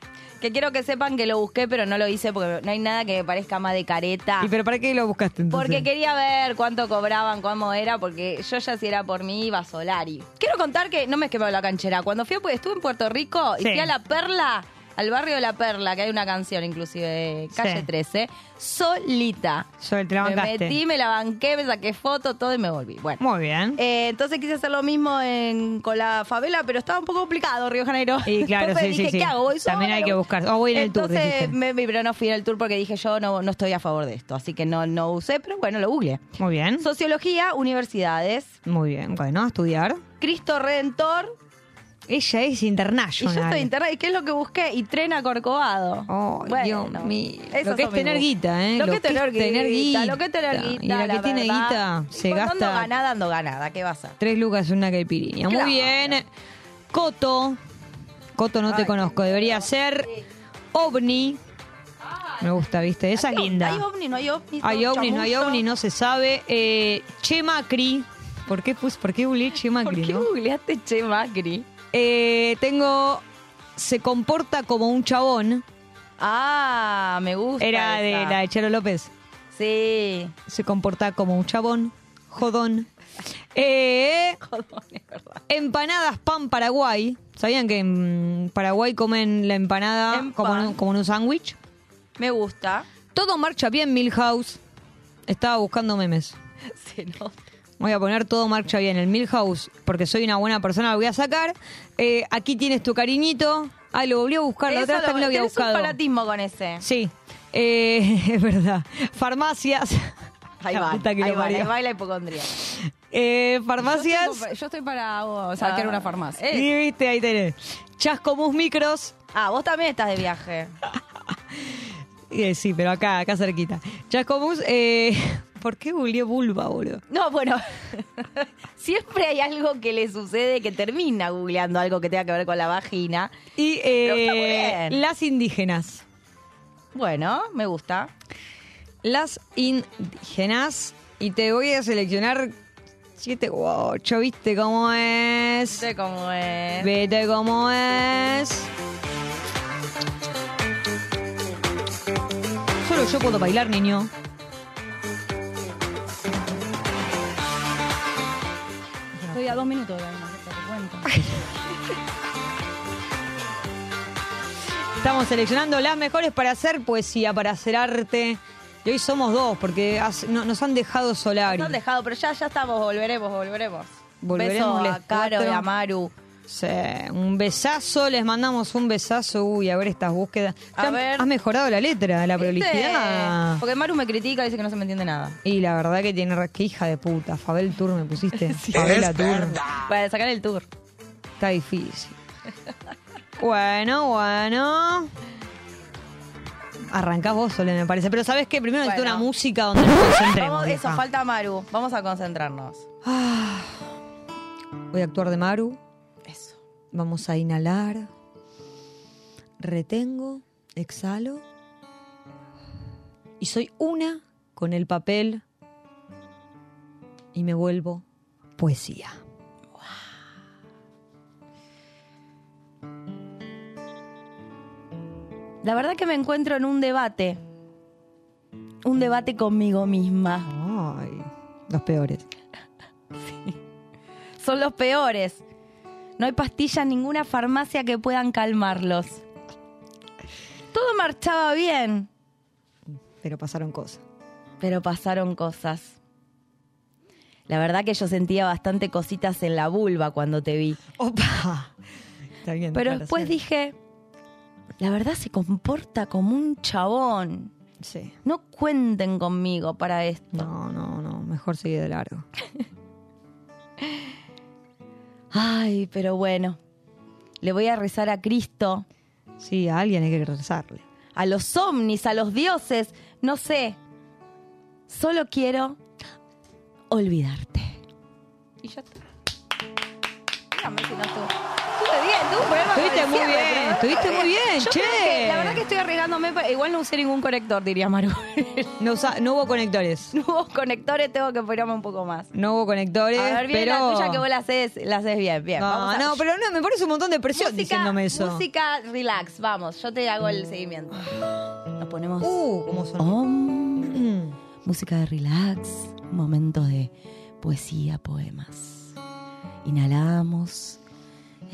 Que quiero que sepan que lo busqué, pero no lo hice porque no hay nada que me parezca más de careta. ¿Y pero para qué lo buscaste entonces? Porque quería ver cuánto cobraban, cómo era, porque yo ya si era por mí iba a Solari. Quiero contar que no me quemó la canchera. Cuando fui, pues, estuve en Puerto Rico y Sí. fui a La Perla, al barrio de La Perla, que hay una canción inclusive, de calle Sí. 13, solita. Sobre, te la me bancaste. metí, me la banqué, me saqué foto, todo y me volví. Bueno. Muy bien. Eh, entonces quise hacer lo mismo en- con la favela, pero estaba un poco complicado Río de Janeiro. Y claro, Entonces sí, dije, sí. ¿qué hago? ¿Voy También sola? hay que buscar. O voy en el tour, Entonces, pero no fui en el tour porque dije yo no, no estoy a favor de esto. Así que no, no usé, pero bueno, lo googleé. Muy bien. Sociología, universidades. Muy bien. Bueno, a estudiar. Cristo Redentor. Ella es Y international. yo estoy interna. ¿Y qué es lo que busqué? Y tren a Corcovado. Oh, Dios mío. Lo que es tener guita, ¿eh? Lo, que es tener guita. Lo que es tener guita. Y la que tiene verdad. guita se Cuando gasta- Ando ganada, ando ganada. ¿Qué va a? Tres lucas una caipirinha. Claro. Muy bien. Coto. Coto no te conozco. Debería ser OVNI. Me gusta, ¿viste? Esa es linda. Hay ovni, no hay ovni. Hay ovni, no hay ovni, no se sabe. Eh, che Macri. ¿Por qué, pus, ¿Por qué googleé Che [LAUGHS] Macri? ¿Por qué no? googleaste Che Macri? Eh, tengo. Se comporta como un chabón. Ah, me gusta. Era de esa. la de Chelo López. Sí. Se comporta como un chabón. Jodón. Eh, [LAUGHS] empanadas pan Paraguay. ¿Sabían que en Paraguay comen la empanada En como, en como en un sándwich? Me gusta. Todo marcha bien, Milhouse. Estaba buscando memes. [LAUGHS] Se nota. Voy a poner todo marcha bien. El Milhouse, porque soy una buena persona, lo voy a sacar. Eh, aquí tienes tu cariñito. Ay, lo volví a buscar. La otra vez también lo había buscado. un fanatismo con ese. Sí, eh, [LAUGHS] es verdad. Farmacias. Ahí va, ahí va, ahí va la hipocondría. Eh, farmacias. Yo estoy, pa- yo estoy para oh, sacar una farmacia. Eh, Sí, viste, ahí tenés. Chascomús Micros. Ah, vos también estás de viaje. [LAUGHS] Eh, sí, pero acá, acá cerquita. Chascomús, eh, ¿por qué googleé vulva, boludo? No, bueno, [LAUGHS] siempre hay algo que le sucede que termina googleando algo que tenga que ver con la vagina. Y eh, las indígenas. Bueno, me gusta. Las indígenas. Y te voy a seleccionar siete u ocho, ¿viste cómo es? sé cómo es. Vete cómo es. Solo yo puedo bailar, niño. Dos minutos te cuento. Estamos seleccionando las mejores para hacer poesía, para hacer arte. Y hoy somos dos, porque has- no- nos han dejado Solari. Nos han dejado, pero ya, ya estamos, volveremos, volveremos. Volveremos Beso a Caro y a Maru. Sí, un besazo, les mandamos un besazo. Uy, a ver estas búsquedas. A Ya ver. Has mejorado la letra, la prolijidad. Porque Maru me critica y dice que no se me entiende nada. Y la verdad que tiene qué hija de puta. Fabel Tour me pusiste. [LAUGHS] Fabela Tour. Para sacar el tour. Está difícil. [LAUGHS] Bueno, bueno. Arrancás vos, Sole, me parece. Pero ¿sabes qué? Primero necesito Bueno. una música donde nos concentremos. Vamos, eso, falta Maru. Vamos a concentrarnos. Voy a actuar de Maru. Vamos a inhalar. Retengo. Exhalo. Y soy una con el papel. Y me vuelvo poesía. La verdad que me encuentro en un debate. Un debate conmigo misma. Ay, los peores. [LAUGHS] Son los peores. No hay pastillas en ninguna farmacia que puedan calmarlos. Todo marchaba bien, Pero pasaron cosas. pero pasaron cosas. La verdad que yo sentía bastante cositas en la vulva cuando te vi. ¡Opa! Está bien. Pero después dije, la verdad se comporta como un chabón. Sí. No cuenten conmigo para esto. No, no, no. Mejor seguir de largo. [LAUGHS] Ay, pero bueno. Le voy a rezar a Cristo, Sí, a alguien hay que rezarle. a los ovnis, a los dioses, no sé. Solo quiero olvidarte. Y ya está. Si no estuvo. Bien, con Estuviste muy bien, estuviste muy bien, Yo che. creo que la verdad que estoy arriesgándome, pero igual no usé ningún conector, diría Maru. [LAUGHS] No, usa- no hubo conectores. [LAUGHS] no hubo conectores, tengo que ponerme un poco más. No hubo conectores. A ver, bien pero... la tuya que vos la haces, la haces bien, bien. No, Vamos a- no, pero no, me parece un montón de presión música, diciéndome eso. Música relax, vamos, yo te hago el seguimiento. Nos ponemos Uh, ¿cómo son? Om. música de relax, momento de poesía, poemas. Inhalamos,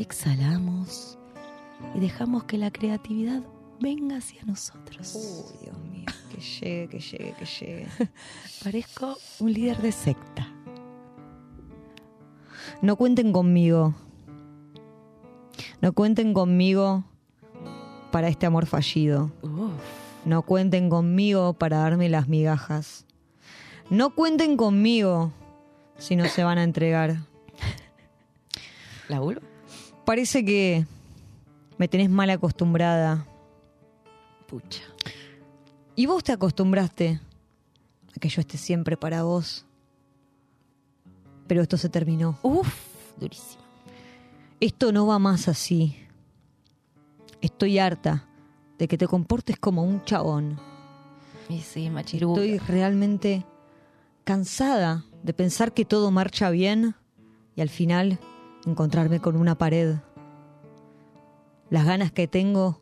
exhalamos y dejamos que la creatividad venga hacia nosotros. Uy, Dios mío, que llegue, que llegue, que llegue. [LAUGHS] Parezco un líder de secta. No cuenten conmigo. No cuenten conmigo para este amor fallido. No cuenten conmigo para darme las migajas. No cuenten conmigo si no se van a entregar. [LAUGHS] ¿La vuelvo? Parece que me tenés mal acostumbrada. Pucha. Y vos te acostumbraste a que yo esté siempre para vos. Pero esto se terminó. Uf, durísimo. Esto no va más así. Estoy harta de que te comportes como un chabón. Y sí, machiruca. Estoy realmente cansada de pensar que todo marcha bien y al final encontrarme con una pared. Las ganas que tengo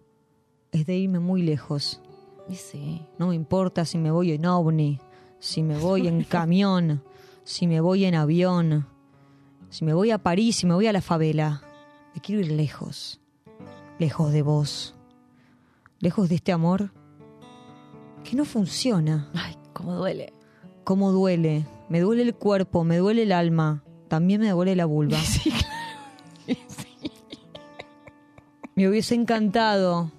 es de irme muy lejos. Sí. No me importa si me voy en ovni, si me voy en [LAUGHS] camión, si me voy en avión, si me voy a París, si me voy a la favela. Me quiero ir lejos, lejos de vos, lejos de este amor que no funciona. Ay, cómo duele. Cómo duele. Me duele el cuerpo, me duele el alma, también me duele la vulva. [LAUGHS] Sí, claro. Me hubiese encantado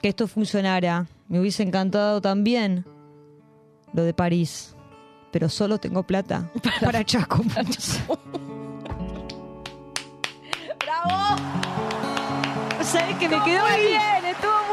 que esto funcionara. Me hubiese encantado también lo de París. Pero solo tengo plata [LAUGHS] para, Chasco. [LAUGHS] ¡Bravo! ¿Sabes que me quedó bien,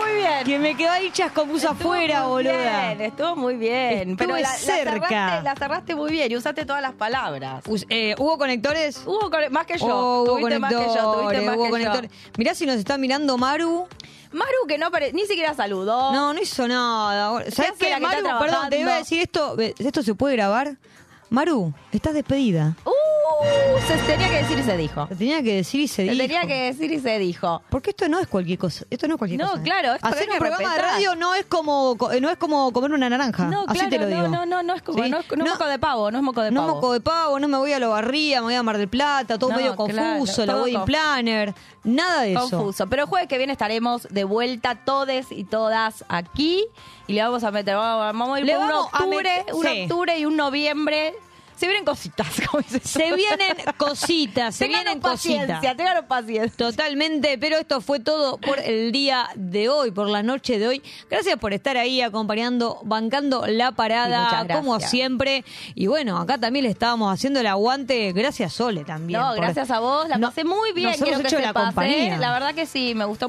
muy bien. Que me quedó ahí Chascomusa afuera, muy boluda. Bien, estuvo muy bien. Estuve pero la, la cerca. cerraste, la cerraste muy bien y usaste todas las palabras. Us- eh, ¿Hubo conectores? Hubo más que yo. Oh, hubo tuviste más que yo, tuviste conectores, más hubo que conectores. Mirá si nos está mirando Maru. Maru que no ni siquiera saludó. No, no hizo nada. ¿Sabes qué, Maru? Perdón, te iba a decir esto. ¿Esto se puede grabar? Maru, estás despedida. Uh, se tenía que decir y se dijo. Se tenía que decir y se Se dijo. tenía que decir y se dijo. Porque esto no es cualquier cosa. Esto no es cualquier No, cosa. ¿eh? claro, esto Hacer un programa de respetar. radio no es como co- no es como comer una naranja. No, Así claro, te lo digo. no, no, no, no es como, ¿Sí? no, es, no es moco de pavo, no es moco de No pavo. moco de pavo, no me voy a lo barría, me voy a Mar del Plata, todo No, medio claro, confuso, la todo wedding planner, nada de eso. Confuso. Pero el jueves que viene estaremos de vuelta todes y todas aquí y le vamos a meter, vamos, vamos a ir Le por un vamos a octubre, meter- un sí. octubre y un noviembre. Se vienen cositas, [LAUGHS] como dices tú. Se vienen cositas, se Ténganos vienen paciencia, cositas. ténganos paciencia. Totalmente, pero esto fue todo por el día de hoy, por la noche de hoy. Gracias por estar ahí acompañando, bancando la parada, como siempre. Y bueno, acá también le estábamos haciendo el aguante. Gracias, Sole, también. No, por- gracias a vos, la No, pasé muy bien, nos quiero que hecho la compañía. La verdad que sí, me gustó.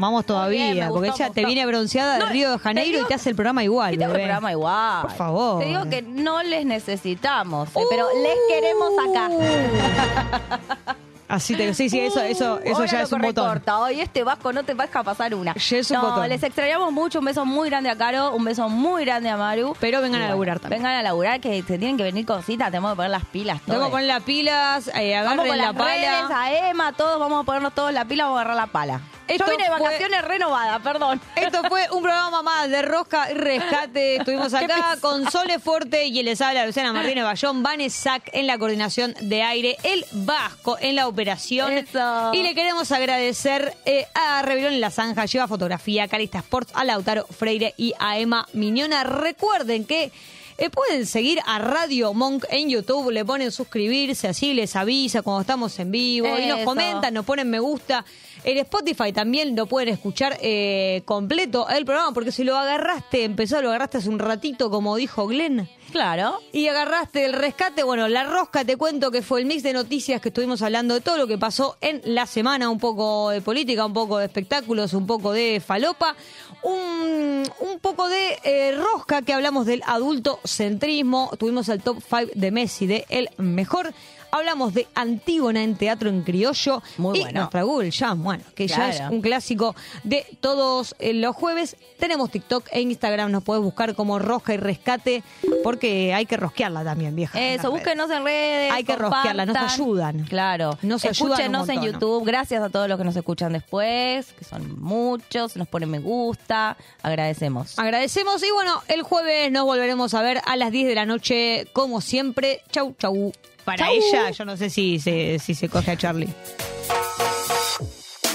Vamos todavía, bien, porque gustó, ella te viene bronceada de No, Río de te Janeiro digo- y te hace el programa igual. Y te hago el programa igual. Por favor. Te digo que no les necesitamos, eh, pero les queremos acá. [LAUGHS] Así te sí, sí, eso, eso, eso Ahora ya es un botón. corta. Hoy este vasco no te vas a pasar una. Ya es un no, botón. les extrañamos mucho. Un beso muy grande a Caro, un beso muy grande a Maru. Pero vengan Y a bueno, laburar también. Vengan a laburar, que se tienen que venir cositas. Tenemos que poner las pilas. Tengo que poner las pilas, eh, Vamos con la las redes, pala. a Emma, todos vamos a ponernos todos la pila, vamos a agarrar la pala. Esto Yo vine de fue- vacaciones renovada, perdón. Esto fue un programa más de Rosca y Rescate. Estuvimos [LAUGHS] acá con Sole Forte y les habla Luciana Martínez Bayón, Vanesac en la coordinación de aire, el Vasco en la operación. Eso. Y le queremos agradecer eh, a Rebelón en la Zanja, Lleva Fotografía, Calista Sports, a Lautaro Freire y a Emma Miñona. Recuerden que eh, pueden seguir a Radio Monk en YouTube, le ponen suscribirse, así les avisa cuando estamos en vivo y nos comentan, nos ponen me gusta. En Spotify también lo pueden escuchar eh, completo el programa, porque si lo agarraste, empezó, lo agarraste hace un ratito, como dijo Glenn. Claro. Y agarraste el rescate, bueno, la rosca te cuento que fue el mix de noticias que estuvimos hablando de todo lo que pasó en la semana, un poco de política, un poco de espectáculos, un poco de falopa, un, un poco de eh, rosca que hablamos del adulto centrismo, tuvimos el top 5 de Messi, de el mejor. Hablamos de Antígona en teatro en criollo Muy y bueno. nuestra Google Jam, bueno, que ya es un clásico de todos eh, los jueves. Tenemos TikTok e Instagram, nos puedes buscar como Rosca y Rescate. Porque hay que rosquearla también, vieja. en Eso, redes. búsquenos en redes. Hay que rosquearla, nos ayudan. Claro. Nos ayudan Escúchenos en. YouTube. Gracias a todos los que nos escuchan después, que son muchos. Nos ponen me gusta. Agradecemos. Agradecemos y bueno, el jueves nos volveremos a ver a las 10 de la noche, como siempre. Chau, chau. Para Chau. ella, yo no sé si se, si se coge a Charlie.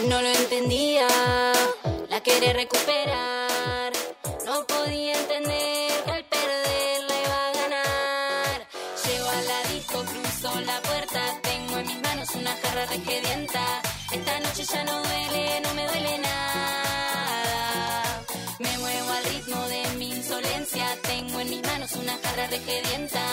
No lo entendía, la quería recuperar. No podía entender que al perder la iba a ganar. Llego a la disco, cruzo la puerta. Tengo en mis manos una jarra regedienta. Esta noche ya no duele, no me duele nada. Me muevo al ritmo de mi insolencia. Tengo en mis manos una jarra regedienta.